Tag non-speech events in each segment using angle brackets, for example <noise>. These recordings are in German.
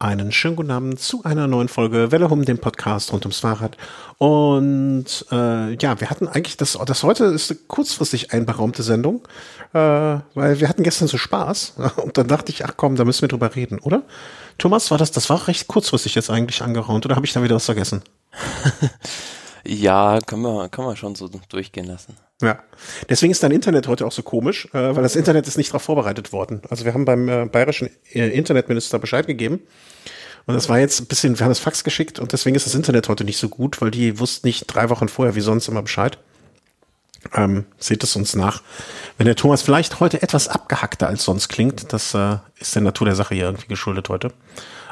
Einen schönen guten Abend zu einer neuen Folge Welle um dem Podcast rund ums Fahrrad. Und äh, ja, wir hatten eigentlich, das, das heute ist eine kurzfristig einberaumte Sendung, äh, weil wir hatten gestern so Spaß <laughs> und dann dachte ich, ach komm, da müssen wir drüber reden, oder? Thomas, war das, das war recht kurzfristig jetzt eigentlich angeraumt, oder habe ich da wieder was vergessen? <laughs> ja, können wir, können wir schon so durchgehen lassen. Ja, deswegen ist dein Internet heute auch so komisch, äh, weil das Internet ist nicht darauf vorbereitet worden. Also wir haben beim äh, bayerischen äh, Internetminister Bescheid gegeben und das war jetzt ein bisschen, wir haben das Fax geschickt und deswegen ist das Internet heute nicht so gut, weil die wussten nicht drei Wochen vorher wie sonst immer Bescheid. Ähm, seht es uns nach. Wenn der Thomas vielleicht heute etwas abgehackter als sonst klingt, das äh, ist der Natur der Sache hier irgendwie geschuldet heute.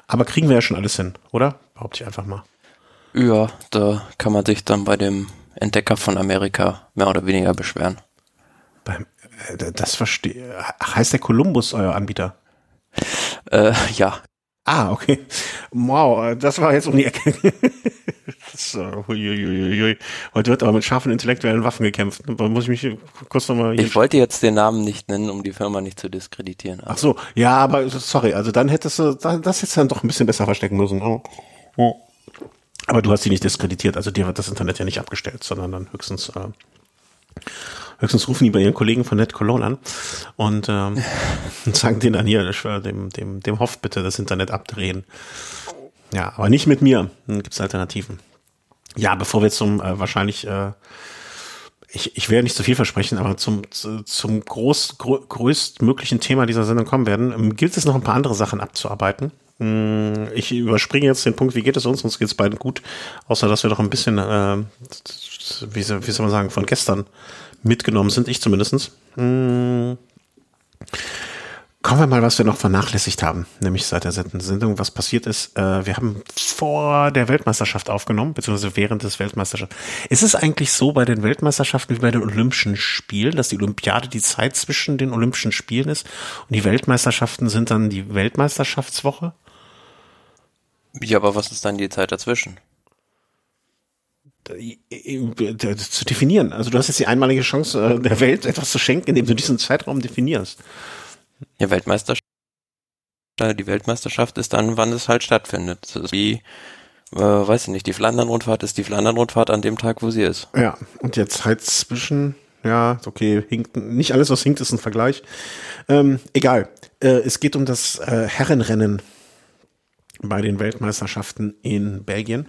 Aber kriegen wir ja schon alles hin, oder? Behaupte ich einfach mal. Ja, da kann man sich dann bei dem Entdecker von Amerika mehr oder weniger beschweren. Beim, äh, das verstehe. Heißt der Columbus euer Anbieter? Äh, ja. Ah, okay. Wow, äh, das war jetzt um die Ecke. <laughs> so, hui, Heute wird aber mit scharfen intellektuellen Waffen gekämpft. Da muss ich mich kurz nochmal. Ich wollte jetzt den Namen nicht nennen, um die Firma nicht zu diskreditieren. Ach so, ja, aber sorry, also dann hättest du das jetzt dann doch ein bisschen besser verstecken müssen. Oh. Oh. Aber du hast sie nicht diskreditiert, also dir wird das Internet ja nicht abgestellt, sondern dann höchstens, äh, höchstens rufen die bei ihren Kollegen von NetCologne an und ähm, <laughs> sagen denen dann hier, dem, dem, dem Hoff bitte das Internet abdrehen. Ja, aber nicht mit mir. Dann gibt's Alternativen. Ja, bevor wir zum äh, wahrscheinlich äh, ich, ich werde nicht zu viel versprechen, aber zum, zum groß, größtmöglichen Thema dieser Sendung kommen werden, ähm, gilt es noch ein paar andere Sachen abzuarbeiten. Hm, ich überspringe jetzt den Punkt, wie geht es uns? Uns geht es beiden gut, außer dass wir doch ein bisschen, äh, wie, wie soll man sagen, von gestern mitgenommen sind, ich zumindestens. Hm. Kommen wir mal, was wir noch vernachlässigt haben, nämlich seit der Sendung, was passiert ist. Äh, wir haben vor der Weltmeisterschaft aufgenommen, beziehungsweise während des Weltmeisterschafts. Ist es eigentlich so bei den Weltmeisterschaften wie bei den Olympischen Spielen, dass die Olympiade die Zeit zwischen den Olympischen Spielen ist und die Weltmeisterschaften sind dann die Weltmeisterschaftswoche? Ja, aber was ist dann die Zeit dazwischen? zu definieren. Also du hast jetzt die einmalige Chance äh, der Welt, etwas zu schenken, indem du diesen Zeitraum definierst. Ja, Weltmeisterschaft, die Weltmeisterschaft ist dann, wann es halt stattfindet. Wie, äh, weiß ich nicht, die Flandern-Rundfahrt ist die Flandern-Rundfahrt an dem Tag, wo sie ist. Ja, und jetzt halt zwischen, ja, okay, hinkt, nicht alles, was hinkt, ist ein Vergleich. Ähm, egal. Äh, es geht um das äh, Herrenrennen bei den Weltmeisterschaften in Belgien,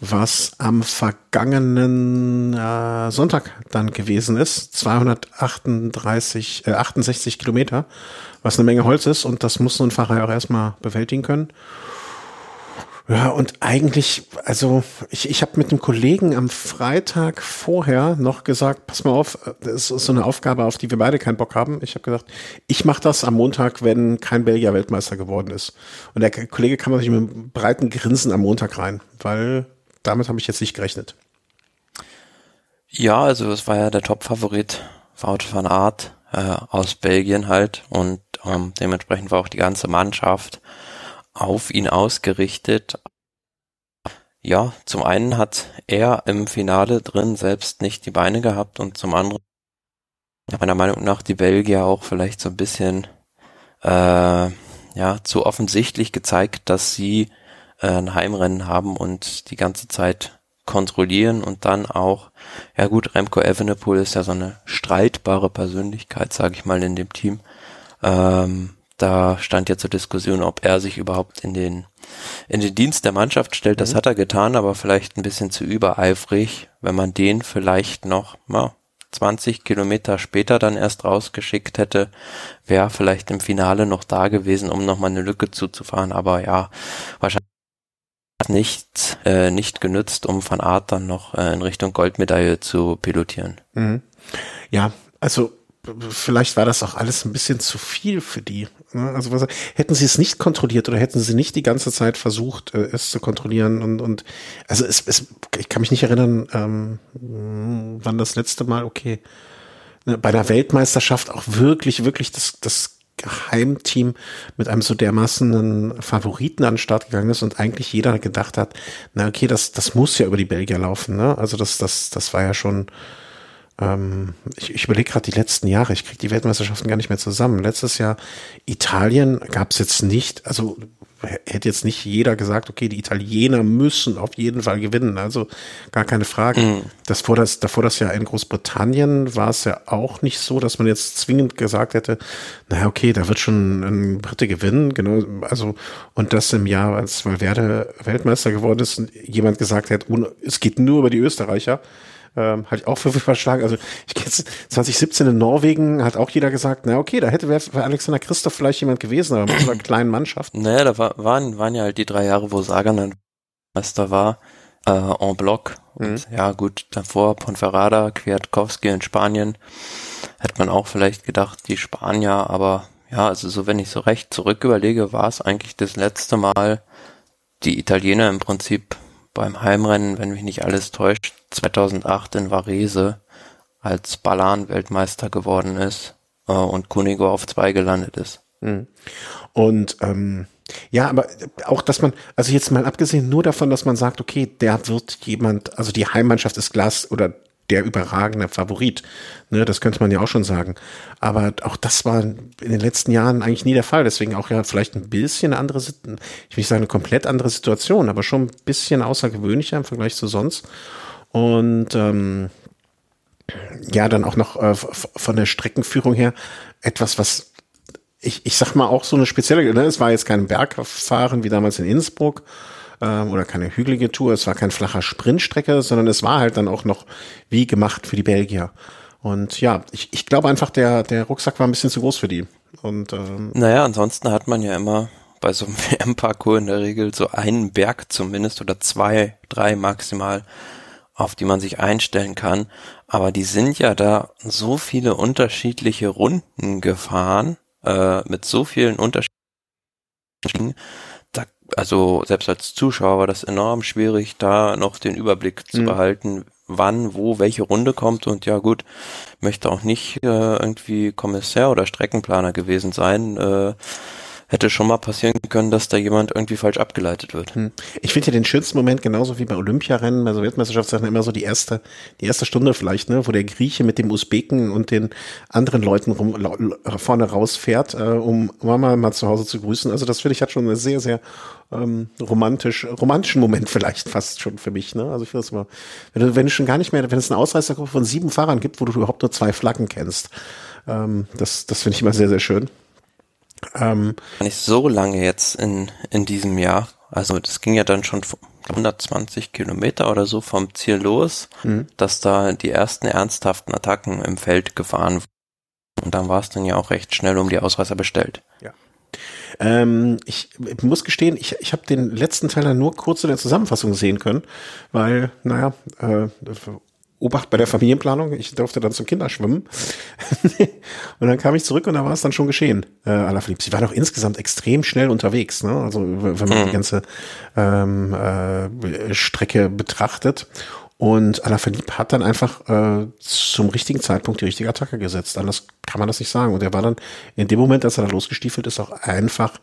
was am vergangenen äh, Sonntag dann gewesen ist. 238, äh, 68 Kilometer, was eine Menge Holz ist und das muss so ein Fahrer auch erstmal bewältigen können. Ja, und eigentlich, also ich, ich habe mit einem Kollegen am Freitag vorher noch gesagt, pass mal auf, das ist so eine Aufgabe, auf die wir beide keinen Bock haben. Ich habe gesagt, ich mache das am Montag, wenn kein Belgier Weltmeister geworden ist. Und der Kollege kam natürlich mit einem breiten Grinsen am Montag rein, weil damit habe ich jetzt nicht gerechnet. Ja, also es war ja der Top-Favorit, Wout van Aert äh, aus Belgien halt und ähm, dementsprechend war auch die ganze Mannschaft auf ihn ausgerichtet. Ja, zum einen hat er im Finale drin selbst nicht die Beine gehabt und zum anderen meiner Meinung nach die Belgier auch vielleicht so ein bisschen äh, ja zu offensichtlich gezeigt, dass sie äh, ein Heimrennen haben und die ganze Zeit kontrollieren und dann auch, ja gut, Remco Evenepoel ist ja so eine streitbare Persönlichkeit, sage ich mal, in dem Team. Ähm, da stand ja zur Diskussion, ob er sich überhaupt in den, in den Dienst der Mannschaft stellt. Das mhm. hat er getan, aber vielleicht ein bisschen zu übereifrig, wenn man den vielleicht noch ja, 20 Kilometer später dann erst rausgeschickt hätte, wäre vielleicht im Finale noch da gewesen, um nochmal eine Lücke zuzufahren. Aber ja, wahrscheinlich nicht, äh, nicht genützt, um Van Art dann noch äh, in Richtung Goldmedaille zu pilotieren. Mhm. Ja, also vielleicht war das auch alles ein bisschen zu viel für die. Ne? Also was, hätten sie es nicht kontrolliert oder hätten sie nicht die ganze Zeit versucht, äh, es zu kontrollieren und, und also es, es, ich kann mich nicht erinnern, ähm, wann das letzte Mal, okay, ne, bei der Weltmeisterschaft auch wirklich, wirklich das, das Geheimteam mit einem so dermaßen Favoriten an den Start gegangen ist und eigentlich jeder gedacht hat, na okay, das, das muss ja über die Belgier laufen, ne? Also das, das, das war ja schon, ähm, ich, ich überlege gerade die letzten Jahre, ich kriege die Weltmeisterschaften gar nicht mehr zusammen. Letztes Jahr Italien gab es jetzt nicht, also hätte jetzt nicht jeder gesagt, okay, die Italiener müssen auf jeden Fall gewinnen. Also gar keine Frage. Mhm. Das vor das, davor das ja in Großbritannien war es ja auch nicht so, dass man jetzt zwingend gesagt hätte, naja, okay, da wird schon ein Brite gewinnen. Genau, also, und das im Jahr, als Valverde Weltmeister geworden ist, jemand gesagt hat, es geht nur über die Österreicher ähm, halte ich auch für verschlagen. Also ich jetzt 2017 in Norwegen hat auch jeder gesagt, na okay, da hätte wäre Alexander Christoph vielleicht jemand gewesen, aber mit so einer <clears throat> kleinen Mannschaft. Naja, da war, waren, waren ja halt die drei Jahre, wo Sagan dann Meister war, äh, en bloc. Und mhm. ja gut, davor Ponferrada, Kwiatkowski in Spanien, hätte man auch vielleicht gedacht, die Spanier, aber ja, also so wenn ich so recht zurück überlege, war es eigentlich das letzte Mal die Italiener im Prinzip beim Heimrennen, wenn mich nicht alles täuscht, 2008 in Varese, als Balan Weltmeister geworden ist äh, und Kunigo auf zwei gelandet ist. Mhm. Und ähm, ja, aber auch, dass man, also jetzt mal abgesehen nur davon, dass man sagt, okay, der wird jemand, also die Heimmannschaft ist Glas oder der überragende Favorit. Ne, das könnte man ja auch schon sagen. Aber auch das war in den letzten Jahren eigentlich nie der Fall. Deswegen auch ja vielleicht ein bisschen andere, ich will nicht sagen eine komplett andere Situation, aber schon ein bisschen außergewöhnlicher im Vergleich zu sonst. Und ähm, ja, dann auch noch äh, von der Streckenführung her etwas, was ich, ich sag mal auch so eine spezielle, ne, es war jetzt kein Bergfahren wie damals in Innsbruck, ähm, oder keine hügelige Tour, es war kein flacher Sprintstrecke, sondern es war halt dann auch noch wie gemacht für die Belgier. Und ja, ich, ich glaube einfach, der, der Rucksack war ein bisschen zu groß für die. Und, ähm, naja, ansonsten hat man ja immer bei so einem <laughs> WM-Parcours in der Regel so einen Berg zumindest oder zwei, drei maximal, auf die man sich einstellen kann. Aber die sind ja da so viele unterschiedliche Runden gefahren, äh, mit so vielen unterschiedlichen also selbst als Zuschauer war das enorm schwierig, da noch den Überblick zu mhm. behalten, wann, wo, welche Runde kommt und ja gut, möchte auch nicht äh, irgendwie Kommissär oder Streckenplaner gewesen sein. Äh, hätte schon mal passieren können, dass da jemand irgendwie falsch abgeleitet wird. Hm. Ich finde ja den schönsten Moment genauso wie bei Olympiarennen, bei Sowjetmeisterschaftssachen immer so die erste, die erste Stunde vielleicht, ne, wo der Grieche mit dem Usbeken und den anderen Leuten rum, vorne rausfährt, äh, um Mama mal zu Hause zu grüßen. Also das finde ich hat schon eine sehr, sehr ähm, romantisch, romantischen Moment vielleicht fast schon für mich. Ne? Also ich finde das immer, wenn du, wenn du schon gar nicht mehr, wenn es eine Ausreißergruppe von sieben Fahrern gibt, wo du überhaupt nur zwei Flaggen kennst, ähm, das, das finde ich immer sehr, sehr schön. Ähm, nicht so lange jetzt in, in diesem Jahr. Also das ging ja dann schon 120 Kilometer oder so vom Ziel los, mhm. dass da die ersten ernsthaften Attacken im Feld gefahren wurden. Und dann war es dann ja auch recht schnell um die Ausreißer bestellt. Ja. Ähm, ich, ich muss gestehen, ich, ich habe den letzten Teil dann nur kurz in der Zusammenfassung sehen können, weil, naja, äh, Obacht bei der Familienplanung. Ich durfte dann zum Kinderschwimmen. <laughs> und dann kam ich zurück und da war es dann schon geschehen, äh, Alaphilippe. Sie war doch insgesamt extrem schnell unterwegs, ne? Also wenn man mhm. die ganze ähm, äh, Strecke betrachtet. Und Alaphilippe hat dann einfach äh, zum richtigen Zeitpunkt die richtige Attacke gesetzt. Anders kann man das nicht sagen. Und er war dann in dem Moment, als er da losgestiefelt ist, auch einfach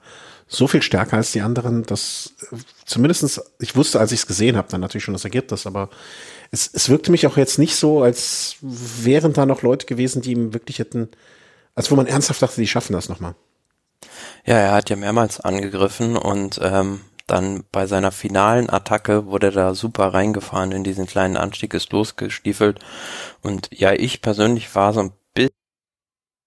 so viel stärker als die anderen, dass äh, zumindestens ich wusste, als ich es gesehen habe, dann natürlich schon das Ergebnis, aber es, es wirkte mich auch jetzt nicht so, als wären da noch Leute gewesen, die ihm wirklich hätten, als wo man ernsthaft dachte, die schaffen das nochmal. Ja, er hat ja mehrmals angegriffen und ähm, dann bei seiner finalen Attacke wurde er da super reingefahren in diesen kleinen Anstieg, ist losgestiefelt. Und ja, ich persönlich war so ein bisschen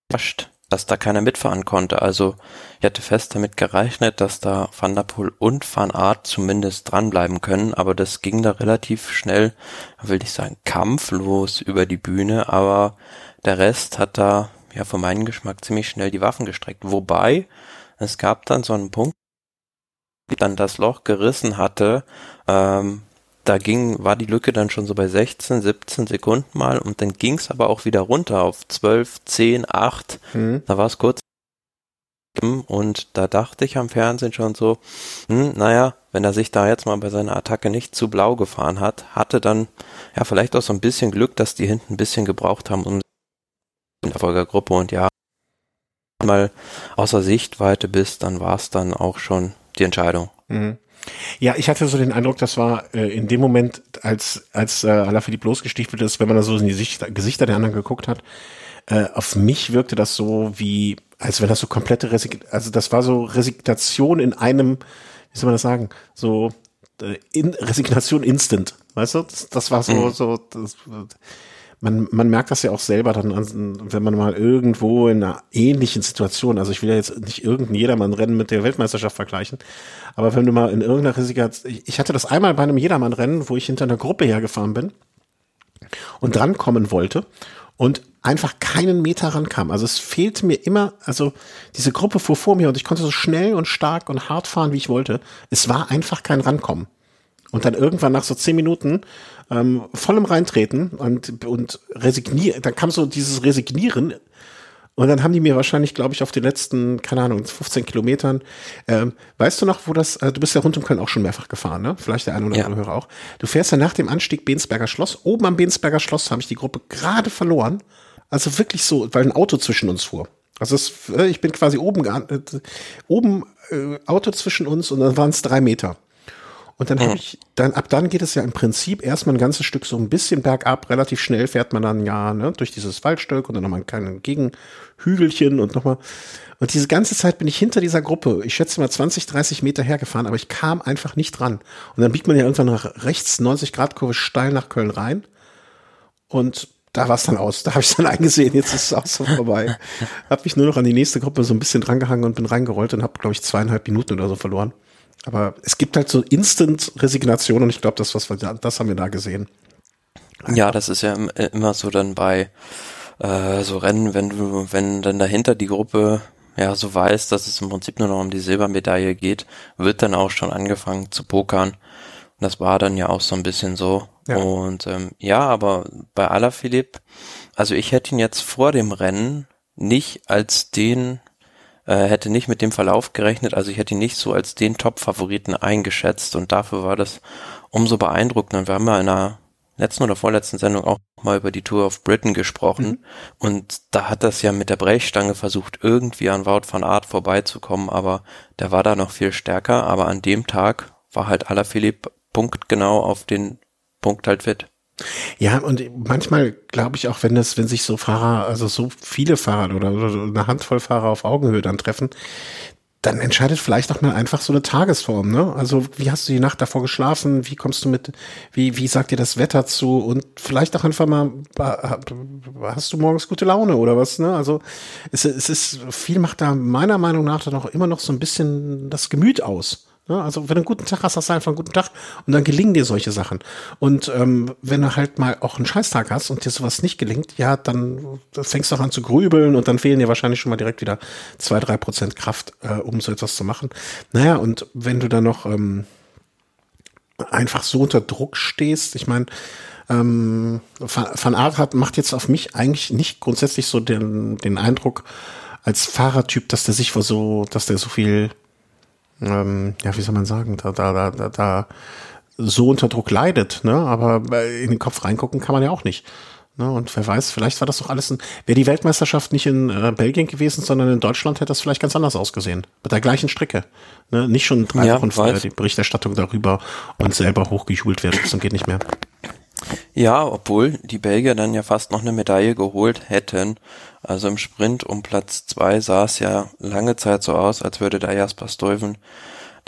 überrascht, dass da keiner mitfahren konnte. Also ich hatte fest damit gerechnet, dass da Van der Poel und Van Aert zumindest dranbleiben können, aber das ging da relativ schnell, will ich sagen, kampflos über die Bühne, aber der Rest hat da ja für meinen Geschmack ziemlich schnell die Waffen gestreckt. Wobei es gab dann so einen Punkt, dann das Loch gerissen hatte, ähm, da ging, war die Lücke dann schon so bei 16, 17 Sekunden mal und dann ging es aber auch wieder runter auf 12, 10, 8. Mhm. Da war es kurz und da dachte ich am Fernsehen schon so, hm, naja, wenn er sich da jetzt mal bei seiner Attacke nicht zu blau gefahren hat, hatte dann ja vielleicht auch so ein bisschen Glück, dass die hinten ein bisschen gebraucht haben um in der Folgergruppe und ja, mal außer Sichtweite bist, dann war es dann auch schon die Entscheidung. Mhm. Ja, ich hatte so den Eindruck, das war äh, in dem Moment, als, als äh, Alaphilippe losgestiefelt ist, wenn man da so in die Sicht, Gesichter der anderen geguckt hat, äh, auf mich wirkte das so wie, als wenn das so komplette Resig also das war so Resignation in einem, wie soll man das sagen, so äh, in, Resignation instant, weißt du? Das, das war so, mhm. so, das, man, man merkt das ja auch selber dann, wenn man mal irgendwo in einer ähnlichen Situation, also ich will ja jetzt nicht irgendein Jedermann-Rennen mit der Weltmeisterschaft vergleichen, aber wenn du mal in irgendeiner Resignation, ich hatte das einmal bei einem Jedermann-Rennen, wo ich hinter einer Gruppe hergefahren bin und drankommen wollte und einfach keinen Meter rankam. Also es fehlte mir immer, also diese Gruppe fuhr vor mir und ich konnte so schnell und stark und hart fahren, wie ich wollte. Es war einfach kein Rankommen. Und dann irgendwann nach so zehn Minuten ähm, vollem Reintreten und, und resignieren, dann kam so dieses Resignieren und dann haben die mir wahrscheinlich, glaube ich, auf den letzten, keine Ahnung, 15 Kilometern, ähm, weißt du noch, wo das, äh, du bist ja rund um Köln auch schon mehrfach gefahren, ne? Vielleicht der eine oder andere ja. Hörer auch. Du fährst ja nach dem Anstieg Bensberger Schloss. Oben am Bensberger Schloss habe ich die Gruppe gerade verloren. Also wirklich so, weil ein Auto zwischen uns fuhr. Also es, äh, ich bin quasi oben, äh, oben äh, Auto zwischen uns und dann waren es drei Meter. Und dann habe ich, dann ab dann geht es ja im Prinzip erstmal ein ganzes Stück so ein bisschen bergab, relativ schnell fährt man dann ja ne, durch dieses Waldstück und dann nochmal ein kleines Gegenhügelchen und nochmal. Und diese ganze Zeit bin ich hinter dieser Gruppe, ich schätze mal 20, 30 Meter hergefahren, aber ich kam einfach nicht dran. Und dann biegt man ja irgendwann nach rechts 90 Grad Kurve steil nach Köln rein. Und da war es dann aus. Da habe ich dann <laughs> eingesehen, jetzt ist es auch so vorbei. Hab mich nur noch an die nächste Gruppe so ein bisschen drangehangen und bin reingerollt und habe, glaube ich, zweieinhalb Minuten oder so verloren. Aber es gibt halt so Instant-Resignation und ich glaube, das, was wir da, das haben wir da gesehen. Ja, das ist ja äh, immer so dann bei äh, so Rennen, wenn du, wenn dann dahinter die Gruppe ja so weiß, dass es im Prinzip nur noch um die Silbermedaille geht, wird dann auch schon angefangen zu pokern. Und das war dann ja auch so ein bisschen so. Ja. Und ähm, ja, aber bei Alaphilippe, also ich hätte ihn jetzt vor dem Rennen nicht als den äh, hätte nicht mit dem Verlauf gerechnet, also ich hätte ihn nicht so als den Top-Favoriten eingeschätzt und dafür war das umso beeindruckender. Wir haben ja in einer letzten oder vorletzten Sendung auch mal über die Tour of Britain gesprochen mhm. und da hat das ja mit der Brechstange versucht, irgendwie an Wout van Art vorbeizukommen, aber der war da noch viel stärker, aber an dem Tag war halt Alaphilippe punktgenau auf den Punkt halt fit. Ja, und manchmal glaube ich auch, wenn das, wenn sich so Fahrer, also so viele Fahrer oder, oder eine Handvoll Fahrer auf Augenhöhe dann treffen, dann entscheidet vielleicht auch mal einfach so eine Tagesform, ne? Also wie hast du die Nacht davor geschlafen? Wie kommst du mit, wie, wie sagt dir das Wetter zu? Und vielleicht auch einfach mal, hast du morgens gute Laune oder was, ne? Also es, es ist, viel macht da meiner Meinung nach dann auch immer noch so ein bisschen das Gemüt aus. Ne? also wenn du einen guten Tag hast, hast du einfach einen guten Tag und dann gelingen dir solche Sachen. Und ähm, wenn du halt mal auch einen Scheißtag hast und dir sowas nicht gelingt, ja, dann fängst du auch an zu grübeln und dann fehlen dir wahrscheinlich schon mal direkt wieder zwei, drei Prozent Kraft, äh, um so etwas zu machen. Naja, und wenn du dann noch ähm, einfach so unter Druck stehst, ich meine, ähm, Van Aert hat, macht jetzt auf mich eigentlich nicht grundsätzlich so den, den Eindruck als Fahrertyp, dass der sich vor so, dass der so viel ähm, ja, wie soll man sagen, da, da, da, da so unter Druck leidet, ne? Aber in den Kopf reingucken kann man ja auch nicht. Ne? Und wer weiß, vielleicht war das doch alles ein. Wäre die Weltmeisterschaft nicht in äh, Belgien gewesen, sondern in Deutschland, hätte das vielleicht ganz anders ausgesehen. Mit der gleichen Strecke. Ne? Nicht schon drei ja, Wochen vorher die Berichterstattung darüber und selber hochgejubelt werden. Das geht nicht mehr. Ja, obwohl die Belgier dann ja fast noch eine Medaille geholt hätten. Also im Sprint um Platz zwei sah es ja lange Zeit so aus, als würde da Jasper Stuyven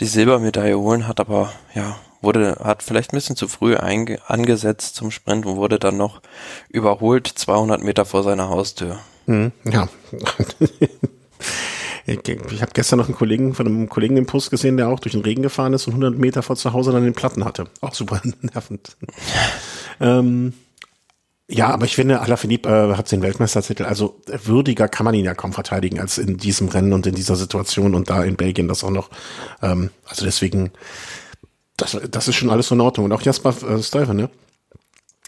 die Silbermedaille holen, hat aber, ja, wurde, hat vielleicht ein bisschen zu früh einge angesetzt zum Sprint und wurde dann noch überholt 200 Meter vor seiner Haustür. Mhm, ja. <laughs> Ich habe gestern noch einen Kollegen von einem Kollegen im Post gesehen, der auch durch den Regen gefahren ist und 100 Meter vor zu Hause dann den Platten hatte. Auch super <laughs> nervend. <laughs> ähm, ja, aber ich finde, Alaphilippe äh, hat den Weltmeistertitel. Also würdiger kann man ihn ja kaum verteidigen als in diesem Rennen und in dieser Situation und da in Belgien das auch noch. Ähm, also deswegen, das, das ist schon alles in Ordnung. Und auch Jasper äh, Stuyven, ne?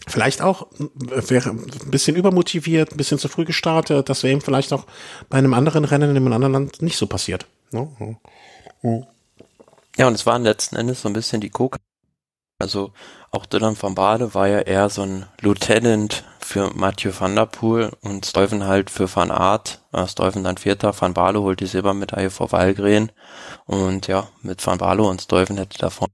Vielleicht auch äh, wäre ein bisschen übermotiviert, ein bisschen zu früh gestartet. Das wäre ihm vielleicht auch bei einem anderen Rennen in einem anderen Land nicht so passiert. Ne? Ja, und es waren letzten Endes so ein bisschen die Coca also auch Dylan van Bade war ja eher so ein Lieutenant für Mathieu van der Poel und Stuyven halt für Van Aert. Stuyven dann Vierter, Van Baarle holt die Silbermedaille vor Walgren. Und ja, mit Van Baarle und Stuyven hätte davon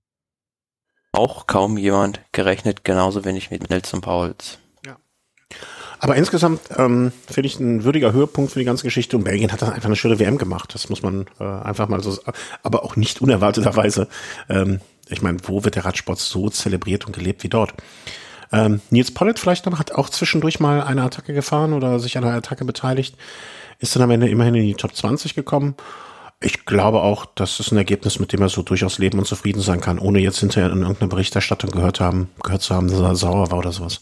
auch kaum jemand gerechnet, genauso wenig mit Nelson Pauls. Aber insgesamt ähm, finde ich ein würdiger Höhepunkt für die ganze Geschichte. Und Belgien hat dann einfach eine schöne WM gemacht. Das muss man äh, einfach mal so, aber auch nicht unerwarteterweise. Ähm, ich meine, wo wird der Radsport so zelebriert und gelebt wie dort? Ähm, Nils Pollitt vielleicht noch, hat auch zwischendurch mal eine Attacke gefahren oder sich an einer Attacke beteiligt, ist dann am Ende immerhin in die Top 20 gekommen. Ich glaube auch, das ist ein Ergebnis, mit dem er so durchaus leben und zufrieden sein kann, ohne jetzt hinterher in irgendeiner Berichterstattung gehört haben, gehört zu haben, dass er sauer war oder sowas.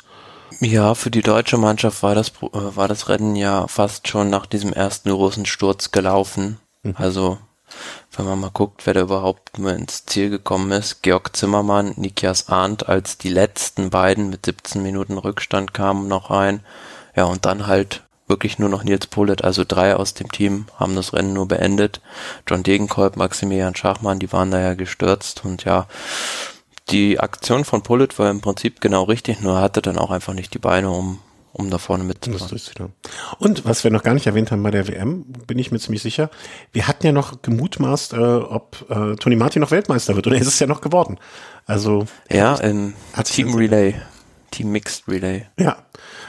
Ja, für die deutsche Mannschaft war das, äh, war das Rennen ja fast schon nach diesem ersten großen Sturz gelaufen. Mhm. Also, wenn man mal guckt, wer da überhaupt ins Ziel gekommen ist. Georg Zimmermann, Nikias Arndt als die letzten beiden mit 17 Minuten Rückstand kamen noch rein. Ja, und dann halt wirklich nur noch Nils Polit, also drei aus dem Team haben das Rennen nur beendet. John Degenkolb, Maximilian Schachmann, die waren da ja gestürzt und ja, die Aktion von Pullet war im Prinzip genau richtig, nur hatte dann auch einfach nicht die Beine, um, um da vorne mitzumachen. Und was wir noch gar nicht erwähnt haben bei der WM, bin ich mir ziemlich sicher, wir hatten ja noch gemutmaßt, äh, ob äh, Tony Martin noch Weltmeister wird, oder ist es ja noch geworden. Also ja, im Team Relay, Team Mixed Relay. Ja,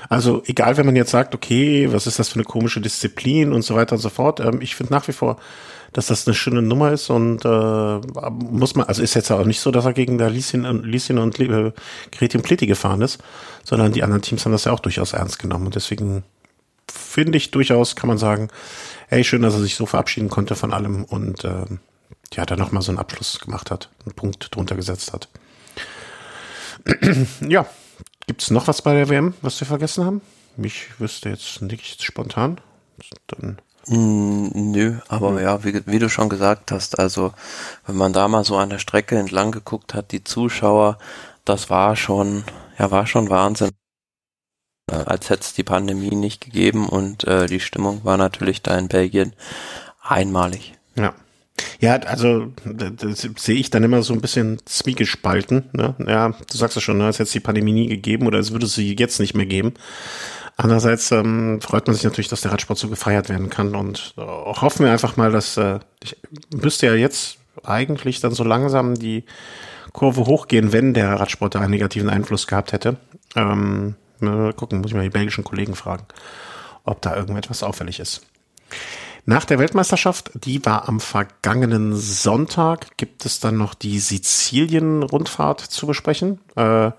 also egal, wenn man jetzt sagt, okay, was ist das für eine komische Disziplin und so weiter und so fort. Ähm, ich finde nach wie vor, dass das eine schöne Nummer ist und äh, muss man, also ist jetzt auch nicht so, dass er gegen der Lieschen, Lieschen und äh, Gretin Pleti gefahren ist, sondern die anderen Teams haben das ja auch durchaus ernst genommen und deswegen finde ich durchaus, kann man sagen, hey, schön, dass er sich so verabschieden konnte von allem und äh, ja, dann nochmal so einen Abschluss gemacht hat, einen Punkt drunter gesetzt hat. <clears throat> ja, gibt es noch was bei der WM, was wir vergessen haben? Mich wüsste jetzt nicht spontan. Dann Mm, nö, aber mhm. ja, wie, wie, du schon gesagt hast, also wenn man da mal so an der Strecke entlang geguckt hat, die Zuschauer, das war schon, ja, war schon Wahnsinn. Äh, als hätte es die Pandemie nicht gegeben und äh, die Stimmung war natürlich da in Belgien einmalig. Ja. Ja, also das sehe ich dann immer so ein bisschen zwiegespalten. Ne? Ja, du sagst es schon, ne? es hätte die Pandemie nie gegeben oder es würde sie jetzt nicht mehr geben. Andererseits ähm, freut man sich natürlich, dass der Radsport so gefeiert werden kann und äh, hoffen wir einfach mal, dass äh, ich müsste ja jetzt eigentlich dann so langsam die Kurve hochgehen, wenn der Radsport da einen negativen Einfluss gehabt hätte. Ähm, mal gucken, muss ich mal die belgischen Kollegen fragen, ob da irgendetwas auffällig ist. Nach der Weltmeisterschaft, die war am vergangenen Sonntag, gibt es dann noch die Sizilien-Rundfahrt zu besprechen. Äh,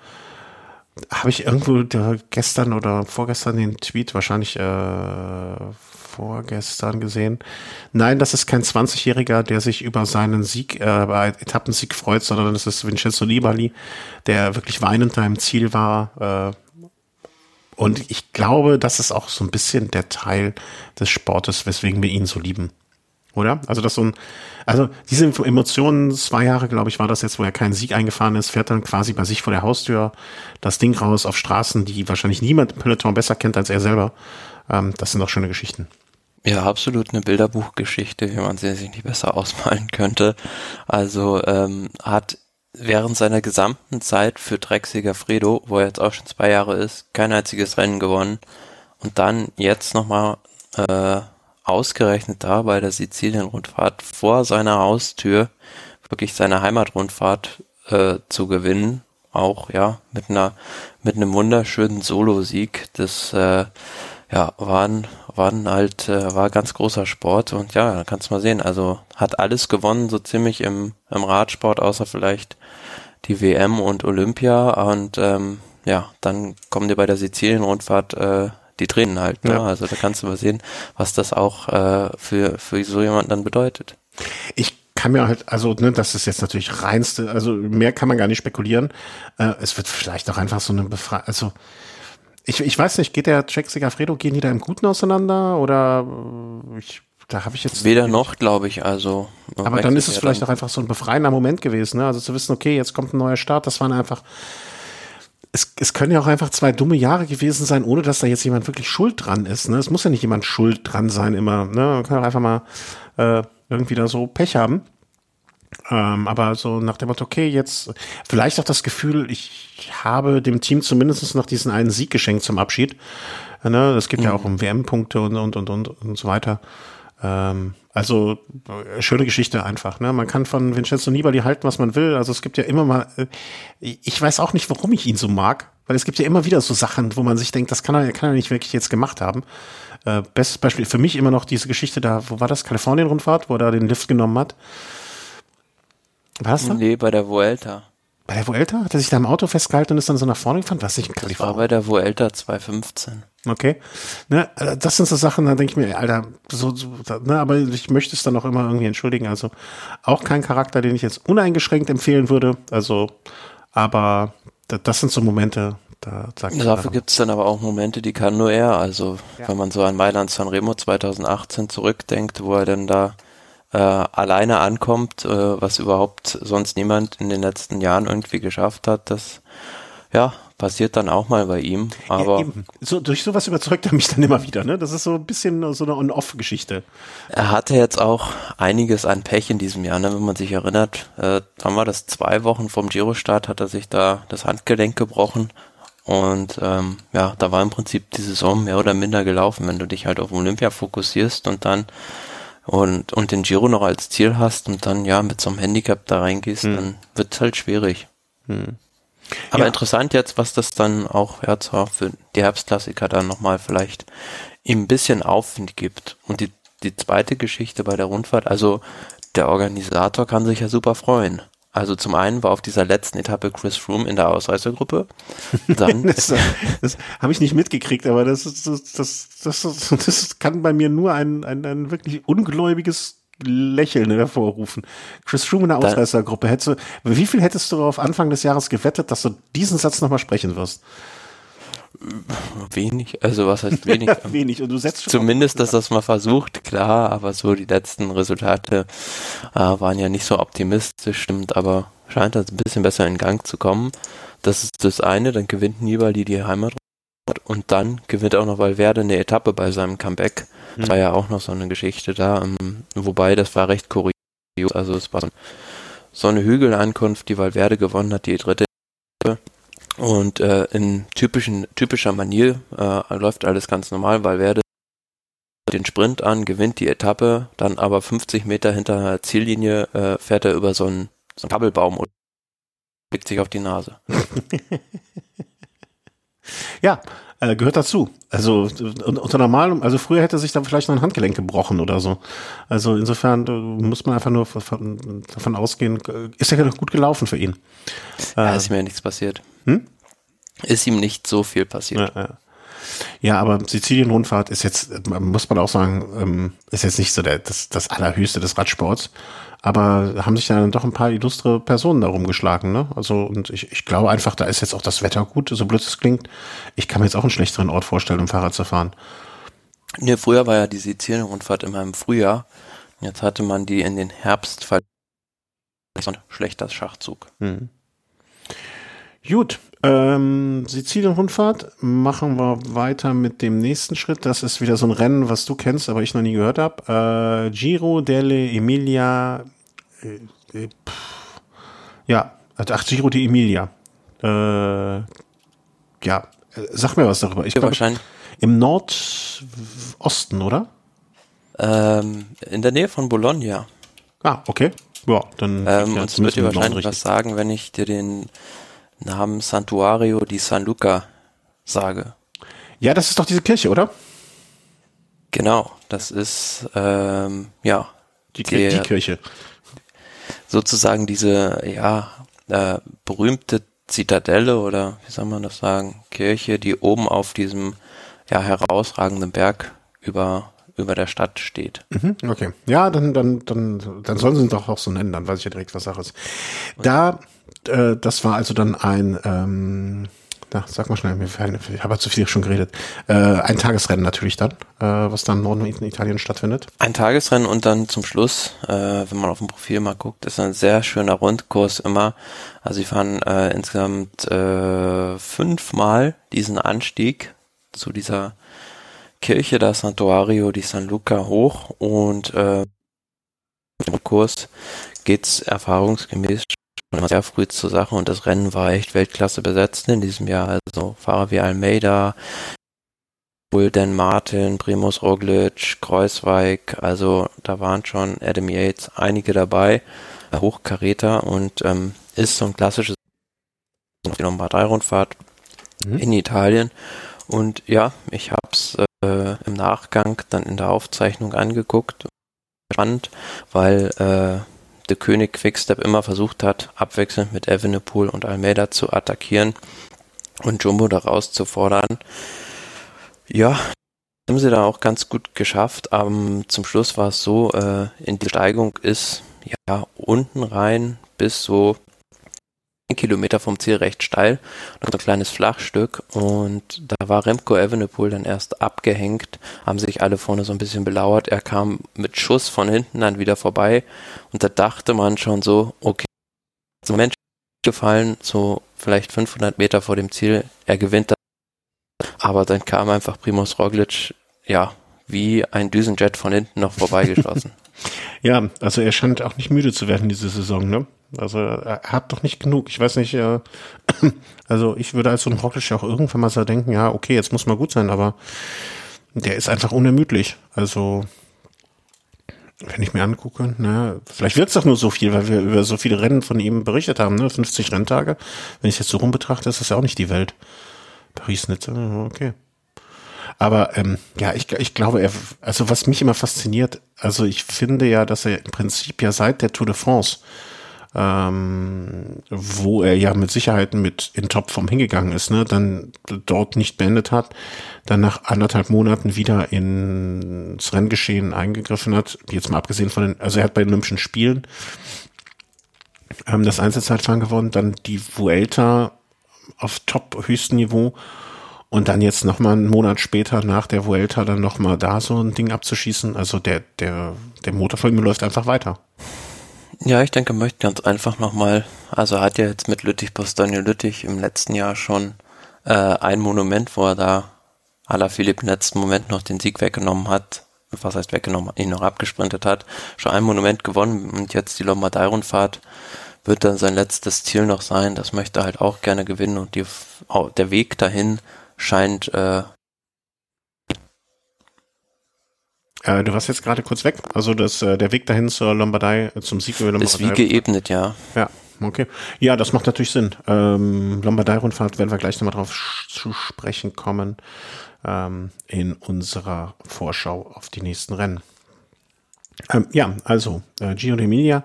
habe ich irgendwo gestern oder vorgestern den Tweet wahrscheinlich äh, vorgestern gesehen. Nein, das ist kein 20-Jähriger, der sich über seinen Sieg, äh, bei Etappensieg freut, sondern das ist Vincenzo Nibali, der wirklich weinend da im Ziel war. Äh, und ich glaube, das ist auch so ein bisschen der Teil des Sportes, weswegen wir ihn so lieben. Oder? Also das so ein, also diese Emotionen, zwei Jahre, glaube ich, war das jetzt, wo er keinen Sieg eingefahren ist, fährt dann quasi bei sich vor der Haustür das Ding raus auf Straßen, die wahrscheinlich niemand im Peloton besser kennt als er selber. Ähm, das sind auch schöne Geschichten. Ja, absolut eine Bilderbuchgeschichte, wie man sie sich nicht besser ausmalen könnte. Also ähm, hat während seiner gesamten Zeit für Drecksieger Fredo, wo er jetzt auch schon zwei Jahre ist, kein einziges Rennen gewonnen. Und dann jetzt nochmal äh, ausgerechnet da bei der Sizilien-Rundfahrt vor seiner Haustür wirklich seine Heimatrundfahrt äh, zu gewinnen. Auch ja mit einer mit einem wunderschönen Solo-Sieg. Das äh, ja waren waren halt äh, war ganz großer Sport und ja, da kannst du mal sehen. Also hat alles gewonnen so ziemlich im im Radsport, außer vielleicht die WM und Olympia und ähm, ja, dann kommen dir bei der Sizilien-Rundfahrt äh, die Tränen halt. Ne? Ja. Also da kannst du mal sehen, was das auch äh, für, für so jemanden dann bedeutet. Ich kann mir halt, also ne, das ist jetzt natürlich reinste, also mehr kann man gar nicht spekulieren. Äh, es wird vielleicht auch einfach so eine Befreiung, also ich, ich weiß nicht, geht der Jack Segafredo, gehen die da im Guten auseinander oder äh, ich da habe ich jetzt weder noch, glaube ich. Also aber dann ist es vielleicht auch einfach so ein befreiender Moment gewesen, ne? Also zu wissen, okay, jetzt kommt ein neuer Start. Das waren einfach es, es können ja auch einfach zwei dumme Jahre gewesen sein, ohne dass da jetzt jemand wirklich schuld dran ist. Ne? Es muss ja nicht jemand schuld dran sein immer. Ne? Man kann auch einfach mal äh, irgendwie da so Pech haben. Ähm, aber so nach dem Motto, okay, jetzt vielleicht auch das Gefühl, ich habe dem Team zumindest noch diesen einen Sieg geschenkt zum Abschied. Ne? Es geht mhm. ja auch um WM-Punkte und, und, und, und, und so weiter. Ähm, also äh, schöne Geschichte einfach. Ne? Man kann von Vincenzo Nibali halten, was man will. Also es gibt ja immer mal, äh, ich weiß auch nicht, warum ich ihn so mag. Weil es gibt ja immer wieder so Sachen, wo man sich denkt, das kann er, kann er nicht wirklich jetzt gemacht haben. Äh, bestes Beispiel für mich immer noch diese Geschichte da, wo war das? Kalifornien-Rundfahrt, wo er da den Lift genommen hat. War das da? Nee, bei der Vuelta. Bei der Vuelta? Hat er sich da im Auto festgehalten und ist dann so nach vorne gefahren? Was nicht in Kalifornien? Das war bei der Vuelta 2015. Okay. Ne, äh, das sind so Sachen, da denke ich mir, Alter, so, so ne, aber ich möchte es dann auch immer irgendwie entschuldigen. Also auch kein Charakter, den ich jetzt uneingeschränkt empfehlen würde. Also, aber das sind so Momente, da sagt Dafür gibt es dann aber auch Momente, die kann nur er. Also ja. wenn man so an Mailand Sanremo 2018 zurückdenkt, wo er dann da äh, alleine ankommt, äh, was überhaupt sonst niemand in den letzten Jahren irgendwie geschafft hat, das ja, passiert dann auch mal bei ihm. Aber ja, so, durch sowas überzeugt er mich dann immer wieder. Ne? Das ist so ein bisschen so eine On-Off-Geschichte. Er hatte jetzt auch einiges an Pech in diesem Jahr, ne? wenn man sich erinnert. Äh, wann war das? Zwei Wochen vom Giro-Start hat er sich da das Handgelenk gebrochen. Und ähm, ja, da war im Prinzip die Saison mehr oder minder gelaufen, wenn du dich halt auf Olympia fokussierst und dann und, und den Giro noch als Ziel hast und dann ja mit so einem Handicap da reingehst, hm. dann wird's halt schwierig. Hm. Aber ja. interessant jetzt, was das dann auch ja, zwar für die Herbstklassiker dann nochmal vielleicht ihm ein bisschen Aufwind gibt. Und die, die zweite Geschichte bei der Rundfahrt, also der Organisator kann sich ja super freuen. Also zum einen war auf dieser letzten Etappe Chris Froome in der Ausreißergruppe. Dann <laughs> das, das habe ich nicht mitgekriegt, aber das, ist, das, das, das, das kann bei mir nur ein, ein, ein wirklich ungläubiges Lächeln hervorrufen. Chris Froome in der Ausreißergruppe. Hättest du, wie viel hättest du auf Anfang des Jahres gewettet, dass du diesen Satz nochmal sprechen wirst? Wenig, also was heißt wenig? <laughs> wenig und du setzt Zumindest, dass das mal versucht, klar, aber so die letzten Resultate äh, waren ja nicht so optimistisch, stimmt, aber scheint das ein bisschen besser in Gang zu kommen. Das ist das eine, dann gewinnt Nibali die Heimat und dann gewinnt auch noch Valverde eine Etappe bei seinem Comeback. Das war ja auch noch so eine Geschichte da, um, ähm, wobei das war recht kurios, also es war so, so eine Hügelankunft, die Valverde gewonnen hat, die dritte Etappe und äh, in typischen, typischer Manier äh, läuft alles ganz normal, weil Werde den Sprint an, gewinnt die Etappe, dann aber 50 Meter hinter der Ziellinie äh, fährt er über so einen, so einen Kabelbaum und legt sich auf die Nase. <laughs> ja, äh, gehört dazu. Also unter normalem, also früher hätte sich da vielleicht noch ein Handgelenk gebrochen oder so. Also insofern äh, muss man einfach nur von, davon ausgehen, äh, ist ja gut gelaufen für ihn. Ja, äh, ist mir ja nichts passiert. Hm? Ist ihm nicht so viel passiert. Ja, ja. Ja, aber Sizilien-Rundfahrt ist jetzt, muss man auch sagen, ähm, ist jetzt nicht so der, das, das Allerhöchste des Radsports. Aber haben sich dann doch ein paar illustre Personen darum geschlagen, ne? Also, und ich, ich glaube einfach, da ist jetzt auch das Wetter gut, so blöd es klingt. Ich kann mir jetzt auch einen schlechteren Ort vorstellen, um Fahrrad zu fahren. Ne, früher war ja die Sizilien-Rundfahrt immer im Frühjahr. Jetzt hatte man die in den Herbst, ein schlechter Schachzug. Hm. Gut, ähm, Sizilien-Rundfahrt machen wir weiter mit dem nächsten Schritt. Das ist wieder so ein Rennen, was du kennst, aber ich noch nie gehört habe. Äh, Giro delle Emilia. Äh, äh, ja, ach, Giro di Emilia. Äh, ja, sag mir was darüber. Ich ja, wahrscheinlich. Im Nordosten, oder? Ähm, in der Nähe von Bologna. Ah, okay. Ja, dann. Ähm, und es wird dir wahrscheinlich was sagen, wenn ich dir den Namen Santuario di San Luca sage. Ja, das ist doch diese Kirche, oder? Genau, das ist ähm, ja die, der, die Kirche. Sozusagen diese ja äh, berühmte Zitadelle oder wie soll man das sagen Kirche, die oben auf diesem ja herausragenden Berg über über der Stadt steht. Mhm, okay. Ja, dann, dann, dann, dann sollen sie ihn doch auch so nennen, dann weiß ich ja direkt, was Sache ist. Da äh, das war also dann ein, ähm, na, sag mal schnell, ich habe zu viel schon geredet. Äh, ein Tagesrennen natürlich dann, äh, was dann im Norden in Italien stattfindet. Ein Tagesrennen und dann zum Schluss, äh, wenn man auf dem Profil mal guckt, ist ein sehr schöner Rundkurs immer. Also sie fahren äh, insgesamt äh, fünfmal diesen Anstieg zu dieser Kirche da Santuario di San Luca hoch und äh, im Kurs geht's erfahrungsgemäß immer sehr früh zur Sache und das Rennen war echt Weltklasse besetzt in diesem Jahr. Also Fahrer wie Almeida, Dan Martin, Primus Roglic, Kreuzweig, also da waren schon Adam Yates einige dabei, Hochkaräter und ähm, ist so ein klassisches Nummer 3 Rundfahrt. mhm. in Italien. Und ja, ich habe es äh, im Nachgang dann in der Aufzeichnung angeguckt. Spannend, weil äh, der König Quickstep immer versucht hat, abwechselnd mit Evenepoel und Almeida zu attackieren und Jumbo da rauszufordern. Ja, haben sie da auch ganz gut geschafft. Aber zum Schluss war es so, äh, in die Steigung ist ja unten rein bis so Kilometer vom Ziel recht steil, noch ein kleines Flachstück und da war Remco Evenepoel dann erst abgehängt, haben sich alle vorne so ein bisschen belauert. Er kam mit Schuss von hinten dann wieder vorbei und da dachte man schon so, okay, zum Mensch gefallen, so vielleicht 500 Meter vor dem Ziel, er gewinnt das. Aber dann kam einfach Primoz Roglic, ja, wie ein Düsenjet von hinten noch vorbeigeschossen. <laughs> ja, also er scheint auch nicht müde zu werden diese Saison, ne? Also er hat doch nicht genug. Ich weiß nicht, äh, <clears throat> also ich würde als so ein Roglic auch irgendwann mal so denken, ja, okay, jetzt muss mal gut sein, aber der ist einfach unermüdlich. Also wenn ich mir angucke, ne, vielleicht wird es doch nur so viel, weil wir über so viele Rennen von ihm berichtet haben, ne? 50 Renntage. Wenn ich jetzt so rum betrachte, ist das ja auch nicht die Welt. Paris-Nizza, okay. Aber ähm, ja, ich, ich glaube, er, also was mich immer fasziniert, also ich finde ja, dass er im Prinzip ja seit der Tour de France ähm, wo er ja mit Sicherheit mit in Topform hingegangen ist, ne, dann dort nicht beendet hat, dann nach anderthalb Monaten wieder ins Renngeschehen eingegriffen hat, jetzt mal abgesehen von den, also er hat bei den Olympischen Spielen ähm, das Einzelzeitfahren gewonnen, dann die Vuelta auf top höchstem Niveau und dann jetzt noch mal einen Monat später nach der Vuelta dann noch mal da so ein Ding abzuschießen, also der der der Motor von ihm läuft einfach weiter. Ja, ich denke, er möchte ganz einfach nochmal, also er hat ja jetzt mit Lüttich Bastogne Lüttich im letzten Jahr schon äh, ein Monument, wo er da Ala Philipp im letzten Moment noch den Sieg weggenommen hat, was heißt weggenommen, ihn noch abgesprintet hat, schon ein Monument gewonnen und jetzt die Lombardei-Rundfahrt wird dann sein letztes Ziel noch sein. Das möchte er halt auch gerne gewinnen und die, der Weg dahin scheint äh, Äh, du warst jetzt gerade kurz weg. Also das, äh, der Weg dahin zur Lombardei, äh, zum Sieg über Lombardei. Ist wie geebnet, ja. Ja, okay. Ja, das macht natürlich Sinn. Ähm, Lombardei-Rundfahrt werden wir gleich nochmal drauf zu sprechen kommen ähm, in unserer Vorschau auf die nächsten Rennen. Ähm, ja, also äh, Giro d'Emilia,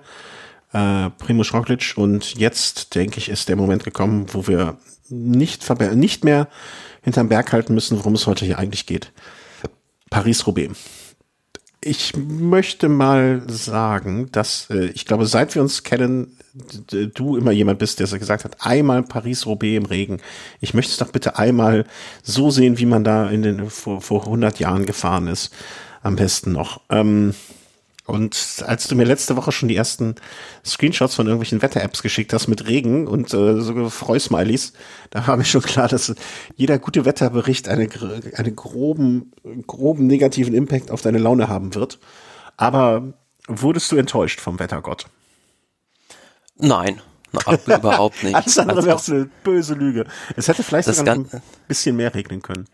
äh, Primoz Roglic und jetzt denke ich ist der Moment gekommen, wo wir nicht, nicht mehr hinterm Berg halten müssen, worum es heute hier eigentlich geht. Paris-Roubaix ich möchte mal sagen, dass äh, ich glaube, seit wir uns kennen, du immer jemand bist, der gesagt hat, einmal Paris-Roubaix im Regen. Ich möchte es doch bitte einmal so sehen, wie man da in den vor, vor 100 Jahren gefahren ist. Am besten noch. Ähm, und als du mir letzte Woche schon die ersten Screenshots von irgendwelchen Wetter-Apps geschickt hast mit Regen und äh, so Freusmileys, da war mir schon klar, dass jeder gute Wetterbericht eine, einen groben, groben negativen Impact auf deine Laune haben wird. Aber wurdest du enttäuscht vom Wettergott? Nein, überhaupt <laughs> nicht. Alles andere wäre auch so eine böse Lüge. Es hätte vielleicht sogar ein bisschen mehr regnen können.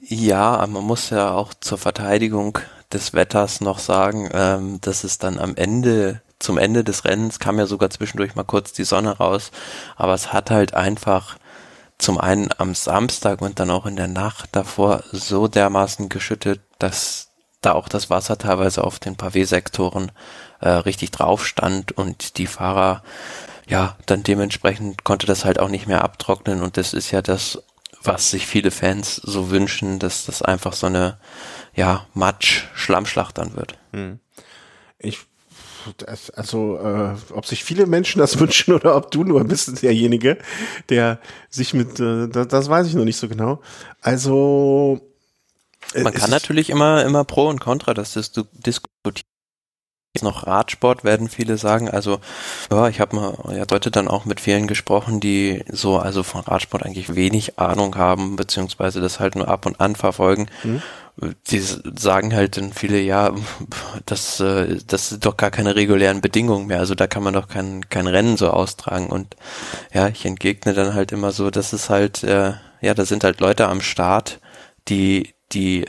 Ja, man muss ja auch zur Verteidigung des Wetters noch sagen, ähm, dass es dann am Ende, zum Ende des Rennens kam ja sogar zwischendurch mal kurz die Sonne raus, aber es hat halt einfach zum einen am Samstag und dann auch in der Nacht davor so dermaßen geschüttet, dass da auch das Wasser teilweise auf den Pavé-Sektoren äh, richtig drauf stand und die Fahrer ja dann dementsprechend konnte das halt auch nicht mehr abtrocknen. Und das ist ja das was sich viele Fans so wünschen, dass das einfach so eine ja Matsch Schlammschlacht dann wird. Hm. Ich also äh, ob sich viele Menschen das <laughs> wünschen oder ob du nur bist derjenige, der sich mit äh, das, das weiß ich noch nicht so genau. Also äh, man kann natürlich immer immer Pro und Contra das diskutieren noch Radsport, werden viele sagen. Also, ja, ich habe mal ja, heute dann auch mit vielen gesprochen, die so also von Radsport eigentlich wenig Ahnung haben, beziehungsweise das halt nur ab und an verfolgen. Mhm. Die sagen halt dann viele, ja, das, äh, das sind doch gar keine regulären Bedingungen mehr. Also da kann man doch kein, kein Rennen so austragen. Und ja, ich entgegne dann halt immer so, dass es halt, äh, ja, da sind halt Leute am Start, die die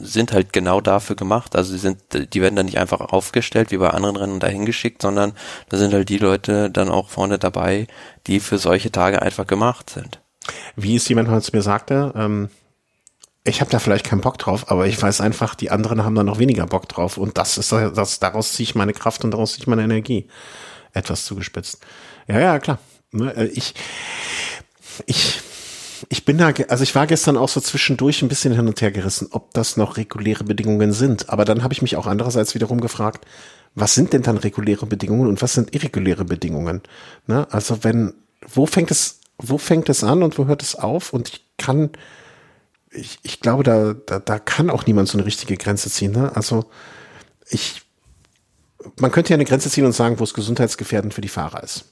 sind halt genau dafür gemacht. Also die sind, die werden dann nicht einfach aufgestellt wie bei anderen Rennen dahin geschickt, sondern da sind halt die Leute dann auch vorne dabei, die für solche Tage einfach gemacht sind. Wie es jemand zu mir sagte, ähm, ich habe da vielleicht keinen Bock drauf, aber ich weiß einfach, die anderen haben da noch weniger Bock drauf. Und das ist das, daraus ziehe ich meine Kraft und daraus ziehe ich meine Energie. Etwas zugespitzt. Ja, ja, klar. Ne, äh, ich, ich, ich bin da, also ich war gestern auch so zwischendurch ein bisschen hin und her gerissen, ob das noch reguläre Bedingungen sind. Aber dann habe ich mich auch andererseits wiederum gefragt, was sind denn dann reguläre Bedingungen und was sind irreguläre Bedingungen? Ne? Also wenn, wo fängt es, wo fängt es an und wo hört es auf? Und ich kann, ich, ich glaube, da, da, da kann auch niemand so eine richtige Grenze ziehen. Ne? Also ich, man könnte ja eine Grenze ziehen und sagen, wo es gesundheitsgefährdend für die Fahrer ist.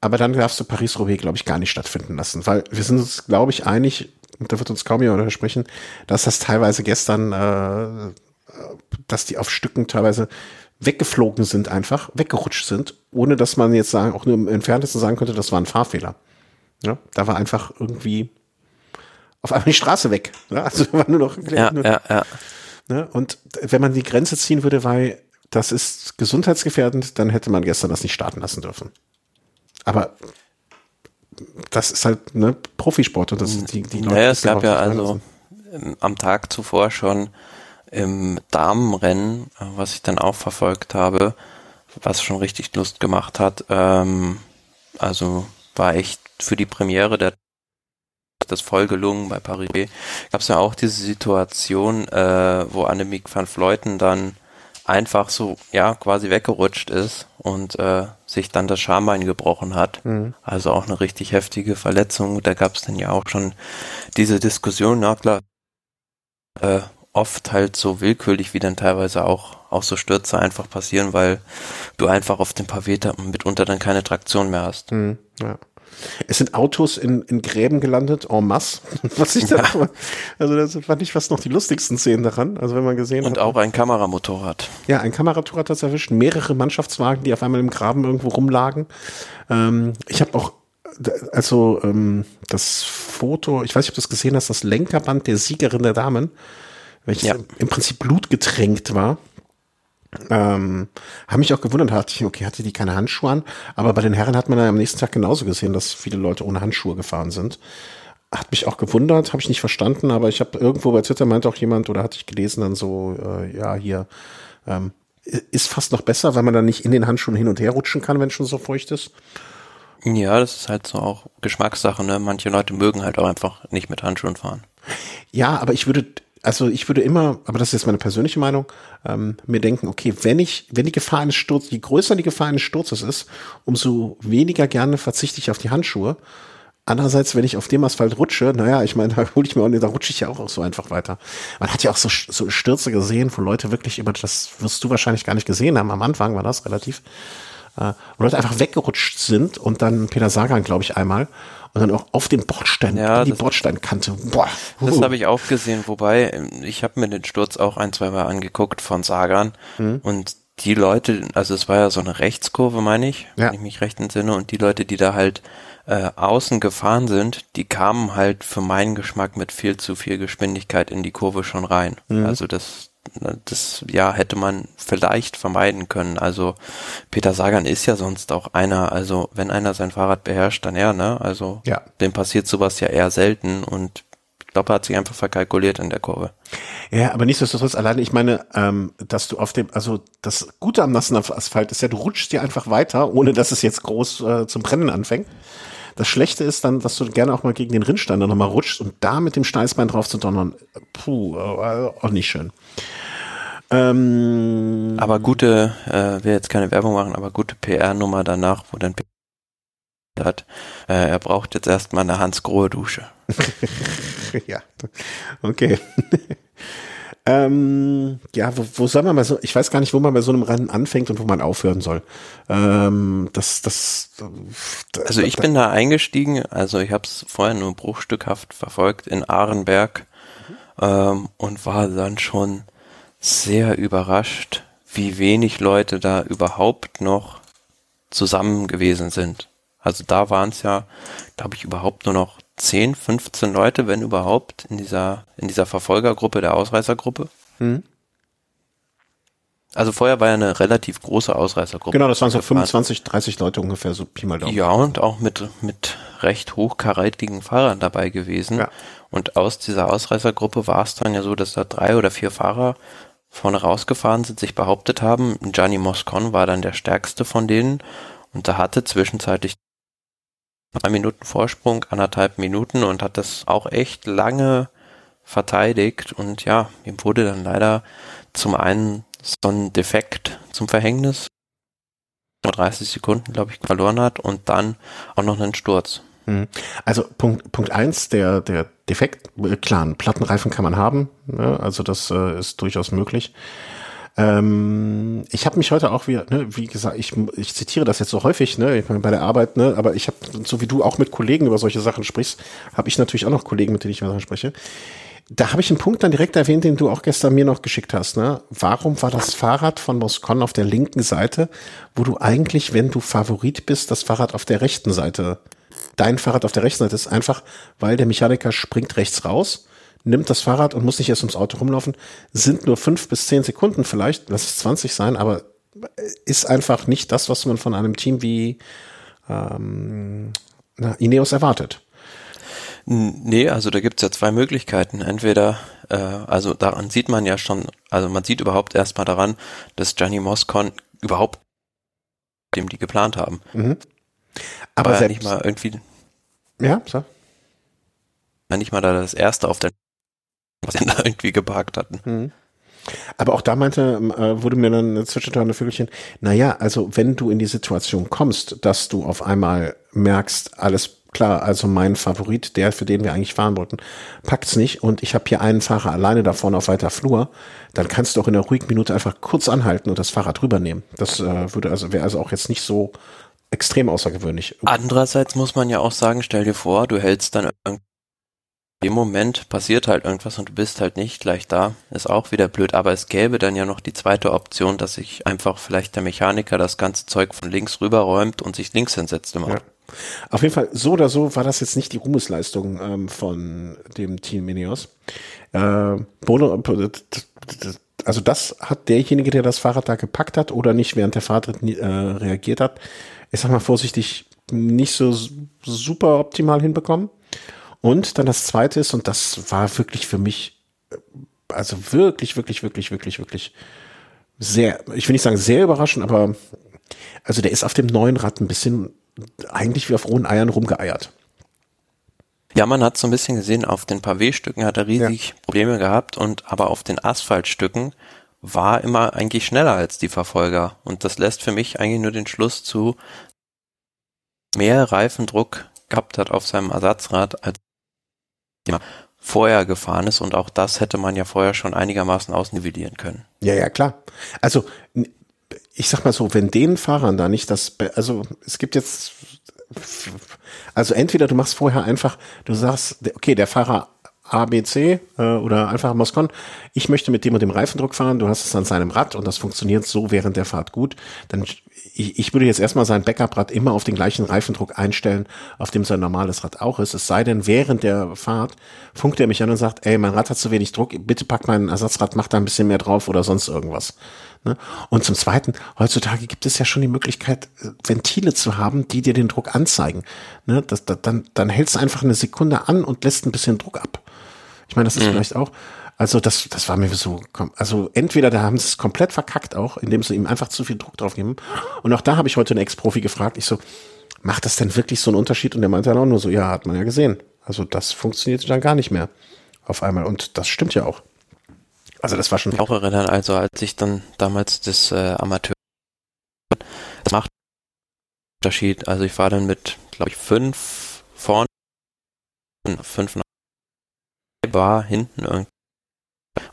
Aber dann darfst du Paris-Roubaix, glaube ich, gar nicht stattfinden lassen, weil wir sind uns, glaube ich, einig, und da wird uns kaum jemand widersprechen, dass das teilweise gestern, äh, dass die auf Stücken teilweise weggeflogen sind, einfach weggerutscht sind, ohne dass man jetzt sagen, auch nur im Entferntesten sagen könnte, das war ein Fahrfehler. Ja, da war einfach irgendwie auf einmal die Straße weg. Ja, also war nur noch. Ja, nur, ja, ja. Ne? Und wenn man die Grenze ziehen würde, weil das ist gesundheitsgefährdend, dann hätte man gestern das nicht starten lassen dürfen. Aber das ist halt ne Profisport und das ist die, die Leute. Naja, es gab ja also am Tag zuvor schon im Damenrennen, äh, was ich dann auch verfolgt habe, was schon richtig Lust gemacht hat. Ähm, also war echt für die Premiere der das voll gelungen bei Paris. Gab es ja auch diese Situation, äh, wo Annemiek van Vleuten dann einfach so, ja, quasi weggerutscht ist und äh, sich dann das Schambein gebrochen hat. Mhm. Also auch eine richtig heftige Verletzung. Da gab es dann ja auch schon diese Diskussion, na klar, äh, oft halt so willkürlich, wie dann teilweise auch, auch so Stürze einfach passieren, weil du einfach auf dem Pavé mitunter dann keine Traktion mehr hast. Mhm, ja. Es sind Autos in, in Gräben gelandet, en masse. <laughs> Was ich da, ja. also das fand ich fast noch die lustigsten Szenen daran. Also wenn man gesehen Und hat. Und auch ein Kameramotorrad. Ja, ein Kameramotorrad hat das erwischt. Mehrere Mannschaftswagen, die auf einmal im Graben irgendwo rumlagen. Ähm, ich habe auch also ähm, das Foto, ich weiß nicht, ob du das gesehen hast, das Lenkerband der Siegerin der Damen, welches ja. im Prinzip blutgetränkt war. Ähm, haben mich auch gewundert, hatte ich, okay, hatte die keine Handschuhe an, aber bei den Herren hat man ja am nächsten Tag genauso gesehen, dass viele Leute ohne Handschuhe gefahren sind. Hat mich auch gewundert, habe ich nicht verstanden, aber ich habe irgendwo bei Twitter meinte auch jemand oder hatte ich gelesen dann so, äh, ja, hier ähm, ist fast noch besser, weil man dann nicht in den Handschuhen hin und her rutschen kann, wenn es schon so feucht ist. Ja, das ist halt so auch Geschmackssache, ne? Manche Leute mögen halt auch einfach nicht mit Handschuhen fahren. Ja, aber ich würde also ich würde immer, aber das ist jetzt meine persönliche Meinung, ähm, mir denken, okay, wenn ich, wenn die Gefahr eines Sturzes, je größer die Gefahr eines Sturzes ist, umso weniger gerne verzichte ich auf die Handschuhe. Andererseits, wenn ich auf dem Asphalt rutsche, naja, ich meine, <laughs> da hole ich mir auch, da rutsche ich ja auch so einfach weiter. Man hat ja auch so, so Stürze gesehen, wo Leute wirklich über, das wirst du wahrscheinlich gar nicht gesehen haben, am Anfang war das relativ, äh, wo Leute einfach weggerutscht sind und dann Peter Sagan, glaube ich, einmal und dann auch auf den Bordstein, ja, die Bordsteinkante. Boah. Das habe ich auch gesehen, wobei ähm, ich habe mir den Sturz auch ein, zwei Mal angeguckt von Sagan mhm. und die Leute, also es war ja so eine Rechtskurve, meine ich, ja. wenn ich mich recht entsinne, und die Leute, die da halt äh, außen gefahren sind, die kamen halt für meinen Geschmack mit viel zu viel Geschwindigkeit in die Kurve schon rein. Mhm. Also das, das ja hätte man vielleicht vermeiden können. Also Peter Sagan ist ja sonst auch einer, also wenn einer sein Fahrrad beherrscht, dann er, ne? Also ja. dem passiert sowas ja eher selten und ich glaube, er hat sich einfach verkalkuliert in der Kurve. Ja, aber nichtsdestotrotz alleine, ich meine, ähm, dass du auf dem, also das Gute am nassen Asphalt ist ja, du rutschst dir einfach weiter, ohne dass es jetzt groß äh, zum Brennen anfängt. Das Schlechte ist dann, dass du gerne auch mal gegen den Rindstein dann nochmal rutschst und da mit dem Steißbein drauf zu donnern, puh, äh, auch nicht schön. Ähm, aber gute, äh, will jetzt keine Werbung machen, aber gute PR-Nummer danach, wo dann hat, äh, er braucht jetzt erstmal eine Hans-Grohe-Dusche. <laughs> ja, okay. Ähm, ja, wo, wo soll man mal so, ich weiß gar nicht, wo man bei so einem Rennen anfängt und wo man aufhören soll. Ähm, das, das, das also ich da, bin da eingestiegen, also ich habe es vorher nur bruchstückhaft verfolgt in Ahrenberg mhm. ähm, und war dann schon sehr überrascht, wie wenig Leute da überhaupt noch zusammen gewesen sind. Also da waren es ja, glaube ich, überhaupt nur noch 10, 15 Leute, wenn überhaupt, in dieser, in dieser Verfolgergruppe, der Ausreißergruppe. Mhm. Also vorher war ja eine relativ große Ausreißergruppe. Genau, das waren so 25, 30 Leute ungefähr, so Pi mal Daumen. Ja, und auch mit, mit recht hochkarätigen Fahrern dabei gewesen. Ja. Und aus dieser Ausreißergruppe war es dann ja so, dass da drei oder vier Fahrer vorne rausgefahren sind, sich behauptet haben. Gianni Moscon war dann der stärkste von denen und da hatte zwischenzeitlich drei Minuten Vorsprung, anderthalb Minuten und hat das auch echt lange verteidigt und ja, ihm wurde dann leider zum einen so ein Defekt zum Verhängnis, 30 Sekunden, glaube ich, verloren hat und dann auch noch einen Sturz. Mhm. Also Punkt Punkt eins, der der Defekt, äh, klar, einen Plattenreifen kann man haben, ne? also das äh, ist durchaus möglich. Ähm, ich habe mich heute auch wieder, ne, wie gesagt, ich, ich zitiere das jetzt so häufig, ne, bei der Arbeit, ne, aber ich habe, so wie du auch mit Kollegen über solche Sachen sprichst, habe ich natürlich auch noch Kollegen, mit denen ich über Sachen spreche. Da habe ich einen Punkt dann direkt erwähnt, den du auch gestern mir noch geschickt hast. Ne? Warum war das Fahrrad von Moscon auf der linken Seite, wo du eigentlich, wenn du Favorit bist, das Fahrrad auf der rechten Seite, dein Fahrrad auf der rechten Seite ist, einfach weil der Mechaniker springt rechts raus, nimmt das Fahrrad und muss nicht erst ums Auto rumlaufen. Sind nur fünf bis zehn Sekunden vielleicht, lass es 20 sein, aber ist einfach nicht das, was man von einem Team wie ähm, na, Ineos erwartet. Nee, also da gibt's ja zwei Möglichkeiten. Entweder, äh, also daran sieht man ja schon, also man sieht überhaupt erstmal daran, dass Gianni Moscon überhaupt dem die geplant haben. Mhm. Aber War ja nicht mal irgendwie. Ja, so. Nicht mal da das erste auf der was sie <laughs> da irgendwie geparkt hatten. Mhm. Aber auch da meinte, äh, wurde mir dann zwischendurch eine Vögelchen, naja, also wenn du in die Situation kommst, dass du auf einmal merkst, alles klar, also mein Favorit, der, für den wir eigentlich fahren wollten, packt's nicht und ich habe hier einen Fahrer alleine da vorne auf weiter Flur, dann kannst du auch in der ruhigen Minute einfach kurz anhalten und das Fahrrad rübernehmen. Das äh, würde also, wäre also auch jetzt nicht so extrem außergewöhnlich. Andererseits muss man ja auch sagen, stell dir vor, du hältst dann irgendwie dem Moment passiert halt irgendwas und du bist halt nicht gleich da, ist auch wieder blöd. Aber es gäbe dann ja noch die zweite Option, dass sich einfach vielleicht der Mechaniker das ganze Zeug von links rüberräumt und sich links hinsetzt im Auto. Ja. Auf jeden Fall, so oder so war das jetzt nicht die Ruhmesleistung ähm, von dem Team Minios. Äh, Bono, also das hat derjenige, der das Fahrrad da gepackt hat oder nicht während der Fahrt äh, reagiert hat, ich sag mal vorsichtig, nicht so super optimal hinbekommen. Und dann das zweite ist, und das war wirklich für mich, also wirklich, wirklich, wirklich, wirklich, wirklich sehr, ich will nicht sagen sehr überraschend, aber also der ist auf dem neuen Rad ein bisschen eigentlich wie auf rohen Eiern rumgeeiert. Ja, man hat so ein bisschen gesehen, auf den Pavé-Stücken hat er riesig ja. Probleme gehabt und aber auf den Asphaltstücken war immer eigentlich schneller als die Verfolger. Und das lässt für mich eigentlich nur den Schluss zu, mehr Reifendruck gehabt hat auf seinem Ersatzrad, als vorher gefahren ist und auch das hätte man ja vorher schon einigermaßen ausnivellieren können. Ja, ja, klar. Also ich sag mal so, wenn den Fahrern da nicht das, also es gibt jetzt, also entweder du machst vorher einfach, du sagst, okay, der Fahrer ABC äh, oder einfach Moscon, ich möchte mit dem und dem Reifendruck fahren, du hast es an seinem Rad und das funktioniert so während der Fahrt gut, dann ich, ich würde jetzt erstmal sein Backup-Rad immer auf den gleichen Reifendruck einstellen, auf dem sein normales Rad auch ist. Es sei denn, während der Fahrt funkt er mich an und sagt, ey, mein Rad hat zu wenig Druck, bitte pack mein Ersatzrad, mach da ein bisschen mehr drauf oder sonst irgendwas. Ne? Und zum Zweiten, heutzutage gibt es ja schon die Möglichkeit, äh, Ventile zu haben, die dir den Druck anzeigen. Ne? Das, das, dann, dann hältst du einfach eine Sekunde an und lässt ein bisschen Druck ab. Ich meine, das ist mhm. vielleicht auch, also das, das war mir so, also entweder da haben sie es komplett verkackt auch, indem sie ihm einfach zu viel Druck drauf geben. Und auch da habe ich heute einen Ex-Profi gefragt, ich so, macht das denn wirklich so einen Unterschied? Und der meinte dann auch nur so, ja, hat man ja gesehen. Also das funktioniert dann gar nicht mehr auf einmal. Und das stimmt ja auch. Also das war schon. Ich auch erinnern, also als ich dann damals das äh, Amateur das macht Unterschied. Also ich war dann mit, glaube ich, fünf vorne, fünf nach war hinten irgendwie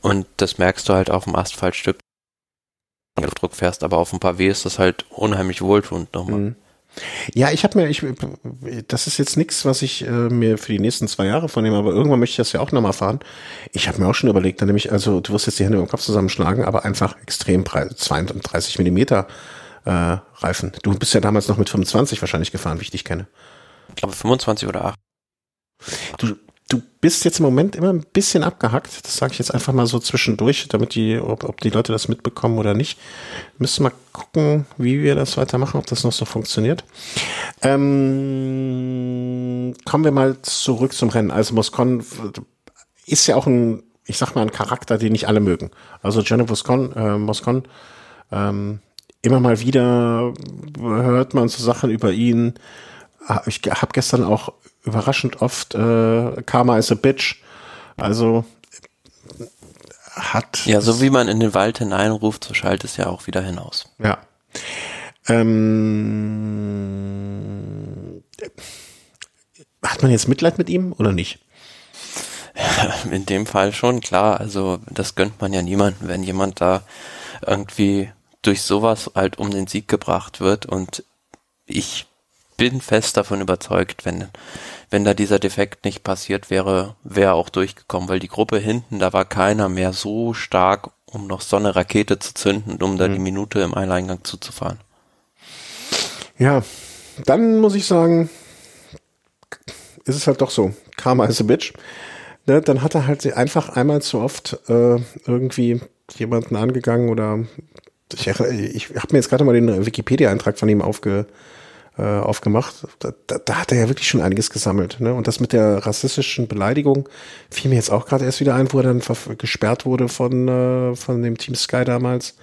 und das merkst du halt auf dem Asphaltstück, wenn du Druck fährst, aber auf ein paar W ist das halt unheimlich wohltuend nochmal. Mhm. Ja, ich habe mir, ich, das ist jetzt nichts, was ich äh, mir für die nächsten zwei Jahre vornehme, aber irgendwann möchte ich das ja auch nochmal fahren. Ich habe mir auch schon überlegt, dann nämlich, also du wirst jetzt die Hände im Kopf zusammenschlagen, aber einfach extrem breit, 32 Millimeter äh, Reifen. Du bist ja damals noch mit 25 wahrscheinlich gefahren, wie ich dich kenne. Ich glaube 25 oder 8. Du, du bist jetzt im Moment immer ein bisschen abgehackt. Das sage ich jetzt einfach mal so zwischendurch, damit die, ob, ob die Leute das mitbekommen oder nicht. Müssen mal gucken, wie wir das weitermachen, ob das noch so funktioniert. Ähm kommen wir mal zurück zum Rennen. Also Moscon ist ja auch ein, ich sag mal, ein Charakter, den nicht alle mögen. Also Jenny Moscon, äh, Moscon ähm, immer mal wieder hört man so Sachen über ihn. Ah, ich habe gestern auch überraschend oft äh, Karma is a Bitch. Also hat. Ja, so wie man in den Wald hineinruft, so schallt es ja auch wieder hinaus. Ja. Ähm, hat man jetzt Mitleid mit ihm oder nicht? <laughs> In dem Fall schon, klar. Also das gönnt man ja niemandem, wenn jemand da irgendwie durch sowas halt um den Sieg gebracht wird. Und ich bin fest davon überzeugt, wenn, wenn da dieser Defekt nicht passiert wäre, wäre auch durchgekommen, weil die Gruppe hinten, da war keiner mehr so stark, um noch so eine Rakete zu zünden, um da mhm. die Minute im Alleingang zuzufahren. Ja, dann muss ich sagen, ist es halt doch so. Karma is a bitch. Ne, dann hat er halt einfach einmal zu oft äh, irgendwie jemanden angegangen oder ich, ich habe mir jetzt gerade mal den Wikipedia-Eintrag von ihm aufge, äh, aufgemacht. Da, da, da, hat er ja wirklich schon einiges gesammelt. Ne? Und das mit der rassistischen Beleidigung fiel mir jetzt auch gerade erst wieder ein, wo er dann gesperrt wurde von, äh, von dem Team Sky damals.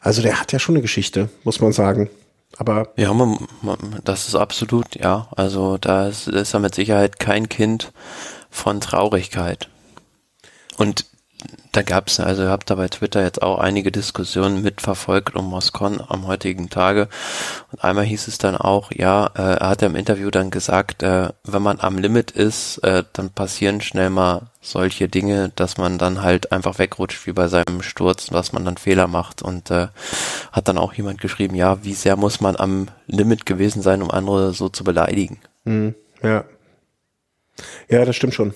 Also der hat ja schon eine Geschichte, muss man sagen. Aber ja, man, man, das ist absolut, ja. Also da ist, ist er mit Sicherheit kein Kind von Traurigkeit. Und da gab es, also ihr habt da bei Twitter jetzt auch einige Diskussionen mitverfolgt um Moscon am heutigen Tage. Und einmal hieß es dann auch, ja, äh, er hat ja im Interview dann gesagt, äh, wenn man am Limit ist, äh, dann passieren schnell mal solche Dinge, dass man dann halt einfach wegrutscht wie bei seinem Sturz, was man dann Fehler macht. Und äh, hat dann auch jemand geschrieben, ja, wie sehr muss man am Limit gewesen sein, um andere so zu beleidigen. Mhm, ja. Ja, das stimmt schon.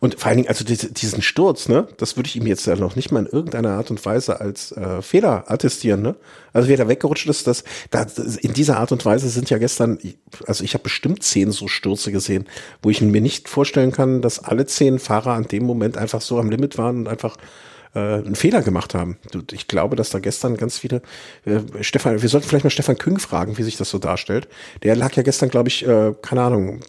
Und vor allen Dingen, also diesen Sturz, ne, das würde ich ihm jetzt ja noch nicht mal in irgendeiner Art und Weise als äh, Fehler attestieren, ne? Also wer da weggerutscht ist, das, das in dieser Art und Weise sind ja gestern, also ich habe bestimmt zehn so Stürze gesehen, wo ich mir nicht vorstellen kann, dass alle zehn Fahrer an dem Moment einfach so am Limit waren und einfach äh, einen Fehler gemacht haben. Ich glaube, dass da gestern ganz viele, äh, Stefan, wir sollten vielleicht mal Stefan Küng fragen, wie sich das so darstellt. Der lag ja gestern, glaube ich, äh, keine Ahnung,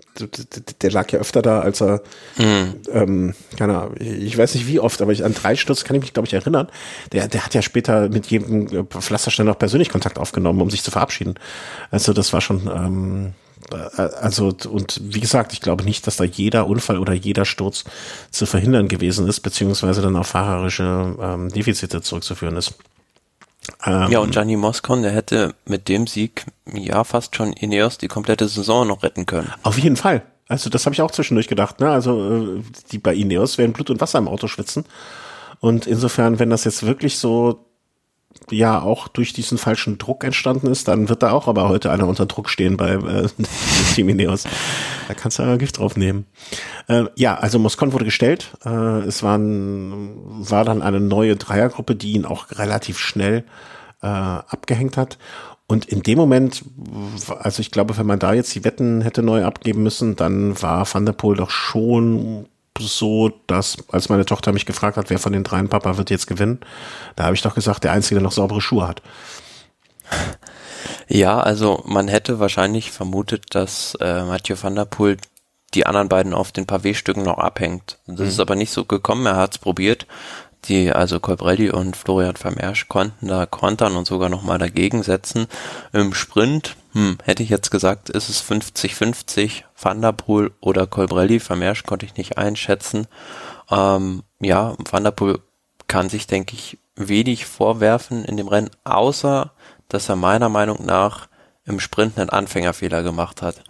der lag ja öfter da, als er, mhm. ähm, keine Ahnung, ich weiß nicht wie oft, aber ich, an drei Stürze kann ich mich, glaube ich, erinnern. Der, der hat ja später mit jedem äh, Pflasterstein auch persönlich Kontakt aufgenommen, um sich zu verabschieden. Also das war schon, ähm, äh, also und wie gesagt, ich glaube nicht, dass da jeder Unfall oder jeder Sturz zu verhindern gewesen ist, beziehungsweise dann auf fahrerische ähm, Defizite zurückzuführen ist. Ähm, ja, und Gianni Moscon, der hätte mit dem Sieg ja fast schon Ineos die komplette Saison noch retten können. Auf jeden Fall. Also das habe ich auch zwischendurch gedacht. Ne? Also äh, die bei Ineos werden Blut und Wasser im Auto schwitzen. Und insofern, wenn das jetzt wirklich so ja auch durch diesen falschen Druck entstanden ist, dann wird da auch aber heute einer unter Druck stehen bei äh, <laughs> Team Ineos. Da kannst du aber Gift drauf nehmen. Äh, ja, also Moscon wurde gestellt. Äh, es waren, war dann eine neue Dreiergruppe, die ihn auch relativ schnell äh, abgehängt hat. Und in dem Moment, also ich glaube, wenn man da jetzt die Wetten hätte neu abgeben müssen, dann war Van der Poel doch schon so, dass als meine Tochter mich gefragt hat, wer von den dreien Papa wird jetzt gewinnen, da habe ich doch gesagt, der Einzige, der noch saubere Schuhe hat. Ja, also man hätte wahrscheinlich vermutet, dass äh, Mathieu van der Poel die anderen beiden auf den Pavé-Stücken noch abhängt. Das mhm. ist aber nicht so gekommen, er hat es probiert. Die, also Colbrelli und Florian Vermersch konnten da kontern und sogar nochmal dagegen setzen. Im Sprint, hm, hätte ich jetzt gesagt, ist es 50-50, Van der Poel oder Colbrelli. Vermersch konnte ich nicht einschätzen. Ähm, ja, Van der Poel kann sich, denke ich, wenig vorwerfen in dem Rennen, außer dass er meiner Meinung nach im Sprint einen Anfängerfehler gemacht hat.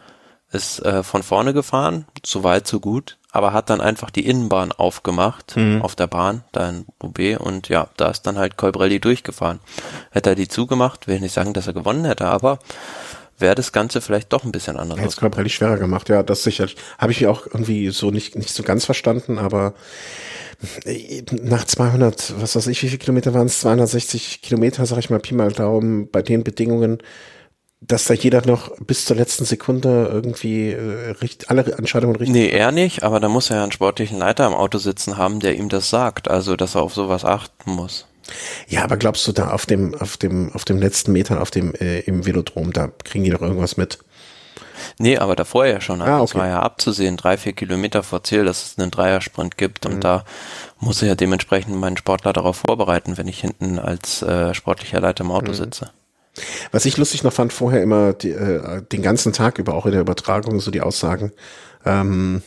Ist äh, von vorne gefahren, so weit, so gut, aber hat dann einfach die Innenbahn aufgemacht mhm. auf der Bahn, da in Roubaix und ja, da ist dann halt Colbrelli durchgefahren. Hätte er die zugemacht, will nicht sagen, dass er gewonnen hätte, aber wäre das Ganze vielleicht doch ein bisschen anders. Hätte es Colbrelli schwerer gemacht, ja, das sicherlich. Habe ich auch irgendwie so nicht, nicht so ganz verstanden, aber nach 200, was weiß ich, wie viele Kilometer waren es? 260 Kilometer, sag ich mal, Pi mal Daumen, bei den Bedingungen, dass da jeder noch bis zur letzten Sekunde irgendwie äh, richt, alle Entscheidungen richtig. Nee, er nicht, aber da muss er ja einen sportlichen Leiter im Auto sitzen haben, der ihm das sagt, also dass er auf sowas achten muss. Ja, aber glaubst du da auf dem, auf dem, auf dem letzten Metern, auf dem, äh, im Velodrom, da kriegen die doch irgendwas mit? Nee, aber davor ja schon. Also Ah, Es okay. war ja abzusehen, drei, vier Kilometer vor Ziel, dass es einen Dreiersprint gibt. Mhm. Und da muss ich ja dementsprechend meinen Sportler darauf vorbereiten, wenn ich hinten als äh, sportlicher Leiter im Mhm. Auto sitze. Was ich lustig noch fand, vorher immer die, äh, den ganzen Tag über, auch in der Übertragung, so die Aussagen, ähm,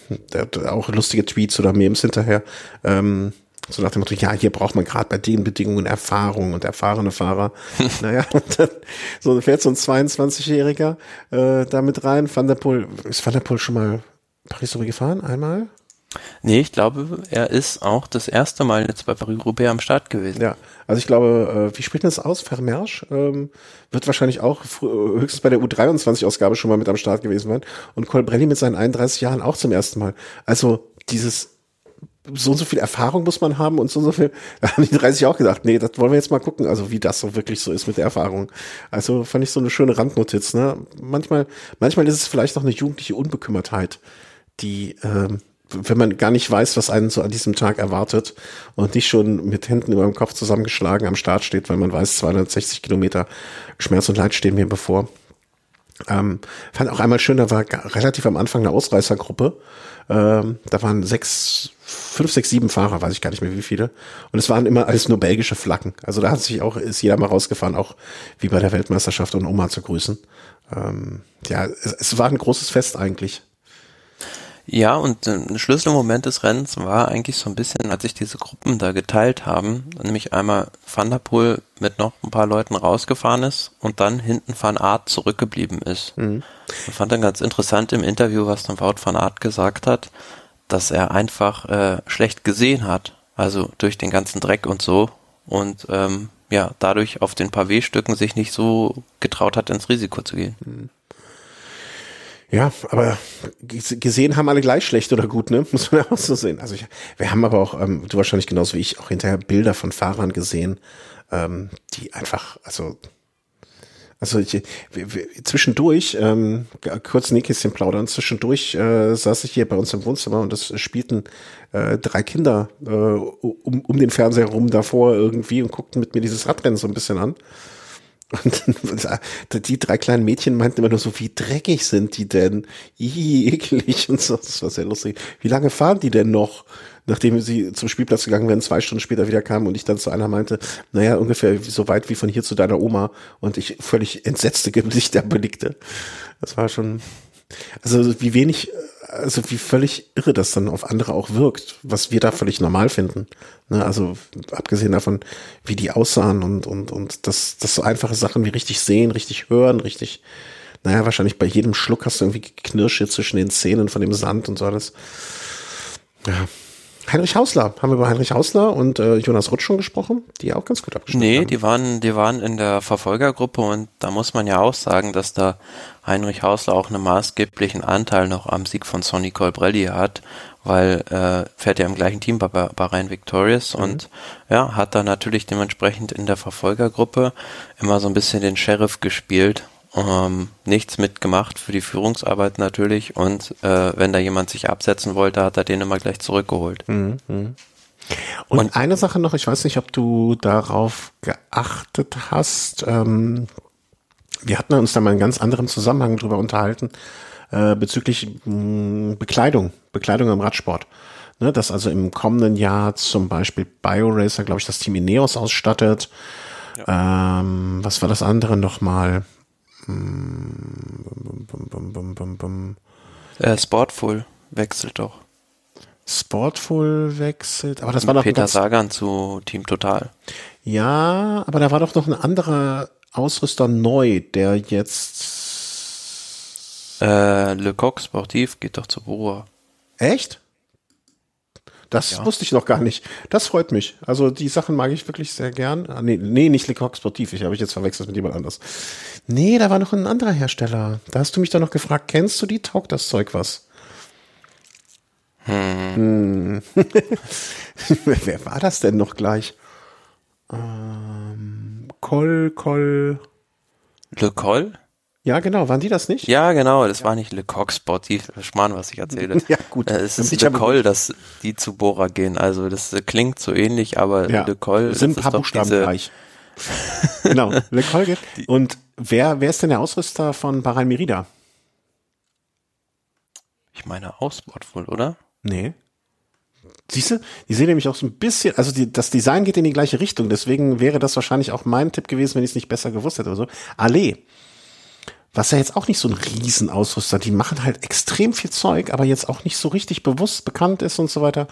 auch lustige Tweets oder Memes hinterher, ähm, so nach dem Motto, ja, hier braucht man gerade bei den Bedingungen Erfahrung und erfahrene Fahrer. <laughs> naja, und dann so fährt so ein 22-Jähriger äh, da mit rein. Van der Poel, ist Van der Poel schon mal Paris-Roubaix gefahren? Einmal? Nee, ich glaube, er ist auch das erste Mal jetzt bei Paris-Roubaix am Start gewesen. Ja, also ich glaube, äh, wie spricht man das aus? Vermersch ähm, wird wahrscheinlich auch frü- höchstens bei der U23-Ausgabe schon mal mit am Start gewesen sein. Und Colbrelli mit seinen 31 Jahren auch zum ersten Mal. Also dieses so und so viel Erfahrung muss man haben und so und so viel, <laughs> da haben die 30 auch gedacht, nee, das wollen wir jetzt mal gucken, also wie das so wirklich so ist mit der Erfahrung. Also fand ich so eine schöne Randnotiz, ne? Manchmal, manchmal ist es vielleicht auch eine jugendliche Unbekümmertheit, die, ähm, wenn man gar nicht weiß, was einen so an diesem Tag erwartet und nicht schon mit Händen über dem Kopf zusammengeschlagen am Start steht, weil man weiß, 260 Kilometer Schmerz und Leid stehen mir bevor. Ähm, fand auch einmal schön, da war relativ am Anfang eine Ausreißergruppe. Ähm, da waren sechs, fünf, sechs, sieben Fahrer, weiß ich gar nicht mehr wie viele. Und es waren immer alles nur belgische Flaggen. Also da hat sich auch, ist jeder mal rausgefahren, auch wie bei der Weltmeisterschaft und Oma zu grüßen. Ähm, ja, es, es war ein großes Fest eigentlich. Ja, und äh, ein Schlüsselmoment des Rennens war eigentlich so ein bisschen, als sich diese Gruppen da geteilt haben, nämlich einmal Van der Poel mit noch ein paar Leuten rausgefahren ist und dann hinten Van Aert zurückgeblieben ist. Ich fand dann ganz interessant im Interview, was dann Wout van Aert gesagt hat, dass er einfach äh, schlecht gesehen hat, also durch den ganzen Dreck und so und ähm, ja, dadurch auf den Pavé-Stücken sich nicht so getraut hat, ins Risiko zu gehen. Ja, aber gesehen haben alle gleich schlecht oder gut, ne? <laughs> Muss man ja auch so sehen. Also ich, wir haben aber auch, ähm, du wahrscheinlich genauso wie ich, auch hinterher Bilder von Fahrern gesehen, ähm, die einfach, also also ich, wir, wir, zwischendurch, ähm, kurz Nähkästchen plaudern, zwischendurch äh, saß ich hier bei uns im Wohnzimmer und es spielten äh, drei Kinder äh, um, um den Fernseher rum davor irgendwie und guckten mit mir dieses Radrennen so ein bisschen an. Und die drei kleinen Mädchen meinten immer nur so, wie dreckig sind die denn? Ih, eklig und so. Das war sehr lustig. Wie lange fahren die denn noch? Nachdem sie zum Spielplatz gegangen wären, zwei Stunden später wieder kamen und ich dann zu einer meinte, naja, ungefähr so weit wie von hier zu deiner Oma und ich völlig entsetzte Gesichter belegte. Das war schon, also wie wenig, also wie völlig irre das dann auf andere auch wirkt, was wir da völlig normal finden. Ne, also abgesehen davon, wie die aussahen und und und das das so einfache Sachen wie richtig sehen, richtig hören, richtig, naja, wahrscheinlich bei jedem Schluck hast du irgendwie Knirsche zwischen den Zähnen von dem Sand und so alles. Ja. Heinrich Hausler, haben wir über Heinrich Hausler und äh, Jonas Rutsch schon gesprochen, die auch ganz gut abgeschnitten Nee, haben. die waren, die waren in der Verfolgergruppe und da muss man ja auch sagen, dass da Heinrich Hausler auch einen maßgeblichen Anteil noch am Sieg von Sonny Colbrelli hat, weil äh, fährt ja im gleichen Team bei Bahrain Victorious und ja, hat da natürlich dementsprechend in der Verfolgergruppe immer so ein bisschen den Sheriff gespielt. Ähm, nichts mitgemacht für die Führungsarbeit natürlich und äh, wenn da jemand sich absetzen wollte, hat er den immer gleich zurückgeholt. Und, eine Sache noch, ich weiß nicht, ob du darauf geachtet hast. Ähm, wir hatten uns da mal in ganz anderem Zusammenhang drüber unterhalten, äh, bezüglich mh, Bekleidung, Bekleidung im Radsport. Ne, dass also im kommenden Jahr zum Beispiel BioRacer, glaube ich, das Team Ineos ausstattet. Ähm, was war das andere nochmal? Bum, bum, bum, bum, bum. Äh, Sportful wechselt doch. Sportful wechselt, aber das war doch Peter Sagan zu Team Total. Ja, aber da war doch noch ein anderer Ausrüster neu, der jetzt Äh, Le Coq Sportif geht doch zu Bora. echt? Das wusste ich noch gar nicht. Das freut mich. Also die Sachen mag ich wirklich sehr gern. Ah, nee, nee, nicht Lecoq Sportif. Ich habe ich jetzt verwechselt mit jemand anders. Nee, da war noch ein anderer Hersteller. Da hast du mich doch noch gefragt, kennst du die? Taugt das Zeug was? Hm. wer, <laughs> wer war das denn noch gleich? Ähm, Kol, Kol. Le Col? Ja, genau. Waren die das nicht? Ja, genau, das war nicht Le Coq Sportif. Schmarrn, was ich erzähle. <laughs> Ja, gut. Äh, es ist Le Col, dass die zu Bora gehen. Also das äh, klingt so ähnlich, aber Ja, Le Col sind ein paar Buchstaben gleich. <laughs> genau, Le Colgate. Und wer, wer ist denn der Ausrüster von Bahrain Merida? Ich meine Ausbord wohl, oder? Nee. Siehst du, die sehen nämlich auch so ein bisschen, also die, das Design geht in die gleiche Richtung, deswegen wäre das wahrscheinlich auch mein Tipp gewesen, wenn ich es nicht besser gewusst hätte oder so. Allee. Was ja jetzt auch nicht so ein Riesenausrüster, die machen halt extrem viel Zeug, aber jetzt auch nicht so richtig bewusst bekannt ist und so weiter.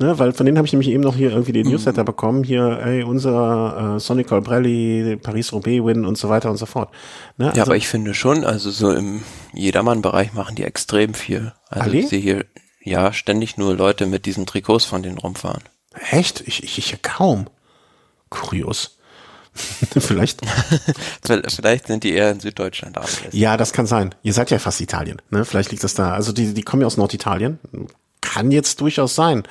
Ne, weil von denen habe ich nämlich eben noch hier irgendwie den Newsletter bekommen, hier, ey, unser äh, Sonic Colbrelli, Paris-Roubaix-Win und so weiter und so fort. Ne, Ja, also, aber ich finde schon, also so im Jedermann-Bereich machen die extrem viel. Also Allee? ich sehe hier ja ständig nur Leute mit diesen Trikots von denen rumfahren. echt? Ich, ich, ich kaum. Kurios. <laughs> Vielleicht. <laughs> Vielleicht sind die eher in Süddeutschland ansässig. Ja, das kann sein. Ihr seid ja fast Italien, ne? Vielleicht liegt das da. Also die, die kommen ja aus Norditalien. Kann jetzt durchaus sein.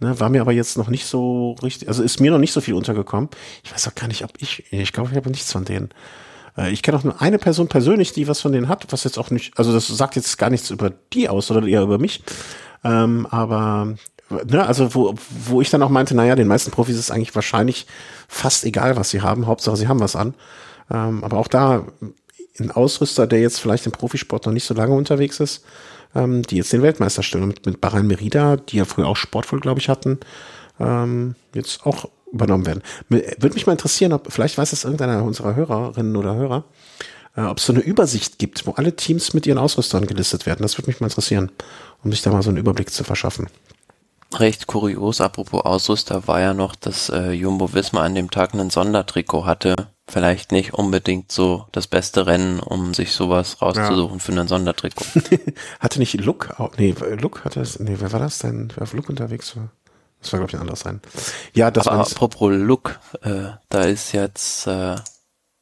Ne? War mir aber jetzt noch nicht so richtig, also ist mir noch nicht so viel untergekommen. Ich weiß auch gar nicht, ob ich, ich glaube, ich habe nichts von denen. Äh, Ich kenne auch nur eine Person persönlich, die was von denen hat, was jetzt auch nicht, also das sagt jetzt gar nichts über die aus, sondern eher über mich. Ähm, aber ne, also wo, wo ich dann auch meinte, naja, den meisten Profis ist eigentlich wahrscheinlich fast egal, was sie haben, Hauptsache sie haben was an. Ähm, aber auch da ein Ausrüster, der jetzt vielleicht im Profisport noch nicht so lange unterwegs ist, ähm, die jetzt den Weltmeister stellen. Mit, mit Bahrain Merida, die ja früher auch Sportvoll, glaube ich, hatten, ähm, jetzt auch übernommen werden. Würde mich mal interessieren, ob, vielleicht weiß es irgendeiner unserer Hörerinnen oder Hörer, äh, ob es so eine Übersicht gibt, wo alle Teams mit ihren Ausrüstern gelistet werden. Das würde mich mal interessieren, um sich da mal so einen Überblick zu verschaffen. Recht kurios, apropos Ausrüster, war ja noch, dass äh, Jumbo Wismar an dem Tag ein Sondertrikot hatte. Vielleicht nicht unbedingt so das beste Rennen, um sich sowas rauszusuchen für ein Sondertrikot. <laughs> hatte nicht Luke, auch, nee, Luke hatte es, nee, wer war das denn, wer auf Luke unterwegs war? Das war, glaube ich, ein anderes Rennen. Ja, das war apropos Look, äh, da ist jetzt äh,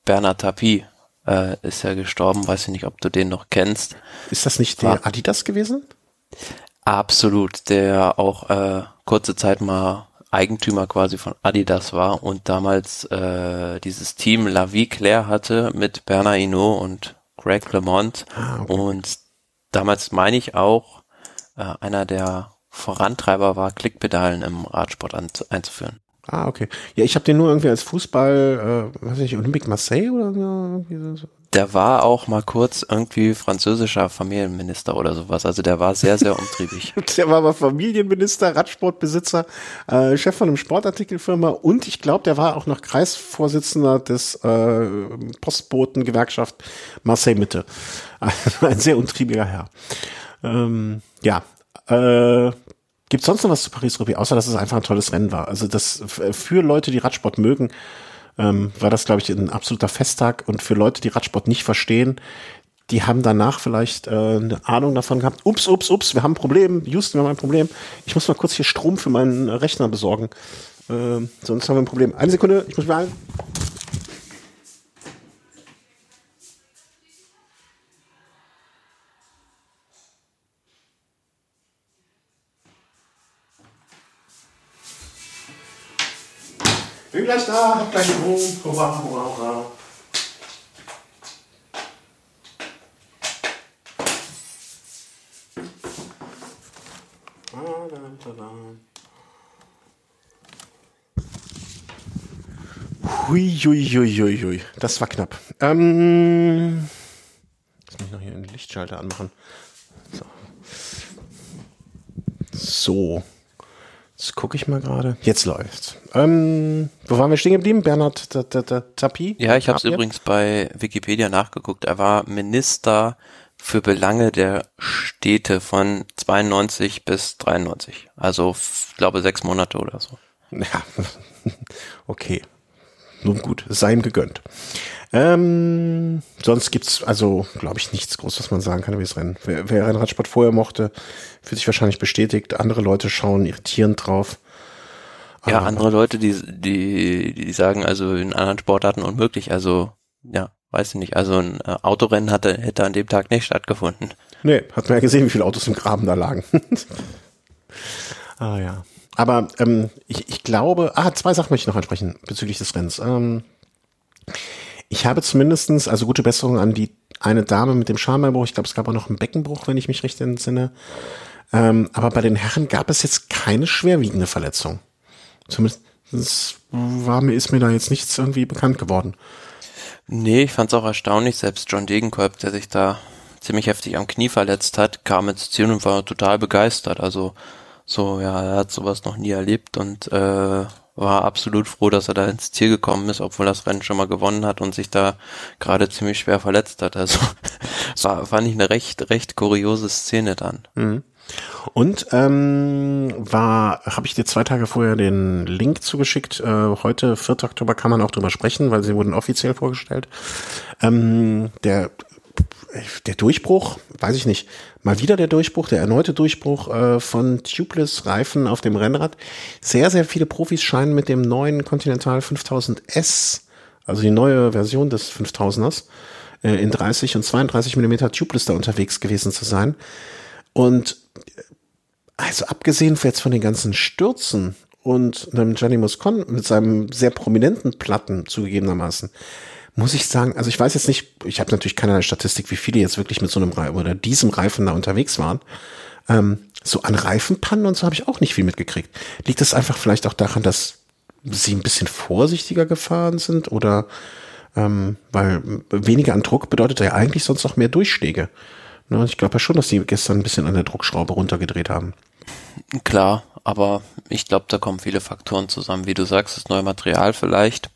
Bernard Tapie äh, ist ja gestorben, weiß ich nicht, ob du den noch kennst. ist das nicht war- der Adidas gewesen? Absolut, der auch äh, kurze Zeit mal Eigentümer quasi von Adidas war und damals äh, dieses Team La Vie Claire hatte mit Bernard Hinault und Greg LeMond Ah, okay. und damals meine ich auch äh, einer der Vorantreiber war, Klickpedalen im Radsport einzuführen. Ah, okay. Ja, ich habe den nur irgendwie als Fußball, äh, weiß ich, Olympique Marseille oder so. Der war auch mal kurz irgendwie französischer Familienminister oder sowas. Also der war sehr, sehr umtriebig. <laughs> Der war aber Familienminister, Radsportbesitzer, äh, Chef von einem Sportartikelfirma und ich glaube, der war auch noch Kreisvorsitzender des äh, Postbotengewerkschaft Marseille Mitte. <laughs> Ein sehr untriebiger Herr. Ähm, ja, äh, Gibt sonst noch was zu Paris-Roubaix, außer dass es einfach ein tolles Rennen war? Also das für Leute, die Radsport mögen, ähm, war das, glaube ich, ein absoluter Festtag. Und für Leute, die Radsport nicht verstehen, die haben danach vielleicht äh, eine Ahnung davon gehabt. Ups, ups, ups, wir haben ein Problem. Houston, wir haben ein Problem. Ich muss mal kurz hier Strom für meinen Rechner besorgen. Ähm, sonst haben wir ein Problem. Eine Sekunde, ich muss beeilen. Bin gleich da, hab gleich Strom. Hurra, hurra, hurra. Hui, hui, hui, hui, hui. Das war knapp. Ähm, jetzt muss ich noch hier einen Lichtschalter anmachen. So. So. Jetzt gucke ich mal gerade. Jetzt läuft's. Ähm, wo waren wir stehen geblieben? Bernhard Tapie? Ja, ich habe es übrigens bei Wikipedia nachgeguckt. Er war Minister für Belange der Städte von 92 bis 93. Also, ich glaube, sechs Monate oder so. Ja, <laughs> okay. Nun gut, es sei ihm gegönnt. Ähm, sonst gibt's also, glaube ich, nichts groß, was man sagen kann über das Rennen. Wer, wer Rennradsport vorher mochte, fühlt sich wahrscheinlich bestätigt. Andere Leute schauen irritierend drauf. Ja, Aber- andere Leute, die, die, die sagen also in anderen Sportarten unmöglich. Also, ja, weiß ich nicht. Also ein äh, Autorennen hatte, hätte an dem Tag nicht stattgefunden. Nee, hat man ja gesehen, wie viele Autos im Graben da lagen. <laughs> ah ja. Aber ähm, ich, ich glaube, ah, zwei Sachen möchte ich noch ansprechen bezüglich des Rennens. Ähm, ich habe zumindestens, also gute Besserung an die eine Dame mit dem Schambeibruch. Ich glaube, es gab auch noch einen Beckenbruch, wenn ich mich recht entsinne. Ähm, aber bei den Herren gab es jetzt keine schwerwiegende Verletzung. Zumindest war mir, ist mir da jetzt nichts irgendwie bekannt geworden. Nee, ich fand's auch erstaunlich, selbst John Degenkolb, der sich da ziemlich heftig am Knie verletzt hat, kam ins Ziel und war total begeistert. Also so, ja, er hat sowas noch nie erlebt und äh, war absolut froh, dass er da ins Ziel gekommen ist, obwohl das Rennen schon mal gewonnen hat und sich da gerade ziemlich schwer verletzt hat. Also <laughs> war, fand ich eine recht, recht kuriose Szene dann. Mhm. Und ähm, war, habe ich dir zwei Tage vorher den Link zugeschickt. Äh, heute, 4. Oktober, kann man auch drüber sprechen, weil sie wurden offiziell vorgestellt. Ähm, der der Durchbruch, weiß ich nicht, mal wieder der Durchbruch, der erneute Durchbruch äh, von Tubeless Reifen auf dem Rennrad. Sehr, sehr viele Profis scheinen mit dem neuen Continental 5000S, also die neue Version des 5000ers, äh, in 30 und 32 Millimeter Tubeless da unterwegs gewesen zu sein. Und also abgesehen jetzt von den ganzen Stürzen und einem Gianni Moscon mit seinem sehr prominenten Platten zugegebenermaßen, muss ich sagen, also ich weiß jetzt nicht, ich habe natürlich keine Statistik, wie viele jetzt wirklich mit so einem Reifen oder diesem Reifen da unterwegs waren. Ähm, so an Reifenpannen und so habe ich auch nicht viel mitgekriegt. Liegt das einfach vielleicht auch daran, dass sie ein bisschen vorsichtiger gefahren sind oder ähm, weil weniger an Druck bedeutet ja eigentlich sonst noch mehr Durchschläge. Ne, ich glaube ja schon, dass sie gestern ein bisschen an der Druckschraube runtergedreht haben. Klar, aber ich glaube, da kommen viele Faktoren zusammen, wie du sagst, das neue Material vielleicht,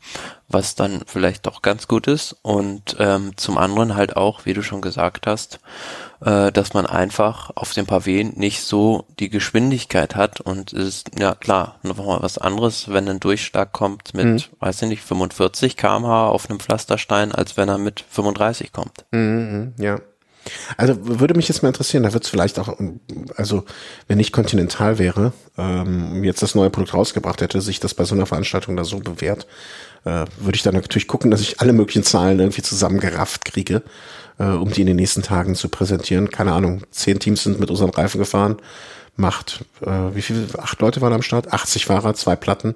was dann vielleicht doch ganz gut ist und ähm, zum anderen halt auch, wie du schon gesagt hast, äh, dass man einfach auf dem Pavé nicht so die Geschwindigkeit hat und es ist ja klar noch mal was anderes, wenn ein Durchschlag kommt mit, mhm. weiß ich nicht, 45 km/h auf einem Pflasterstein, als wenn er mit 35 kommt. Mhm, mhm, ja. Also würde mich jetzt mal interessieren, da wird es vielleicht auch, also wenn ich Continental wäre, ähm, jetzt das neue Produkt rausgebracht hätte, sich das bei so einer Veranstaltung da so bewährt, äh, würde ich dann natürlich gucken, dass ich alle möglichen Zahlen irgendwie zusammengerafft kriege, äh, um die in den nächsten Tagen zu präsentieren. Keine Ahnung, zehn Teams sind mit unseren Reifen gefahren, macht, äh, wie viel, acht Leute waren am Start, 80 Fahrer, zwei Platten.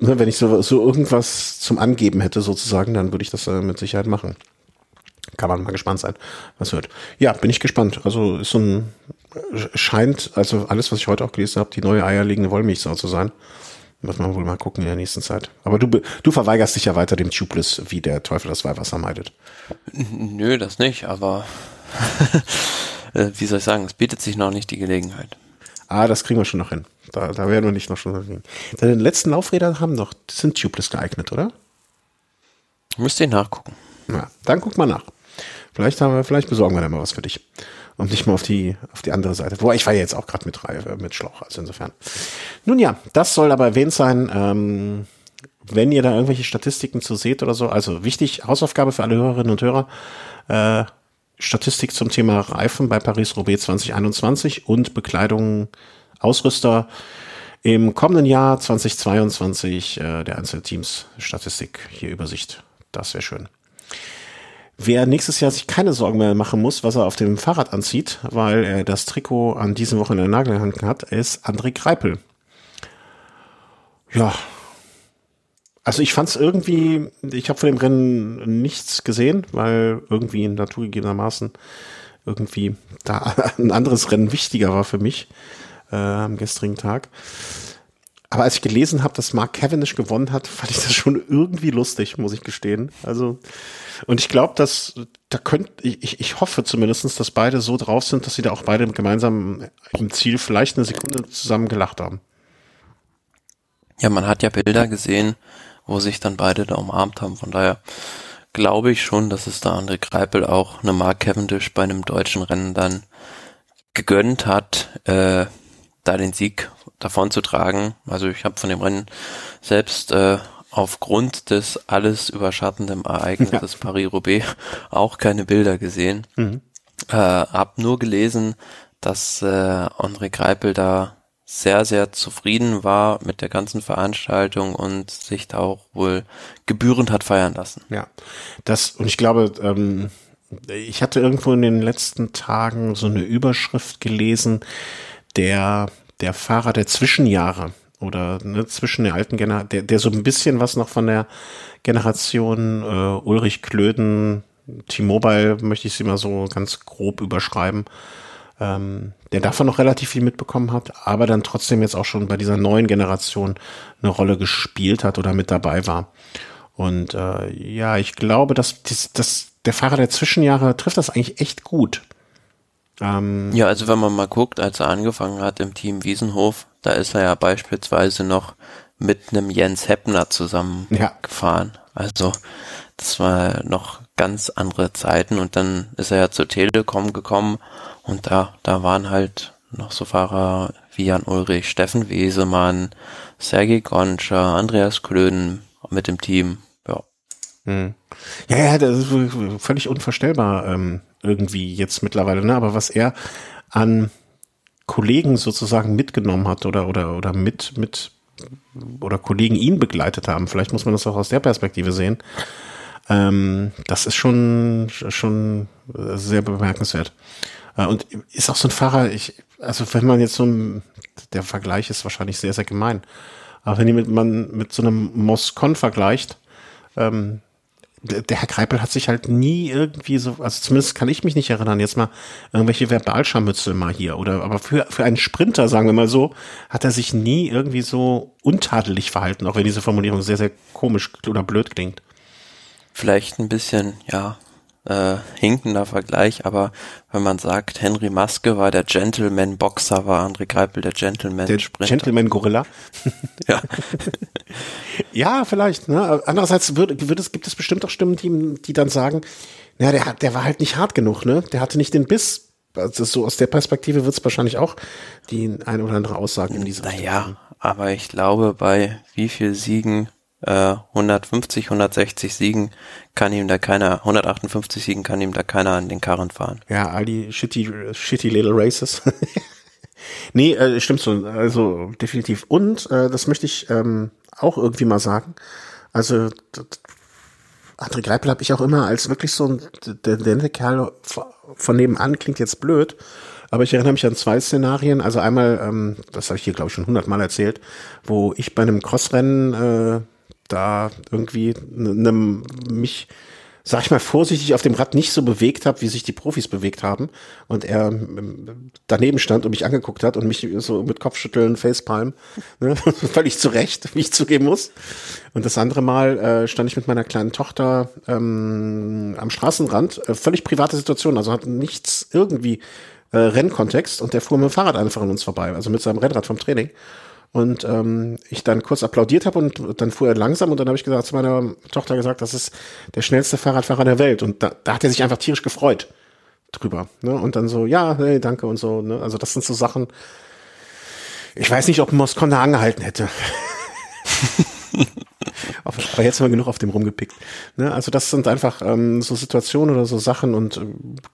Ne, wenn ich so, so irgendwas zum Angeben hätte sozusagen, dann würde ich das äh, mit Sicherheit machen kann man mal gespannt sein, was wird. Ja, bin ich gespannt. Also ist so ein scheint, also alles, was ich heute auch gelesen habe, die neue eierlegende Wollmilchsau zu sein. Muss man wohl mal gucken in der nächsten Zeit. Aber du, du verweigerst dich ja weiter dem Tubeless, wie der Teufel das Weihwasser meidet. Nö, das nicht, aber <laughs> äh, wie soll ich sagen, es bietet sich noch nicht die Gelegenheit. Ah, das kriegen wir schon noch hin. Da, da werden wir nicht noch schon hin. Deine letzten Laufräder haben doch, sind Tubeless geeignet, oder? Müsste ich nachgucken. Ja, dann guck mal nach. Vielleicht haben wir, vielleicht besorgen wir da mal was für dich. Und nicht mal auf die, auf die andere Seite. Wobei ich war ja jetzt auch gerade mit, Reihe, mit Schlauch, also insofern. Nun ja, das soll aber erwähnt sein. Ähm, wenn ihr da irgendwelche Statistiken zu seht oder so, also wichtig, Hausaufgabe für alle Hörerinnen und Hörer, äh, Statistik zum Thema Reifen bei Paris-Roubaix 2021 und Bekleidung, Ausrüster im kommenden Jahr 2022 äh, der Einzelteams Statistik hier Übersicht. Das wäre schön. Wer nächstes Jahr sich keine Sorgen mehr machen muss, was er auf dem Fahrrad anzieht, weil er das Trikot an diesem Wochenende in der Nagelhand hat, ist André Kreipel. Ja. Also ich fand es irgendwie, ich habe von dem Rennen nichts gesehen, weil irgendwie naturgegebenermaßen irgendwie da <laughs> ein anderes Rennen wichtiger war für mich äh, am gestrigen Tag. Aber als ich gelesen habe, dass Mark Cavendish gewonnen hat, fand ich das schon irgendwie lustig, muss ich gestehen. Also, und ich glaube, dass da könnt, ich, ich hoffe zumindestens, dass beide so drauf sind, dass sie da auch beide gemeinsam im Ziel vielleicht eine Sekunde zusammen gelacht haben. Ja, man hat ja Bilder gesehen, wo sich dann beide da umarmt haben. Von daher glaube ich schon, dass es da André Greipel auch eine Mark Cavendish bei einem deutschen Rennen dann gegönnt hat, äh, da den Sieg davon zu tragen. Also ich habe von dem Rennen selbst äh, aufgrund des alles überschattenden Ereignisses ja. Paris-Roubaix auch keine Bilder gesehen. Mhm. Äh, hab nur gelesen, dass äh, André Greipel da sehr, sehr zufrieden war mit der ganzen Veranstaltung und sich da auch wohl gebührend hat feiern lassen. Ja, das, und ich glaube, ähm, ich hatte irgendwo in den letzten Tagen so eine Überschrift gelesen, der, der Fahrer der Zwischenjahre oder ne, zwischen der alten Generation, der, der so ein bisschen was noch von der Generation äh, Ulrich Klöden, T-Mobile möchte ich sie mal so ganz grob überschreiben, ähm, der davon noch relativ viel mitbekommen hat, aber dann trotzdem jetzt auch schon bei dieser neuen Generation eine Rolle gespielt hat oder mit dabei war. Und äh, ja, ich glaube, dass, dass, dass der Fahrer der Zwischenjahre trifft das eigentlich echt gut. Ähm, ja, also wenn man mal guckt, als er angefangen hat im Team Wiesenhof, da ist er ja beispielsweise noch mit einem Jens Heppner zusammengefahren. Ja. Also das war noch ganz andere Zeiten und dann ist er ja zur Telekom gekommen und da, da waren halt noch so Fahrer wie Jan Ulrich, Steffen Wesemann, Sergei Gonscher, Andreas Klöden mit dem Team. Ja. Hm. Ja, ja, das ist völlig unvorstellbar ähm, irgendwie jetzt mittlerweile, ne? Aber was er an Kollegen sozusagen mitgenommen hat oder oder oder mit mit oder Kollegen ihn begleitet haben, vielleicht muss man das auch aus der Perspektive sehen. Ähm, das ist schon schon sehr bemerkenswert. Äh, und ist auch so ein Fahrer, ich, also wenn man jetzt so ein, der Vergleich ist wahrscheinlich sehr, sehr gemein. Aber wenn man mit so einem Moscon vergleicht, ähm, der Herr Kreipel hat sich halt nie irgendwie so, also zumindest kann ich mich nicht erinnern, jetzt mal irgendwelche Verbalscharmützel mal hier oder, aber für, für einen Sprinter, sagen wir mal so, hat er sich nie irgendwie so untadelig verhalten, auch wenn diese Formulierung sehr, sehr komisch oder blöd klingt. Vielleicht ein bisschen, ja, äh, hinkender Vergleich, aber wenn man sagt, Henry Maske war der Gentleman-Boxer, war André Greipel der Gentleman-Sprinter. Gentleman-Gorilla. <laughs> ja. <laughs> ja, vielleicht. Ne? Andererseits wird, wird es, gibt es bestimmt auch Stimmen, die, die dann sagen, na, der, der war halt nicht hart genug, ne? Der hatte nicht den Biss. Also so aus der Perspektive wird es wahrscheinlich auch die ein oder andere Aussage in dieser Naja, aber ich glaube, bei wie viel Siegen 150, äh, 160 Siegen kann ihm da keiner, 158 Siegen kann ihm da keiner an den Karren fahren. Ja, all die shitty, shitty little races. <laughs> nee, äh, stimmt so, also definitiv. Und äh, das möchte ich ähm, auch irgendwie mal sagen. Also André Greipel habe ich auch immer als wirklich so ein der, der Kerl von nebenan klingt jetzt blöd, aber ich erinnere mich an zwei Szenarien. Also einmal, ähm, das habe ich hier glaube ich schon hundertmal erzählt, wo ich bei einem Crossrennen äh, da irgendwie ne, mich, sag ich mal vorsichtig, auf dem Rad nicht so bewegt habe, wie sich die Profis bewegt haben. Und er daneben stand und mich angeguckt hat und mich so mit Kopfschütteln, Facepalm, <laughs> ne, <laughs> völlig zurecht, wie ich zugeben muss. Und das andere Mal äh, stand ich mit meiner kleinen Tochter ähm, am Straßenrand, äh, völlig private Situation, also hat nichts irgendwie äh, Rennkontext und der fuhr mit dem Fahrrad einfach an uns vorbei, also mit seinem Rennrad vom Training. Und ähm, ich dann kurz applaudiert habe und dann fuhr er langsam und dann habe ich gesagt zu meiner Tochter gesagt, das ist der schnellste Fahrradfahrer der Welt. Und da, da hat er sich einfach tierisch gefreut drüber. Ne? Und dann so, ja, hey, danke und so. Ne? Also das sind so Sachen. Ich weiß nicht, ob Moskon da angehalten hätte. <laughs> Aber jetzt haben wir genug auf dem rumgepickt. Ne? Also das sind einfach ähm, so Situationen oder so Sachen und äh,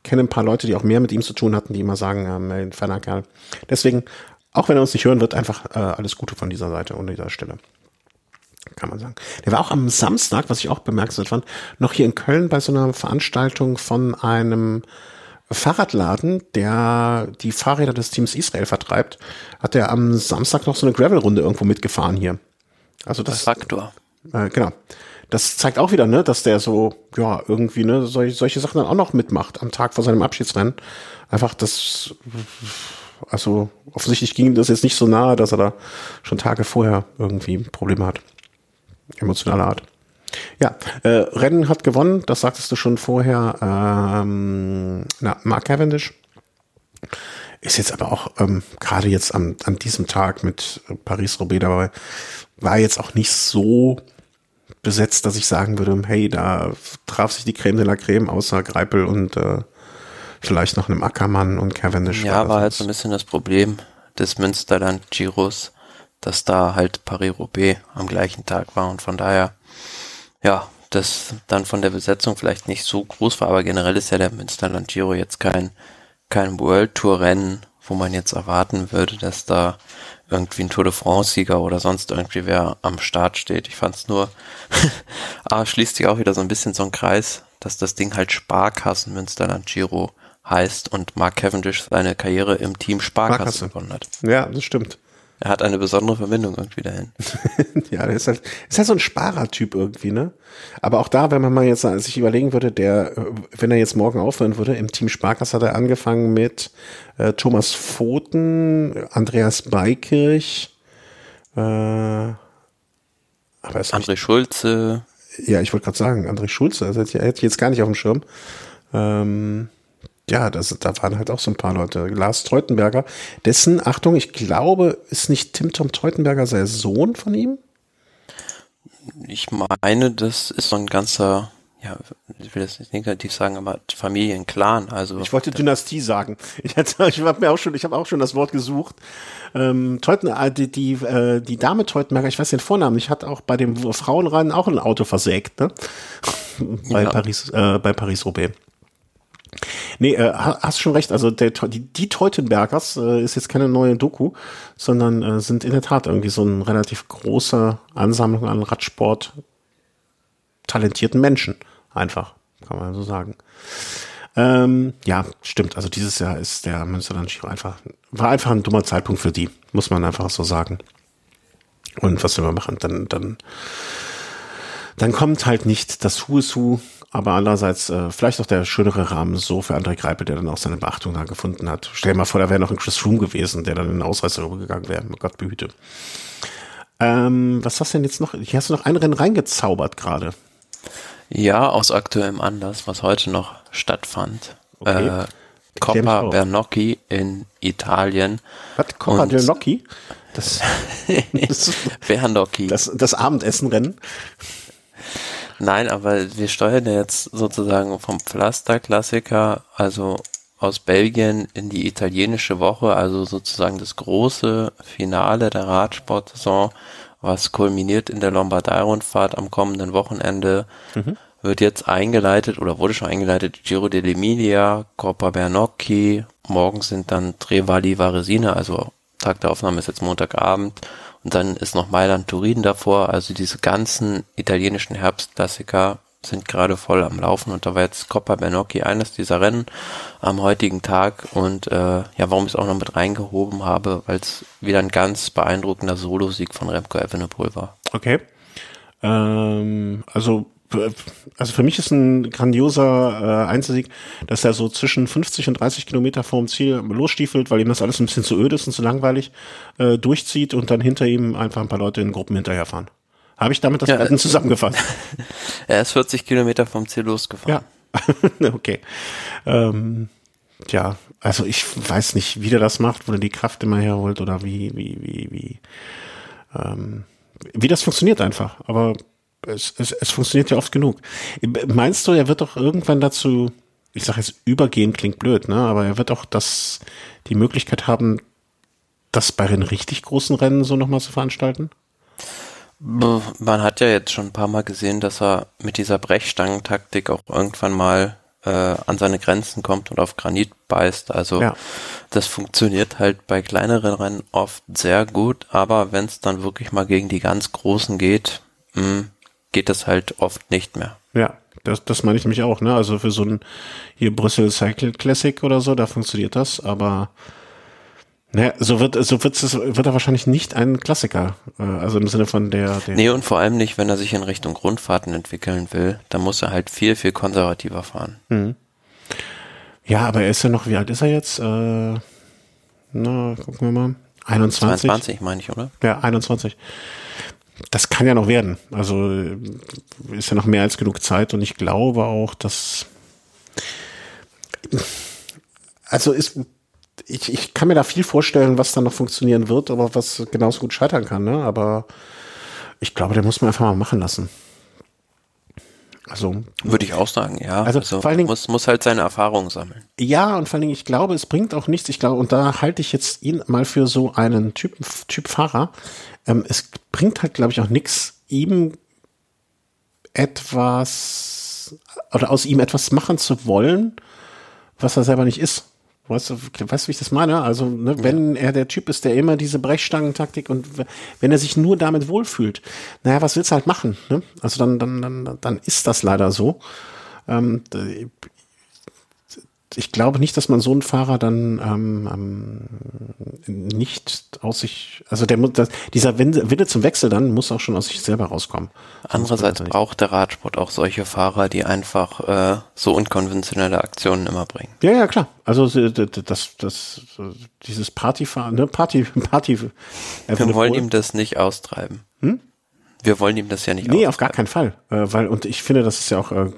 kenne ein paar Leute, die auch mehr mit ihm zu tun hatten, die immer sagen, ähm, ein feiner Kerl. Deswegen auch wenn er uns nicht hören wird, einfach äh, alles Gute von dieser Seite und dieser Stelle. Kann man sagen. Der war auch am Samstag, was ich auch bemerkenswert fand, noch hier in Köln bei so einer Veranstaltung von einem Fahrradladen, der die Fahrräder des Teams Israel vertreibt, hat er am Samstag noch so eine Gravel-Runde irgendwo mitgefahren hier. Also das. Faktor. Äh, genau. Das zeigt auch wieder, ne, dass der so, ja, irgendwie, ne, solche, solche Sachen dann auch noch mitmacht am Tag vor seinem Abschiedsrennen. Einfach das also offensichtlich ging das jetzt nicht so nahe, dass er da schon Tage vorher irgendwie Probleme hat. Emotionaler Art. Ja, äh, Rennen hat gewonnen, das sagtest du schon vorher. Ähm, na, Mark Cavendish ist jetzt aber auch ähm, gerade jetzt am, an diesem Tag mit Paris-Roubaix dabei, war jetzt auch nicht so besetzt, dass ich sagen würde, hey, da traf sich die Creme de la Creme außer Greipel und äh, vielleicht noch einem Ackermann und Cavendish. Ja, war halt so ein bisschen das Problem des Münsterland Giros, dass da halt Paris-Roubaix am gleichen Tag war und von daher, ja, das dann von der Besetzung vielleicht nicht so groß war, aber generell ist ja der Münsterland Giro jetzt kein, kein World Tour Rennen, wo man jetzt erwarten würde, dass da irgendwie ein Tour de France Sieger oder sonst irgendwie wer am Start steht. Ich fand's nur, <laughs> ah, schließt sich auch wieder so ein bisschen so ein Kreis, dass das Ding halt Sparkassen Münsterland Giro heißt und Mark Cavendish seine Karriere im Team Sparkasse, gewonnen hat. Ja, das stimmt. Er hat eine besondere Verbindung irgendwie dahin. <laughs> ja, der ist halt, ist halt so ein Sparertyp irgendwie, ne? Aber auch da, wenn man mal jetzt sich überlegen würde, der, wenn er jetzt morgen aufhören würde, im Team Sparkasse hat er angefangen mit äh, Thomas Pfoten, Andreas Beikirch, äh, aber André Schulze. ja, ich wollte gerade sagen, André Schulze, also hätte ich jetzt gar nicht auf dem Schirm. Ähm, ja, das, da waren halt auch so ein paar Leute. Lars Teutenberger, dessen, Achtung, ich glaube, ist nicht Tim Tom Teutenberger sein Sohn von ihm? Ich meine, das ist so ein ganzer ja, ich will das nicht negativ sagen, aber Familienclan. Also ich wollte Dynastie sagen. Ich, hatte, <laughs> ich habe mir auch schon, ich habe auch schon das Wort gesucht. Ähm, Teuten, äh, die die, äh, die Dame Teutenberger, ich weiß den Vornamen, ich hatte auch bei dem Frauenrennen auch ein Auto versägt, ne? <laughs> bei ja. Paris, äh, bei Paris Roubaix. Nee, äh, hast schon recht. Also der, die, die Teutenbergers äh, ist jetzt keine neue Doku, sondern äh, sind in der Tat irgendwie so eine relativ große Ansammlung an Radsport talentierten Menschen. Einfach, kann man so sagen. Ähm, ja, stimmt. Also dieses Jahr ist der Münsterland Giro einfach, war einfach ein dummer Zeitpunkt für die, muss man einfach so sagen. Und was will man machen? Dann, dann, dann kommt halt nicht das Huesu, aber andererseits äh, vielleicht auch der schönere Rahmen so für André Greipel, der dann auch seine Beachtung da gefunden hat. Stell dir mal vor, da wäre noch ein Chris Room gewesen, der dann in den Ausreißer rübergegangen wäre. Gott behüte. Ähm, was hast du denn jetzt noch? Hier hast du noch ein Rennen reingezaubert gerade. Ja, aus aktuellem Anlass, was heute noch stattfand. Okay. Äh, Coppa Bernocchi in Italien. Was? Coppa Bernocchi? <laughs> Das, das, Bernocchi. Das, das Abendessenrennen? Nein, aber wir steuern jetzt sozusagen vom Pflasterklassiker, also aus Belgien in die italienische Woche, also sozusagen das große Finale der Radsportsaison was kulminiert in der Lombardei-Rundfahrt am kommenden Wochenende. Mhm. Wird jetzt eingeleitet oder wurde schon eingeleitet Giro dell'Emilia, Coppa Bernocchi. Morgen sind dann Trevali Varesina, also Tag der Aufnahme ist jetzt Montagabend. Und dann ist noch Mailand Turin davor. Also diese ganzen italienischen Herbstklassiker sind gerade voll am Laufen und da war jetzt Coppa Bernocchi eines dieser Rennen am heutigen Tag und äh, ja, warum ich es auch noch mit reingehoben habe, weil es wieder ein ganz beeindruckender Solosieg von Remco Evenepoel war. Okay. Ähm, also also für mich ist ein grandioser äh, Einzelsieg, dass er so zwischen 50 und 30 Kilometer vorm Ziel losstiefelt, weil ihm das alles ein bisschen zu öd ist und zu langweilig, äh, durchzieht und dann hinter ihm einfach ein paar Leute in Gruppen hinterherfahren. Habe ich damit das ja, Rennen zusammengefasst? <laughs> er ist 40 Kilometer vom Ziel losgefahren. Ja, <laughs> okay. Ähm, ja, also ich weiß nicht, wie der das macht, wo er die Kraft immer herholt oder wie, wie, wie, wie, ähm, wie das funktioniert einfach. Aber es, es, es funktioniert ja oft genug. Meinst du, er wird doch irgendwann dazu, ich sage jetzt übergehen, klingt blöd, ne? Aber er wird auch das, die Möglichkeit haben, das bei den richtig großen Rennen so nochmal zu veranstalten? Man hat ja jetzt schon ein paar Mal gesehen, dass er mit dieser Brechstangentaktik auch irgendwann mal äh, an seine Grenzen kommt und auf Granit beißt. Also ja. das funktioniert halt bei kleineren Rennen oft sehr gut, aber wenn es dann wirklich mal gegen die ganz großen geht, mh, hm, geht das halt oft nicht mehr. Ja, das, das meine ich nämlich auch. Ne? Also für so ein hier Brüssel Cycle Classic oder so, da funktioniert das, aber naja, so wird, so wird es, wird er wahrscheinlich nicht ein Klassiker. Äh, also im Sinne von der, der. Nee, und vor allem nicht, wenn er sich in Richtung Grundfahrten entwickeln will. Dann muss er halt viel, viel konservativer fahren. Mhm. Ja, aber er ist ja noch, wie alt ist er jetzt? Äh, na, gucken wir mal. 21. 22, meine ich, oder? Ja, 21. Das kann ja noch werden. Also ist ja noch mehr als genug Zeit und ich glaube auch, dass also ist ich, ich kann mir da viel vorstellen, was dann noch funktionieren wird, aber was genauso gut scheitern kann. Ne? Aber ich glaube, der muss man einfach mal machen lassen. Also würde ich auch sagen, ja. Also, also vor allen Dingen, muss, muss halt seine Erfahrungen sammeln. Ja, und vor allen Dingen, ich glaube, es bringt auch nichts. Ich glaube, und da halte ich jetzt ihn mal für so einen Typ, Typ Fahrer. Ähm, es bringt halt, glaube ich, auch nichts, ihm etwas oder aus ihm etwas machen zu wollen, was er selber nicht ist. Weißt du, weißt du, wie ich das meine? Also, ne, wenn er der Typ ist, der immer diese Brechstangentaktik und wenn er sich nur damit wohlfühlt, naja, was willst du halt machen? Ne? Also dann, dann, dann, dann ist das leider so. Ähm, ich glaube nicht, dass man so einen Fahrer dann ähm, ähm, nicht aus sich, also der muss, dieser Wille zum Wechsel dann muss auch schon aus sich selber rauskommen. Andererseits braucht der Radsport auch solche Fahrer, die einfach äh, so unkonventionelle Aktionen immer bringen. Ja, ja, klar. Also das, das, dieses Partyfahren, ne, Party, Party. Wir wollen ihm das nicht austreiben. Hm? Wir wollen ihm das ja nicht Nee, auf gar keinen Fall. Äh, weil, und ich finde, das ist ja auch äh,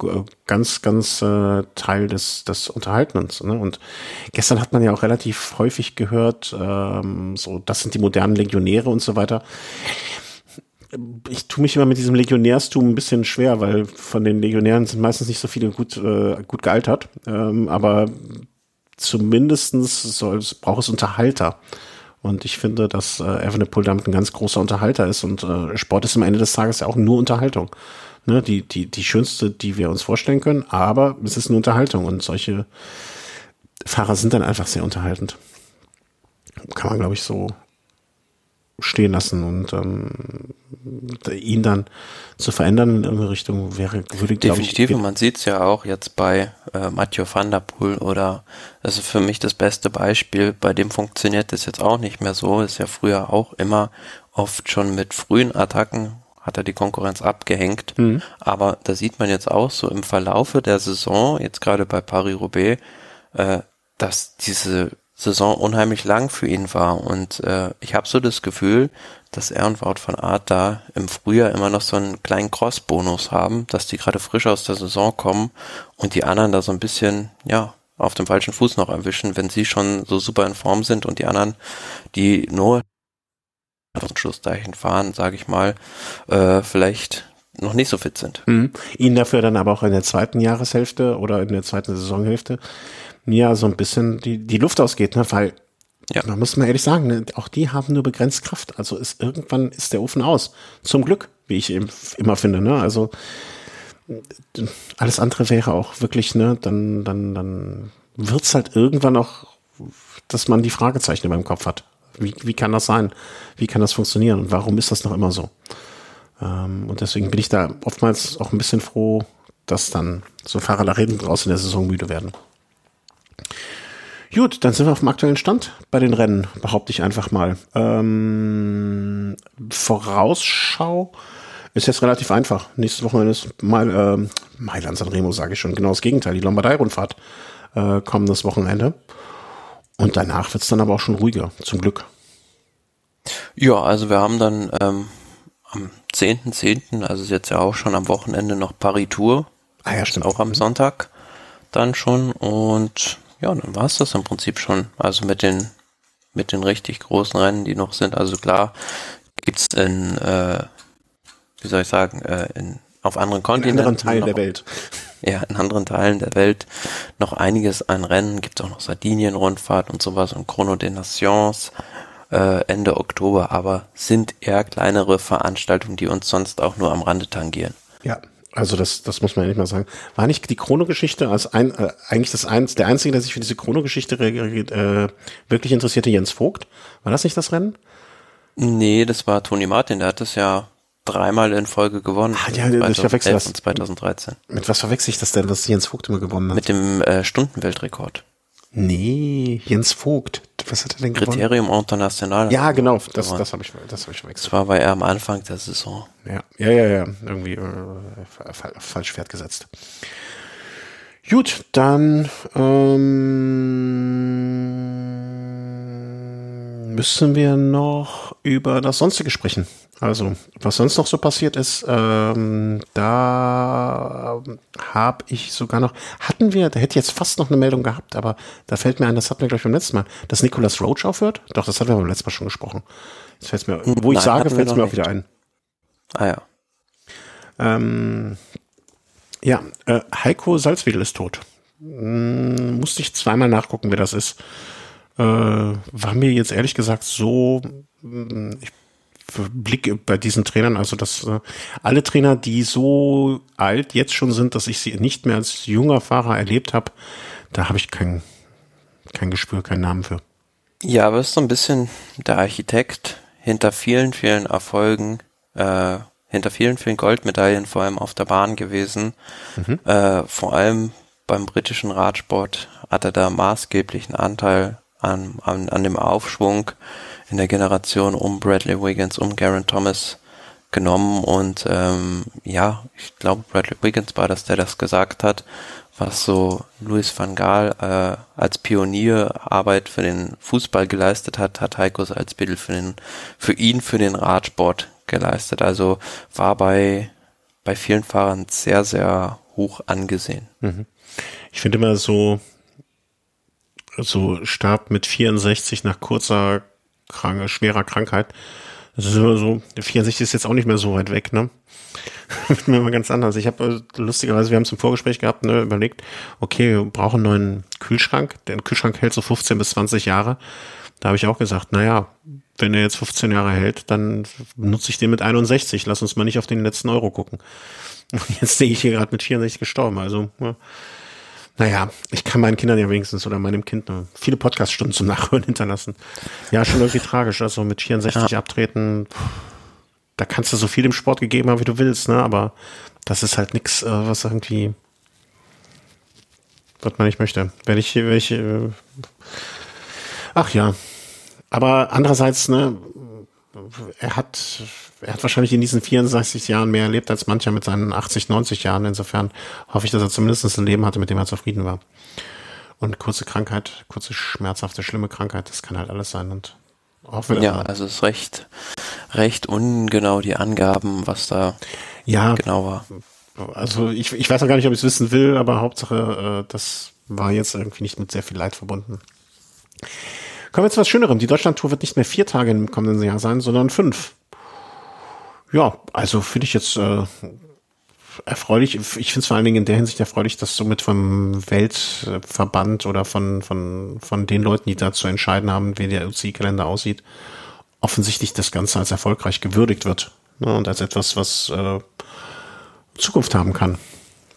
ganz, ganz äh, Teil des, des Unterhaltens. Ne? Und gestern hat man ja auch relativ häufig gehört, ähm, so, das sind die modernen Legionäre und so weiter. Ich tue mich immer mit diesem Legionärstum ein bisschen schwer, weil von den Legionären sind meistens nicht so viele gut, äh, gut gealtert. Ähm, aber zumindestens soll, braucht es Unterhalter. Und ich finde, dass äh, Evenepoel damit ein ganz großer Unterhalter ist. Und äh, Sport ist am Ende des Tages ja auch nur Unterhaltung. Ne? Die, die, die schönste, die wir uns vorstellen können, aber es ist eine Unterhaltung. Und solche Fahrer sind dann einfach sehr unterhaltend. Kann man, glaube ich, so stehen lassen und ähm, ihn dann zu verändern in irgendeine Richtung wäre würde definitiv ich, und man sieht es ja auch jetzt bei äh, Mathieu van der Poel oder also für mich das beste Beispiel bei dem funktioniert das jetzt auch nicht mehr so ist ja früher auch immer oft schon mit frühen Attacken hat er die Konkurrenz abgehängt mhm. aber da sieht man jetzt auch so im Verlaufe der Saison jetzt gerade bei Paris Roubaix äh, dass diese Saison unheimlich lang für ihn war. Und äh, ich habe so das Gefühl, dass er und Wout von Art da im Frühjahr immer noch so einen kleinen Cross-Bonus haben, dass die gerade frisch aus der Saison kommen und die anderen da so ein bisschen, ja, auf dem falschen Fuß noch erwischen, wenn sie schon so super in Form sind und die anderen, die nur Schlusszeichen fahren, sage ich mal, äh, vielleicht noch nicht so fit sind. Mhm. Ihnen dafür dann aber auch in der zweiten Jahreshälfte oder in der zweiten Saisonhälfte ja so ein bisschen die, die Luft ausgeht, ne? weil ja. man muss mal ehrlich sagen, ne? auch die haben nur begrenzt Kraft. Also ist irgendwann ist der Ofen aus. Zum Glück, wie ich eben immer finde. Ne? Also alles andere wäre auch wirklich, ne, dann, dann, dann wird's halt irgendwann auch, dass man die Fragezeichen in meinem Kopf hat. Wie, wie kann das sein? Wie kann das funktionieren? Und warum ist das noch immer so? Ähm, und deswegen bin ich da oftmals auch ein bisschen froh, dass dann so Fahrer da reden draußen in der Saison müde werden. Gut, dann sind wir auf dem aktuellen Stand bei den Rennen, behaupte ich einfach mal. Ähm, Vorausschau ist jetzt relativ einfach. Nächstes Wochenende ist Mail, äh, Mailand San Remo, sage ich schon. Genau das Gegenteil. Die Lombardei-Rundfahrt äh, kommendes Wochenende. Und danach wird es dann aber auch schon ruhiger, zum Glück. Ja, also wir haben dann ähm, am 10.10., .10., also ist jetzt ja auch schon am Wochenende noch Paris Tour. Ah ja, stimmt. Auch am Sonntag dann schon. Und ja, dann war es das im Prinzip schon. Also mit den, mit den richtig großen Rennen, die noch sind. Also klar, gibt's in, äh, wie soll ich sagen, äh, in, auf anderen Kontinenten. In anderen Teilen noch, der Welt. Ja, in anderen Teilen der Welt noch einiges an Rennen. Gibt auch noch Sardinien-Rundfahrt und sowas und Chrono des Nations äh, Ende Oktober, aber sind eher kleinere Veranstaltungen, die uns sonst auch nur am Rande tangieren. Ja, also das, das muss man ja nicht mal sagen. War nicht die Chrono-Geschichte als ein, äh, eigentlich das eins, der einzige, der sich für diese Chrono-Geschichte äh, wirklich interessierte, Jens Vogt? War das nicht das Rennen? Nee, das war Toni Martin, der hat das ja dreimal in Folge gewonnen. Ah, ja, ich verwechsel das. 2013. Mit was verwechsel ich das denn, dass Jens Vogt immer gewonnen hat? Mit dem äh, Stundenweltrekord. Nee, Jens Vogt. Was hat er denn gewonnen? Kriterium International. Ja, genau, das, das habe ich, das hab ich verwechselt. Das war bei er am Anfang der Saison. Ja, ja, ja, ja. irgendwie äh, falsch Pferd gesetzt. Gut, dann ähm, müssen wir noch über das Sonstige sprechen. Also, was sonst noch so passiert ist, ähm, da habe ich sogar noch, hatten wir, da hätte ich jetzt fast noch eine Meldung gehabt, aber da fällt mir ein, das hatten wir gleich beim letzten Mal, dass Nicolas Roach aufhört. Doch, das hatten wir beim letzten Mal schon gesprochen. Jetzt fällt mir, wo Nein, ich sage, fällt es mir auch wieder ein. Ah ja. Ähm, ja, äh, Heiko Salzwedel ist tot. Hm, musste ich zweimal nachgucken, wer das ist. Äh, war mir jetzt ehrlich gesagt so, hm, ich Blick bei diesen Trainern, also dass äh, alle Trainer, die so alt jetzt schon sind, dass ich sie nicht mehr als junger Fahrer erlebt habe, da habe ich kein, kein Gespür, keinen Namen für. Ja, aber ist so ein bisschen der Architekt hinter vielen, vielen Erfolgen, äh, hinter vielen, vielen Goldmedaillen vor allem auf der Bahn gewesen. Mhm. Äh, vor allem beim britischen Radsport hat er da maßgeblichen Anteil an, an, an dem Aufschwung in der Generation um Bradley Wiggins, um Garen Thomas genommen und ähm, ja, ich glaube Bradley Wiggins war das, der das gesagt hat, was so Louis van Gaal äh, als Pionierarbeit für den Fußball geleistet hat, hat Heiko Salzbedel für den, für ihn für den Radsport geleistet. Also war bei, bei vielen Fahrern sehr, sehr hoch angesehen. Mhm. Ich finde immer so, so starb mit 64 nach kurzer, kranke, schwerer Krankheit. Das ist immer so, 64 ist jetzt auch nicht mehr so weit weg, ne? <laughs> Wird mir immer ganz anders. Ich habe äh, lustigerweise, wir haben es im Vorgespräch gehabt, ne, überlegt, okay, wir brauchen einen neuen Kühlschrank. Der Kühlschrank hält so 15 bis 20 Jahre. Da habe ich auch gesagt, naja, wenn er jetzt 15 Jahre hält, dann nutze ich den mit 61. Lass uns mal nicht auf den letzten Euro gucken. <laughs> Und jetzt sehe ich hier gerade mit 64 gestorben. Also, ja. Naja, ich kann meinen Kindern ja wenigstens oder meinem Kind viele Podcaststunden zum Nachhören <laughs> hinterlassen. Ja, schon irgendwie tragisch. Also mit 64 ja. abtreten, da kannst du so viel im Sport gegeben haben, wie du willst, ne? Aber das ist halt nichts, äh, was irgendwie, was man nicht möchte. Wenn ich, wenn ich, äh, ach ja. Aber andererseits, ne, er hat, er hat wahrscheinlich in diesen 64 Jahren mehr erlebt als mancher mit seinen 80, 90 Jahren. Insofern hoffe ich, dass er zumindest ein Leben hatte, mit dem er zufrieden war. Und kurze Krankheit, kurze schmerzhafte, schlimme Krankheit, das kann halt alles sein. Und auch wenn ja, also es ist recht, recht ungenau die Angaben, was da ja, genau war. Also ich, ich weiß auch gar nicht, ob ich es wissen will, aber Hauptsache, äh, das war jetzt irgendwie nicht mit sehr viel Leid verbunden. Kommen wir zu was Schönerem. Die Deutschlandtour wird nicht mehr vier Tage im kommenden Jahr sein, sondern fünf. Ja, also finde ich jetzt äh, erfreulich. Ich finde es vor allen Dingen in der Hinsicht erfreulich, dass somit vom Weltverband oder von, von, von den Leuten, die da zu entscheiden haben, wie der UCI-Kalender aussieht, offensichtlich das Ganze als erfolgreich gewürdigt wird. Ne, und als etwas, was äh, Zukunft haben kann.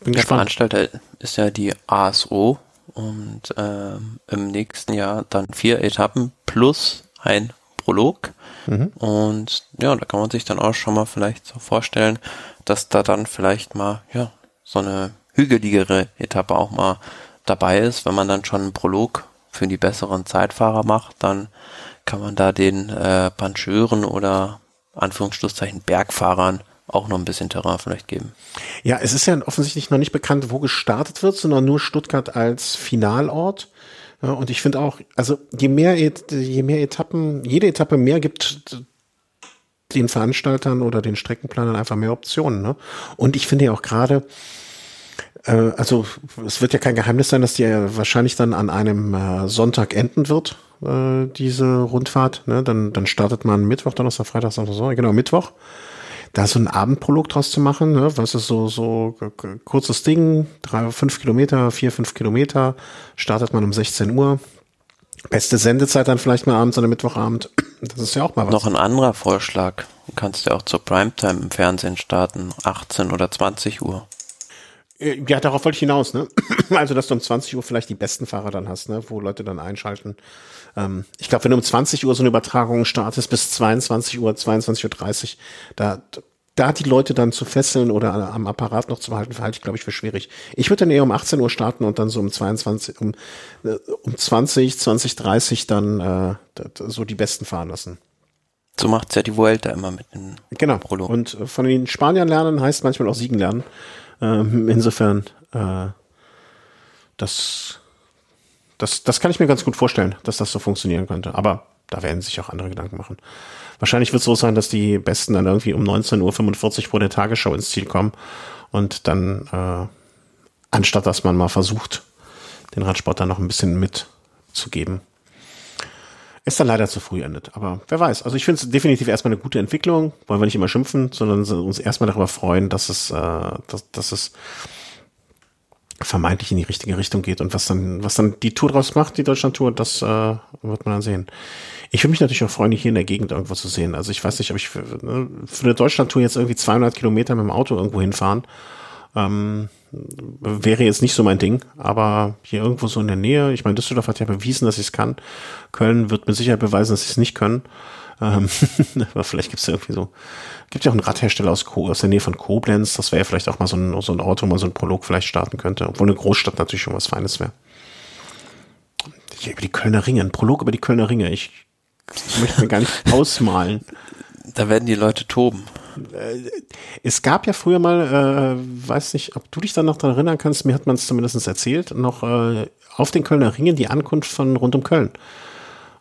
Bin der gespannt. Veranstalter ist ja die ASO, und ähm, im nächsten Jahr dann vier Etappen plus ein Prolog. Mhm. Und ja, da kann man sich dann auch schon mal vielleicht so vorstellen, dass da dann vielleicht mal, ja, so eine hügeligere Etappe auch mal dabei ist. Wenn man dann schon einen Prolog für die besseren Zeitfahrer macht, dann kann man da den äh, Pancheuren oder Anführungsschlusszeichen Bergfahrern auch noch ein bisschen Terrain vielleicht geben. Ja, es ist ja offensichtlich noch nicht bekannt, wo gestartet wird, sondern nur Stuttgart als Finalort. Ja, und ich finde auch, also je mehr, je mehr Etappen, jede Etappe mehr gibt den Veranstaltern oder den Streckenplanern einfach mehr Optionen. Ne? Und ich finde ja auch gerade, äh, also es wird ja kein Geheimnis sein, dass die ja wahrscheinlich dann an einem äh, Sonntag enden wird, äh, diese Rundfahrt. Ne? Dann, dann startet man Mittwoch, Donnerstag, Freitag, Sonntag, genau, Mittwoch da so ein Abendprolog draus zu machen, ne? was ist so, so kurzes Ding, drei, fünf Kilometer, vier, fünf Kilometer, startet man um 16 Uhr. Beste Sendezeit dann vielleicht mal abends oder Mittwochabend. Das ist ja auch mal was. Noch ein anderer Vorschlag. Du kannst ja auch zur Primetime im Fernsehen starten, 18 oder 20 Uhr. Äh, ja, darauf wollte ich hinaus, ne? <clears throat> Also, dass du um 20 Uhr vielleicht die besten Fahrer dann hast, ne? Wo Leute dann einschalten. Ähm, ich glaube, wenn du um 20 Uhr so eine Übertragung startest bis 22 Uhr, 22.30 Uhr, da, da die Leute dann zu fesseln oder am Apparat noch zu behalten, halte ich, glaube ich, für schwierig. Ich würde dann eher um 18 Uhr starten und dann so um 22, um, äh, um 20, 20, 30 dann äh, so die Besten fahren lassen. So macht's ja die Vuelta immer mit dem Genau. Prolog. Und äh, von den Spaniern lernen heißt manchmal auch siegen lernen. Ähm, insofern, äh, das das, das kann ich mir ganz gut vorstellen, dass das so funktionieren könnte. Aber da werden sich auch andere Gedanken machen. Wahrscheinlich wird es so sein, dass die Besten dann irgendwie um 19.45 Uhr vor der Tagesschau ins Ziel kommen und dann, äh, anstatt dass man mal versucht, den Radsport dann noch ein bisschen mitzugeben, ist dann leider zu früh endet. Aber wer weiß. Also ich finde es definitiv erstmal eine gute Entwicklung. Wollen wir nicht immer schimpfen, sondern uns erstmal darüber freuen, dass es, äh, dass, dass es vermeintlich in die richtige Richtung geht und was dann, was dann die Tour draus macht, die Deutschland-Tour, das äh, wird man dann sehen. Ich würde mich natürlich auch freuen, hier in der Gegend irgendwo zu sehen. Also ich weiß nicht, ob ich für, ne, für eine Deutschland-Tour jetzt irgendwie 200 Kilometer mit dem Auto irgendwo hinfahren, ähm, wäre jetzt nicht so mein Ding, aber hier irgendwo so in der Nähe, ich meine, Düsseldorf hat ja bewiesen, dass sie es kann. Köln wird mit Sicherheit beweisen, dass sie es nicht können. Ähm, <laughs> aber vielleicht gibt es ja irgendwie so, gibt ja auch einen Radhersteller aus, aus der Nähe von Koblenz, das wäre ja vielleicht auch mal so ein, so ein Auto, wo man so ein Prolog vielleicht starten könnte, obwohl eine Großstadt natürlich schon was Feines wäre. Über die Kölner Ringe, ein Prolog über die Kölner Ringe, ich möchte mir gar nicht <laughs> ausmalen. Da werden die Leute toben. Äh, es gab ja früher mal, äh, weiß nicht, ob du dich dann noch daran erinnern kannst, mir hat man es zumindest erzählt, noch äh, auf den Kölner Ringen die Ankunft von rund um Köln.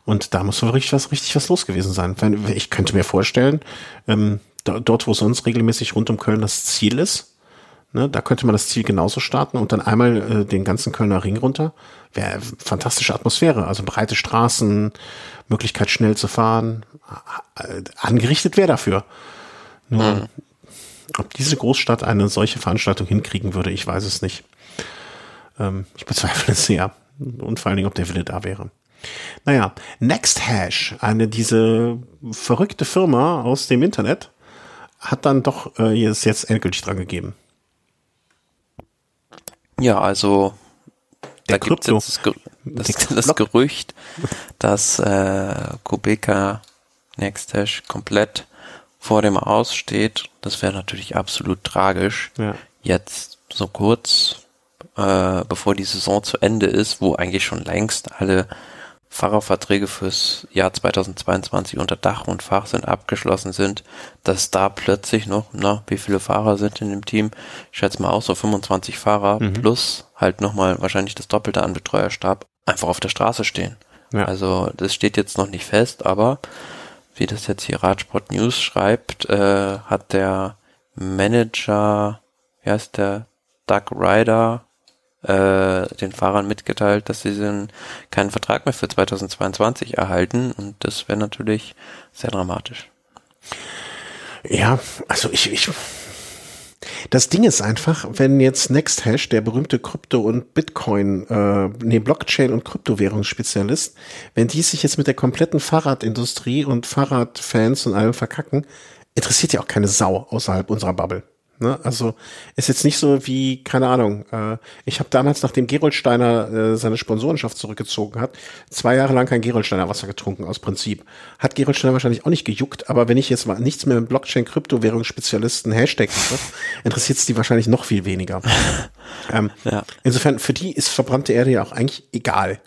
Und da muss wohl richtig was, richtig was los gewesen sein. Ich könnte mir vorstellen, ähm, dort, wo sonst regelmäßig rund um Köln das Ziel ist. Ne, da könnte man das Ziel genauso starten und dann einmal äh, den ganzen Kölner Ring runter. Wäre fantastische Atmosphäre. Also breite Straßen, Möglichkeit schnell zu fahren. Angerichtet wäre dafür. Nur, mhm. ob diese Großstadt eine solche Veranstaltung hinkriegen würde, ich weiß es nicht. Ähm, ich bezweifle es sehr. Und vor allen Dingen, ob der Wille da wäre. Naja, NextHash, eine diese verrückte Firma aus dem Internet, hat dann doch äh, jetzt, jetzt endgültig dran gegeben. Ja, also der da gibt es das, das Gerücht, dass äh, Kubeka NextHash komplett vor dem Aussteht. Das wäre natürlich absolut tragisch. Ja. Jetzt so kurz äh, bevor die Saison zu Ende ist, wo eigentlich schon längst alle Fahrerverträge fürs Jahr 2022 unter Dach und Fach sind abgeschlossen sind, dass da plötzlich noch, na, wie viele Fahrer sind in dem Team? Ich schätze mal auch so 25 Fahrer mhm. plus halt nochmal wahrscheinlich das Doppelte an Betreuerstab einfach auf der Straße stehen. Ja. Also das steht jetzt noch nicht fest, aber wie das jetzt hier Radsport News schreibt, äh, hat der Manager, wie heißt der, Doug Ryder, äh, den Fahrern mitgeteilt, dass sie den, keinen Vertrag mehr für 2022 erhalten und das wäre natürlich sehr dramatisch. Ja, also ich, ich das Ding ist einfach, wenn jetzt NextHash, der berühmte Krypto- und Bitcoin, äh, nee, Blockchain- und Kryptowährungsspezialist, wenn die sich jetzt mit der kompletten Fahrradindustrie und Fahrradfans und allem verkacken, interessiert ja auch keine Sau außerhalb unserer Bubble. Ne? Also ist jetzt nicht so wie, keine Ahnung, äh, ich habe damals, nachdem Gerolsteiner äh, seine Sponsorenschaft zurückgezogen hat, zwei Jahre lang kein Gerolsteiner Wasser getrunken, aus Prinzip. Hat Gerolsteiner wahrscheinlich auch nicht gejuckt, aber wenn ich jetzt mal nichts mehr mit Blockchain-Kryptowährungsspezialisten Hashtag mache, interessiert es die wahrscheinlich noch viel weniger. <laughs> ähm, ja. Insofern, für die ist verbrannte Erde ja auch eigentlich egal.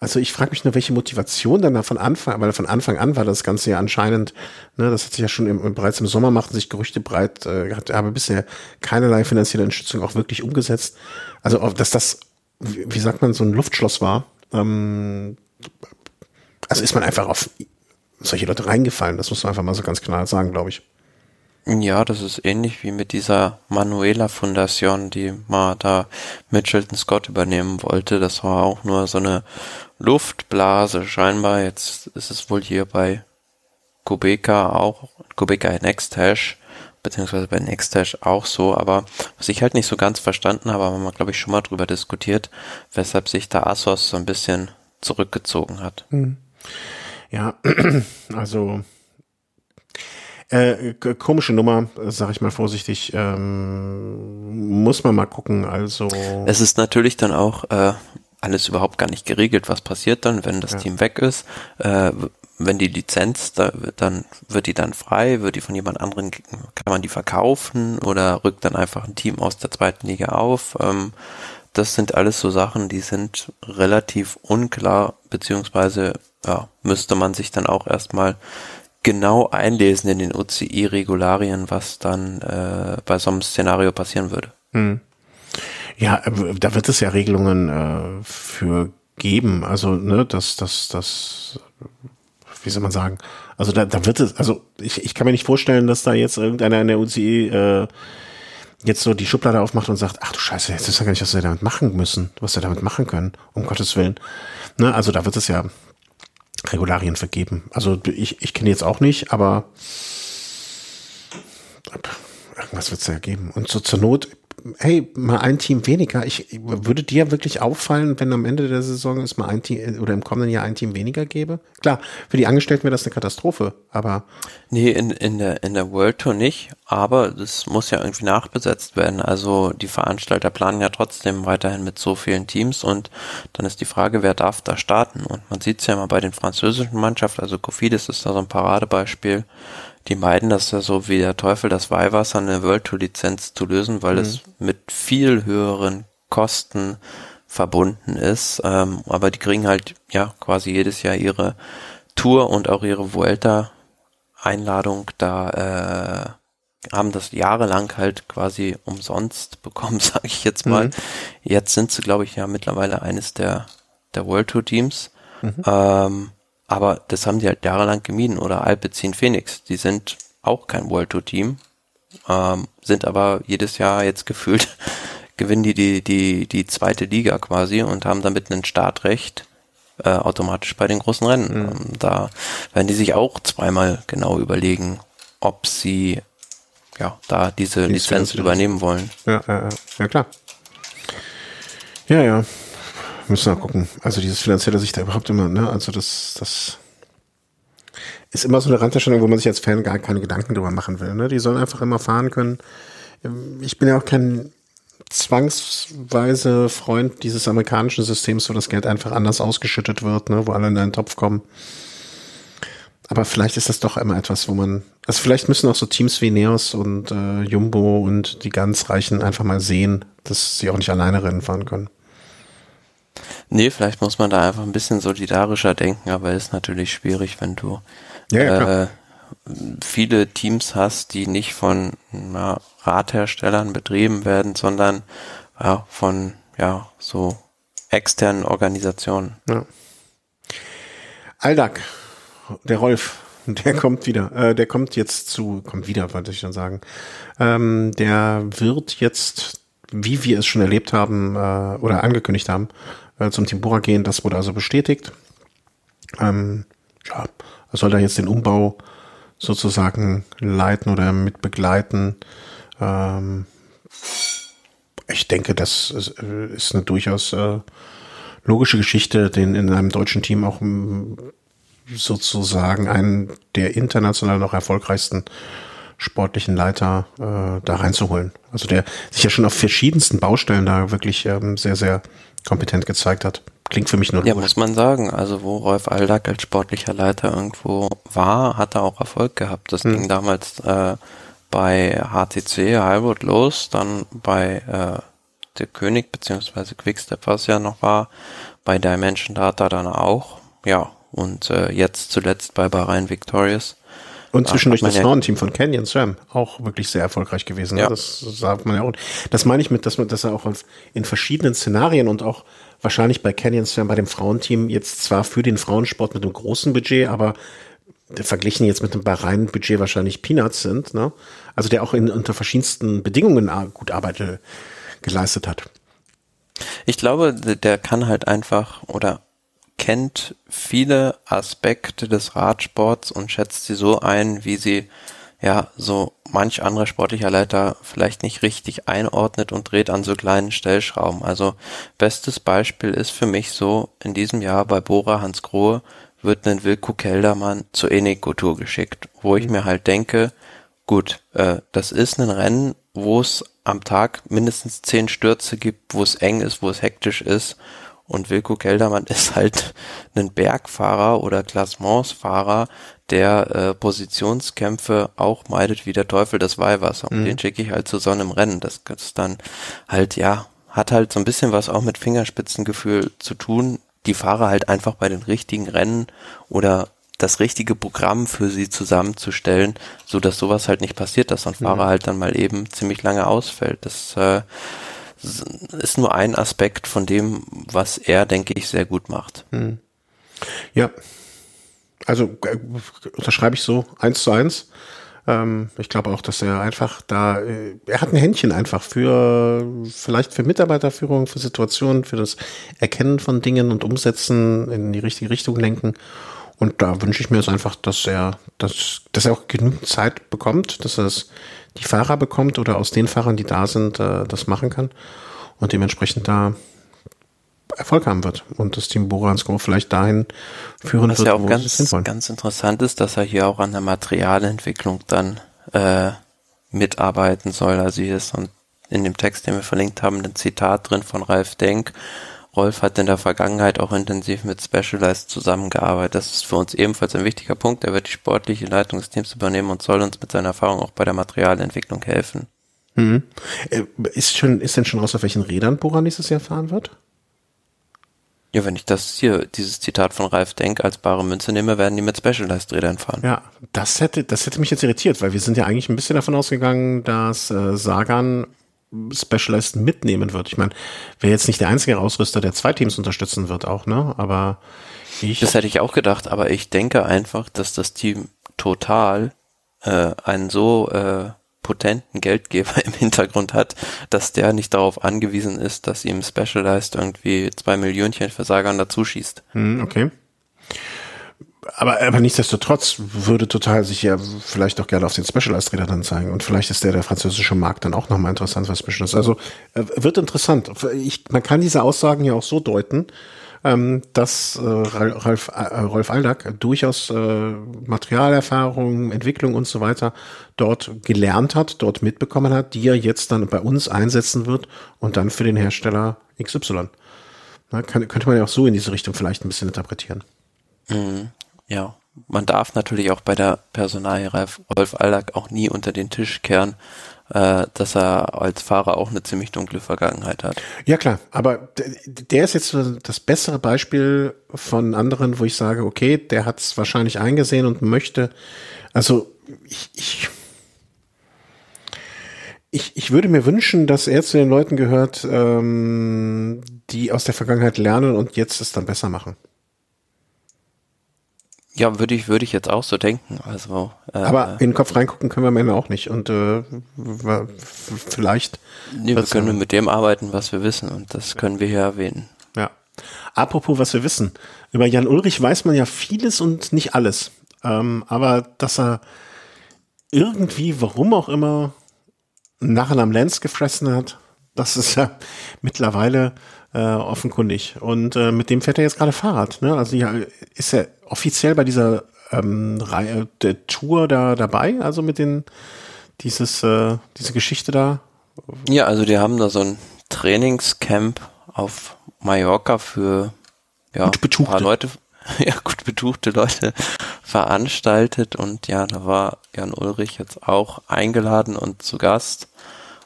Also ich frage mich nur, welche Motivation dann da von Anfang, weil von Anfang an war das Ganze ja anscheinend, ne, das hat sich ja schon im, bereits im Sommer machten sich Gerüchte breit, äh, hat aber bisher keinerlei finanzielle Unterstützung auch wirklich umgesetzt. Also dass das, wie, sagt man, so ein Luftschloss war, ähm, also ist man einfach auf solche Leute reingefallen, das muss man einfach mal so ganz klar sagen, glaube ich. Ja, das ist ähnlich wie mit dieser Manuela Fundation, die mal da Mitchelton Scott übernehmen wollte. Das war auch nur so eine Luftblase scheinbar. Jetzt ist es wohl hier bei Kubeka auch, Kubeka Nexthash, beziehungsweise bei Nexthash auch so, aber was ich halt nicht so ganz verstanden habe, haben wir glaube ich schon mal drüber diskutiert, weshalb sich da Asos so ein bisschen zurückgezogen hat. Hm. Ja, <clears throat> also äh, komische Nummer, sag ich mal vorsichtig. Ähm, muss man mal gucken. Also es ist natürlich dann auch äh, alles überhaupt gar nicht geregelt, was passiert dann, wenn das ja. Team weg ist. Äh, wenn die Lizenz, da, dann wird die dann frei, wird die von jemand anderen, kann man die verkaufen oder rückt dann einfach ein Team aus der zweiten Liga auf. Ähm, das sind alles so Sachen, die sind relativ unklar, beziehungsweise ja, müsste man sich dann auch erstmal genau einlesen in den UCI-Regularien, was dann äh, bei so einem Szenario passieren würde. Hm. Ja, äh, da wird es ja Regelungen äh, für geben. Also, ne, das, das, das, wie soll man sagen? Also da, da wird es, also ich, ich kann mir nicht vorstellen, dass da jetzt irgendeiner in der UCI äh, jetzt so die Schublade aufmacht und sagt, ach du Scheiße, jetzt ist ja gar nicht, was wir damit machen müssen, was wir damit machen können, um Gottes Willen. Ne, also da wird es ja Regularien vergeben. Also ich, ich kenne jetzt auch nicht, aber irgendwas wird es ja geben. Und so zur Not, hey, mal ein Team weniger. Ich würde dir wirklich auffallen, wenn am Ende der Saison es mal ein Team oder im kommenden Jahr ein Team weniger gäbe? Klar, für die Angestellten wäre das eine Katastrophe, aber. Nee, in, in der, in der World Tour nicht, aber das muss ja irgendwie nachbesetzt werden. Also die Veranstalter planen ja trotzdem weiterhin mit so vielen Teams und dann ist die Frage, wer darf da starten? Und man sieht es ja mal bei den französischen Mannschaften, also Kofidis ist da so ein Paradebeispiel die meiden das ja so wie der Teufel das Weihwasser, eine World Tour Lizenz zu lösen, weil mhm. es mit viel höheren Kosten verbunden ist. Ähm, aber die kriegen halt ja quasi jedes Jahr ihre Tour und auch ihre Vuelta Einladung da äh, haben das jahrelang halt quasi umsonst <laughs> bekommen, sage ich jetzt mal. Mhm. Jetzt sind sie, glaube ich, ja mittlerweile eines der der World Tour Teams. Mhm. Ähm, aber das haben die halt jahrelang gemieden oder Alpecin Phoenix. Die sind auch kein World Tour Team, ähm, sind aber jedes Jahr jetzt gefühlt, <laughs> gewinnen die, die die die zweite Liga quasi und haben damit ein Startrecht äh, automatisch bei den großen Rennen. Mhm. Ähm, da werden die sich auch zweimal genau überlegen, ob sie ja da diese die Lizenz übernehmen wollen. Ja, ja, ja, klar. Ja, ja. Müssen wir gucken. Also dieses finanzielle Sicht da überhaupt immer, ne? Also das, das ist immer so eine Randverstellung, wo man sich als Fan gar keine Gedanken drüber machen will. Ne? Die sollen einfach immer fahren können. Ich bin ja auch kein zwangsweise Freund dieses amerikanischen Systems, wo das Geld einfach anders ausgeschüttet wird, ne? wo alle in einen Topf kommen. Aber vielleicht ist das doch immer etwas, wo man, also vielleicht müssen auch so Teams wie Neos und äh, Jumbo und die ganz Reichen einfach mal sehen, dass sie auch nicht alleine Rennen fahren können. Nee, vielleicht muss man da einfach ein bisschen solidarischer denken, aber ist natürlich schwierig, wenn du ja, äh, viele Teams hast, die nicht von na, Radherstellern betrieben werden, sondern ja, von ja so externen Organisationen. Ja. Aldag, der Rolf, der kommt wieder. Äh, der kommt jetzt zu, kommt wieder, wollte ich schon sagen. Ähm, der wird jetzt, wie wir es schon erlebt haben äh, oder angekündigt haben, äh, zum Team Bora gehen. Das wurde also bestätigt. Ähm, ja, er soll da jetzt den Umbau sozusagen leiten oder mit begleiten. Ähm, ich denke, das ist, eine durchaus äh, logische Geschichte, den in einem deutschen Team auch sozusagen einen der international noch erfolgreichsten sportlichen Leiter äh, da reinzuholen. Also der sich ja schon auf verschiedensten Baustellen da wirklich ähm, sehr, sehr kompetent gezeigt hat. Klingt für mich nur Ja, muss man sagen. Also wo Rolf Aldag als sportlicher Leiter irgendwo war, hat er auch Erfolg gehabt. Das hm. ging damals äh, bei HTC Highwood los, dann bei äh, der König beziehungsweise Quickstep, was ja noch war, bei Dimension Data dann auch. Ja, und äh, jetzt zuletzt bei Bahrain Victorious. Und zwischendurch das Frauenteam von Canyon SRAM auch wirklich sehr erfolgreich gewesen. Ne? Ja. Das sagt man ja auch. Das meine ich mit, dass man, dass er auch in verschiedenen Szenarien und auch wahrscheinlich bei Canyon SRAM bei dem Frauenteam jetzt zwar für den Frauensport mit einem großen Budget, aber verglichen jetzt mit dem Bahrain-Budget wahrscheinlich Peanuts sind. Ne? Also der auch in, unter verschiedensten Bedingungen gut Arbeit geleistet hat. Ich glaube, der kann halt einfach oder kennt viele Aspekte des Radsports und schätzt sie so ein, wie sie ja so manch anderer sportlicher Leiter vielleicht nicht richtig einordnet und dreht an so kleinen Stellschrauben. Also bestes Beispiel ist für mich so in diesem Jahr bei Bora Hans Grohe wird ein Wilko Keldermann zur Eneco Tour geschickt, wo ich mhm. mir halt denke, gut, äh, das ist ein Rennen, wo es am Tag mindestens zehn Stürze gibt, wo es eng ist, wo es hektisch ist und Wilko Keldermann <laughs> ist halt ein Bergfahrer oder Klassementsfahrer, der äh, Positionskämpfe auch meidet wie der Teufel das Weihwasser. Und mhm. den schicke ich halt zu so einem Rennen. Das ist dann halt, ja, hat halt so ein bisschen was auch mit Fingerspitzengefühl zu tun. Die Fahrer halt einfach bei den richtigen Rennen oder das richtige Programm für sie zusammenzustellen, so dass sowas halt nicht passiert, dass so ein Fahrer mhm. halt dann mal eben ziemlich lange ausfällt. Das äh, ist nur ein Aspekt von dem, was er, denke ich, sehr gut macht. Hm. Ja, also äh, unterschreibe ich so eins zu eins. Ähm, ich glaube auch, dass er einfach da, äh, er hat ein Händchen einfach für, vielleicht für Mitarbeiterführung, für Situationen, für das Erkennen von Dingen und Umsetzen in die richtige Richtung lenken. Und da wünsche ich mir jetzt einfach, dass er, dass, dass er auch genügend Zeit bekommt, dass er es die Fahrer bekommt oder aus den Fahrern, die da sind, äh, das machen kann und dementsprechend da Erfolg haben wird und das Team Boransko vielleicht dahin führen Was wird, ja auch ganz, ganz interessant ist, dass er hier auch an der Materialentwicklung dann äh, mitarbeiten soll. Also hier ist in dem Text, den wir verlinkt haben, ein Zitat drin von Ralf Denk, Rolf hat in der Vergangenheit auch intensiv mit Specialized zusammengearbeitet. Das ist für uns ebenfalls ein wichtiger Punkt. Er wird die sportliche Leitung des Teams übernehmen und soll uns mit seiner Erfahrung auch bei der Materialentwicklung helfen. Mhm. Ist, schon, ist denn schon raus, auf welchen Rädern Bora nächstes Jahr fahren wird? Ja, wenn ich das hier, dieses Zitat von Ralf Denk als bare Münze nehme, werden die mit Specialized Rädern fahren. Ja, das hätte, das hätte mich jetzt irritiert, weil wir sind ja eigentlich ein bisschen davon ausgegangen, dass äh, Sagan Specialist mitnehmen wird. Ich meine, wäre jetzt nicht der einzige Ausrüster, der zwei Teams unterstützen wird auch, ne? Aber ich. Das hätte ich auch gedacht, aber ich denke einfach, dass das Team total äh, einen so äh, potenten Geldgeber <laughs> im Hintergrund hat, dass der nicht darauf angewiesen ist, dass ihm Specialized irgendwie zwei Millionchen für Sagan dazuschießt. Hm, okay. Aber, aber nichtsdestotrotz würde total sich ja vielleicht auch gerne auf den Specialized-Räder dann zeigen. Und vielleicht ist der der französische Markt dann auch nochmal interessant, was Specialized. Also äh, wird interessant. Ich, man kann diese Aussagen ja auch so deuten, ähm, dass äh, Ralf, äh, Rolf Aldag durchaus äh, Materialerfahrung, Entwicklung und so weiter dort gelernt hat, dort mitbekommen hat, die er jetzt dann bei uns einsetzen wird und dann für den Hersteller XY. Na, kann, könnte man ja auch so in diese Richtung vielleicht ein bisschen interpretieren. Mhm. Ja, man darf natürlich auch bei der Personalie Rolf Aldag auch nie unter den Tisch kehren, äh, dass er als Fahrer auch eine ziemlich dunkle Vergangenheit hat. Ja klar, aber der ist jetzt das bessere Beispiel von anderen, wo ich sage, okay, der hat es wahrscheinlich eingesehen und möchte, also ich, ich ich, ich würde mir wünschen, dass er zu den Leuten gehört, ähm, die aus der Vergangenheit lernen und jetzt es dann besser machen. Ja, würde ich, würde ich jetzt auch so denken. Also, äh, Aber in den Kopf reingucken können wir am Ende auch nicht. Und äh, vielleicht. Nee, wir können mit dem arbeiten, was wir wissen. Und das können wir hier erwähnen. Ja. Apropos, was wir wissen. Über Jan Ulrich weiß man ja vieles und nicht alles. Ähm, aber dass er irgendwie, warum auch immer, nachher am Lens gefressen hat, das ist ja mittlerweile äh, offenkundig. Und äh, mit dem fährt er jetzt gerade Fahrrad. Ne? Also ja, ist er offiziell bei dieser ähm, Reihe der Tour da dabei? Also mit den dieses äh, diese Geschichte da? Ja, also die haben da so ein Trainingscamp auf Mallorca für ja, gut betuchte. paar Leute, <laughs> ja gut betuchte Leute veranstaltet und ja, da war Jan Ulrich jetzt auch eingeladen und zu Gast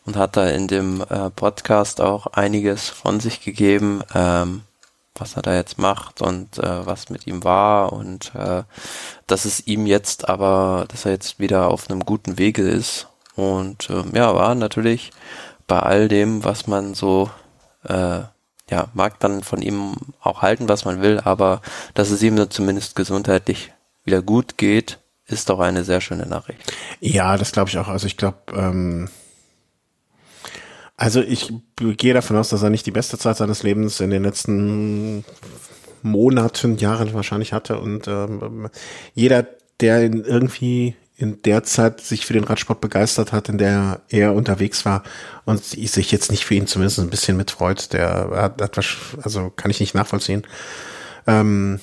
und hat da in dem äh, Podcast auch einiges von sich gegeben, ähm, was er da jetzt macht und äh, was mit ihm war und äh, dass es ihm jetzt aber, dass er jetzt wieder auf einem guten Wege ist und äh, ja, war natürlich bei all dem, was man so äh, ja, mag dann von ihm auch halten, was man will, aber dass es ihm zumindest gesundheitlich wieder gut geht, ist doch eine sehr schöne Nachricht. Ja, das glaube ich auch. Also ich glaube, ähm, also ich gehe davon aus, dass er nicht die beste Zeit seines Lebens in den letzten Monaten, Jahren wahrscheinlich hatte. Und ähm, jeder, der in irgendwie in der Zeit sich für den Radsport begeistert hat, in der er unterwegs war und sich jetzt nicht für ihn zumindest ein bisschen mitfreut, der hat, hat also kann ich nicht nachvollziehen. Ähm,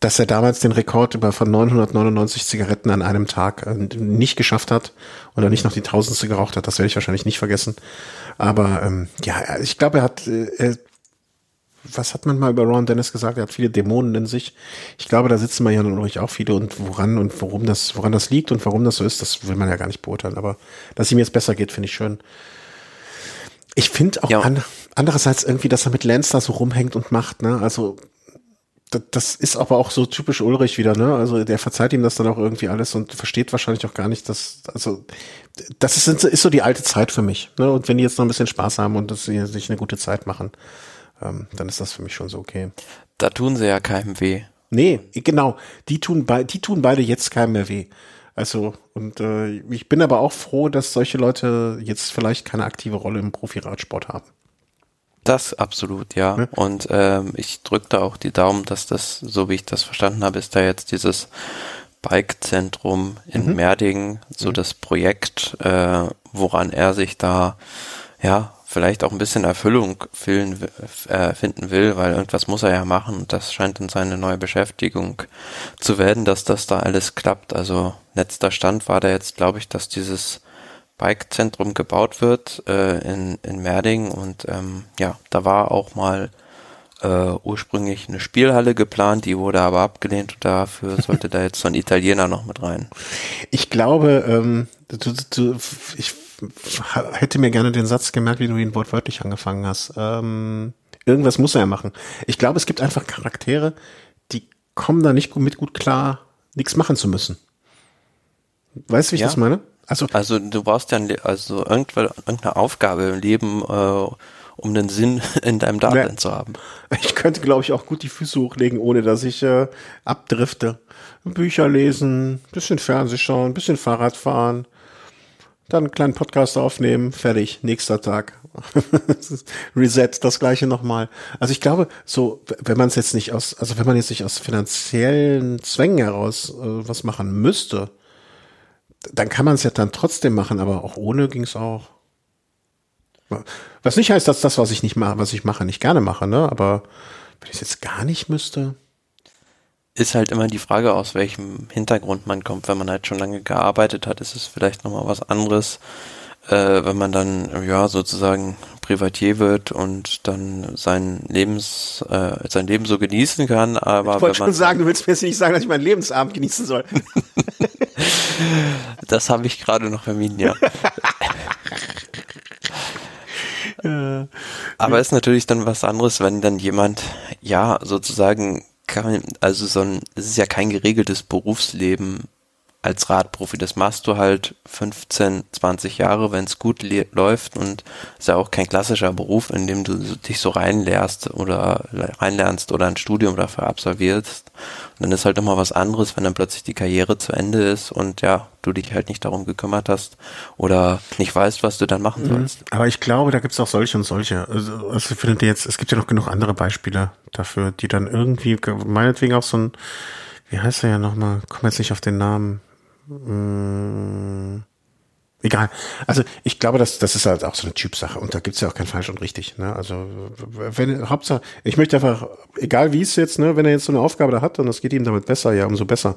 dass er damals den Rekord über von 999 Zigaretten an einem Tag äh, nicht geschafft hat und er nicht noch die tausendste geraucht hat, das werde ich wahrscheinlich nicht vergessen. Aber ähm, ja, ich glaube, er hat, äh, was hat man mal über Ron Dennis gesagt? Er hat viele Dämonen in sich. Ich glaube, da sitzen wir ja nun auch viele und woran und worum das, woran das liegt und warum das so ist, das will man ja gar nicht beurteilen. Aber dass ihm jetzt besser geht, finde ich schön. Ich finde auch Ja. an, andererseits irgendwie, dass er mit Lance da so rumhängt und macht, ne? Also das, ist aber auch so typisch Ulrich wieder, ne? Also der verzeiht ihm das dann auch irgendwie alles und versteht wahrscheinlich auch gar nicht, dass, also das ist, ist so die alte Zeit für mich. Ne? Und wenn die jetzt noch ein bisschen Spaß haben und das, sich eine gute Zeit machen, ähm, dann ist das für mich schon so okay. Da tun sie ja keinem weh. Nee, genau. Die tun, bei, die tun beide jetzt keinem mehr weh. Also, und äh, ich bin aber auch froh, dass solche Leute jetzt vielleicht keine aktive Rolle im Profiradsport haben. Das absolut, ja. Ja. Und ähm, ich drücke da auch die Daumen, dass das, so wie ich das verstanden habe, ist da jetzt dieses Bike-Zentrum in Mhm. Merdingen, so das Projekt, äh, woran er sich da ja vielleicht auch ein bisschen Erfüllung finden, äh, finden will, weil irgendwas muss er ja machen. Und das scheint dann seine neue Beschäftigung zu werden, dass das da alles klappt. Also letzter Stand war da jetzt, glaube ich, dass dieses Bike-Zentrum gebaut wird äh, in, in Merding und ähm, ja, da war auch mal äh, ursprünglich eine Spielhalle geplant, die wurde aber abgelehnt und dafür <laughs> sollte da jetzt so ein Italiener noch mit rein. Ich glaube, ähm, du, du, ich hätte mir gerne den Satz gemerkt, wie du ihn wortwörtlich angefangen hast. Ähm, irgendwas muss er ja machen. Ich glaube, es gibt einfach Charaktere, die kommen da nicht gut- mit gut klar, nichts machen zu müssen. Weißt du, wie ich Ja. das meine? Also, Also du brauchst ja also irgendeine Aufgabe im Leben, äh, um einen Sinn <laughs> in deinem Dasein ja. zu haben. Ich könnte, glaube ich, auch gut die Füße hochlegen, ohne dass ich äh, abdrifte. Bücher lesen, bisschen Fernseh schauen, bisschen Fahrrad fahren, dann einen kleinen Podcast aufnehmen, fertig, nächster Tag. <laughs> Reset, das gleiche nochmal. Also ich glaube, so, wenn man es jetzt nicht aus, also wenn man jetzt nicht aus finanziellen Zwängen heraus äh, was machen müsste, dann kann man es ja dann trotzdem machen, aber auch ohne ging es auch. Was nicht heißt, dass das, was ich nicht mache, was ich mache, nicht gerne mache, ne? Aber wenn ich es jetzt gar nicht müsste. Ist halt immer die Frage, aus welchem Hintergrund man kommt. Wenn man halt schon lange gearbeitet hat, ist es vielleicht nochmal was anderes, äh, wenn man dann ja sozusagen Privatier wird und dann sein Lebens äh, sein Leben so genießen kann. Aber ich wollte schon sagen, du willst mir jetzt nicht sagen, dass ich meinen Lebensabend genießen soll. <laughs> <laughs> das habe ich gerade noch vermieden, ja. <laughs> Aber ist natürlich dann was anderes, wenn dann jemand, ja, sozusagen, kann, also so ein, es ist ja kein geregeltes Berufsleben als Radprofi. Das machst du halt 15, 20 Jahre, wenn es gut läuft und ist ja auch kein klassischer Beruf, in dem du dich so reinlernst oder reinlernst oder ein Studium dafür absolvierst. Und dann ist halt immer was anderes, wenn dann plötzlich die Karriere zu Ende ist und ja, du dich halt nicht darum gekümmert hast oder nicht weißt, was du dann machen mhm. sollst. Aber ich glaube, da gibt es auch solche und solche. Also, also findet ihr jetzt, es gibt ja noch genug andere Beispiele dafür, die dann irgendwie, meinetwegen auch so ein, wie heißt er ja nochmal, komme jetzt nicht auf den Namen, hm, egal. Also ich glaube, das, das ist halt auch so eine Typsache und da gibt's ja auch kein falsch und richtig. Ne? Also wenn Hauptsache, ich möchte einfach, egal wie es jetzt, ne, wenn er jetzt so eine Aufgabe da hat und es geht ihm damit besser, ja, umso besser.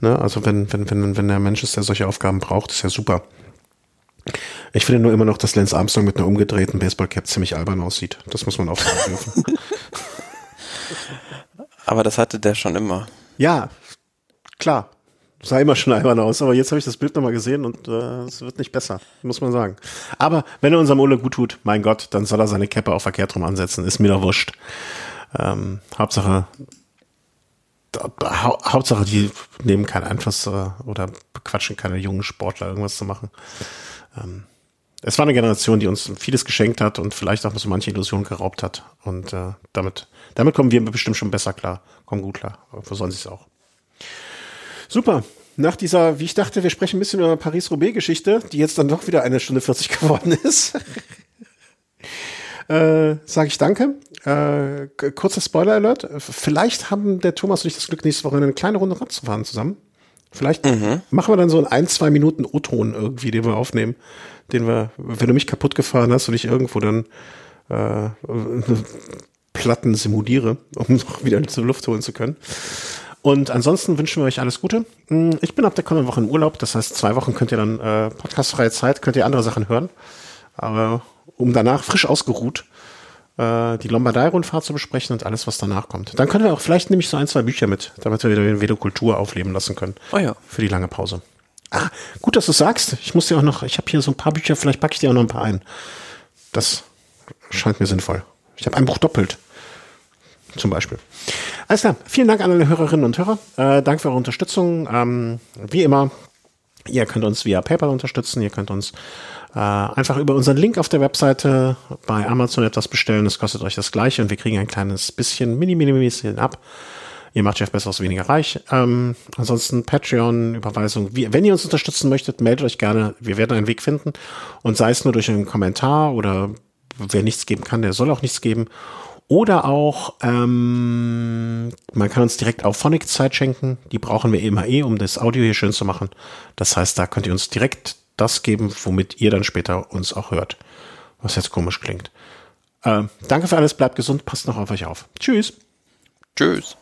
Ne? Also wenn, wenn, wenn, wenn der Mensch ist, der solche Aufgaben braucht, ist ja super. Ich finde nur immer noch, dass Lance Armstrong mit einer umgedrehten Baseballcap ziemlich albern aussieht. Das muss man auch sagen dürfen. <laughs> Aber das hatte der schon immer. Ja, klar sah immer schon albern aus, aber jetzt habe ich das Bild nochmal gesehen und äh, es wird nicht besser, muss man sagen. Aber wenn er unserem Ole gut tut, mein Gott, dann soll er seine Cappe auch verkehrt rum ansetzen, ist mir doch wurscht. Ähm, Hauptsache, hau Hauptsache, die nehmen keinen Einfluss äh, oder bequatschen keine jungen Sportler, irgendwas zu machen. Ähm, es war eine Generation, die uns vieles geschenkt hat und vielleicht auch so manche Illusionen geraubt hat. Und äh, damit, damit kommen wir bestimmt schon besser klar, kommen gut klar. Wo sollen sie es auch? Super. Nach dieser, wie ich dachte, wir sprechen ein bisschen über Paris-Roubaix-Geschichte, die jetzt dann doch wieder eine Stunde 40 <laughs> geworden ist. äh, Sage ich danke. Äh, kurzer Spoiler-Alert. Vielleicht haben der Thomas und ich das Glück, nächste Woche eine kleine Runde Rad zu fahren zusammen. Vielleicht mhm. machen wir dann so einen ein, zwei Minuten O-Ton irgendwie, den wir aufnehmen. Den wir, wenn du mich kaputt gefahren hast und ich irgendwo dann äh, Platten simuliere, um noch wieder zur Luft holen zu können. Und ansonsten wünschen wir euch alles Gute. Hm, ich bin ab der kommenden Woche im Urlaub, das heißt, zwei Wochen könnt ihr dann äh, podcastfreie Zeit, könnt ihr andere Sachen hören. Aber um danach frisch ausgeruht äh, die Lombardei-Rundfahrt zu besprechen und alles, was danach kommt. Dann können wir auch vielleicht nämlich so ein, zwei Bücher mit, damit wir wieder den Vedo-Kultur aufleben lassen können. Oh ja. Für die lange Pause. Ah, gut, dass du sagst. Ich muss dir auch noch, ich habe hier so ein paar Bücher, vielleicht packe ich dir auch noch ein paar ein. Das scheint mir sinnvoll. Ich habe ein Buch doppelt. Zum Beispiel. Alles klar. Vielen Dank an alle Hörerinnen und Hörer. Äh, Dank für eure Unterstützung. Ähm, wie immer, ihr könnt uns via PayPal unterstützen. Ihr könnt uns äh, einfach über unseren Link auf der Webseite bei Amazon etwas bestellen. Das kostet euch das Gleiche und wir kriegen ein kleines bisschen, mini, mini, bisschen ab. Ihr macht Jeff besser aus weniger reich. Ähm, ansonsten Patreon, Überweisung. Wie, wenn ihr uns unterstützen möchtet, meldet euch gerne. Wir werden einen Weg finden. Und sei es nur durch einen Kommentar oder wer nichts geben kann, der soll auch nichts geben. Oder auch, ähm, man kann uns direkt auf Phonic Zeit schenken. Die brauchen wir immer eh, um das Audio hier schön zu machen. Das heißt, da könnt ihr uns direkt das geben, womit ihr dann später uns auch hört. Was jetzt komisch klingt. Äh, danke für alles, bleibt gesund, passt noch auf euch auf. Tschüss. Tschüss.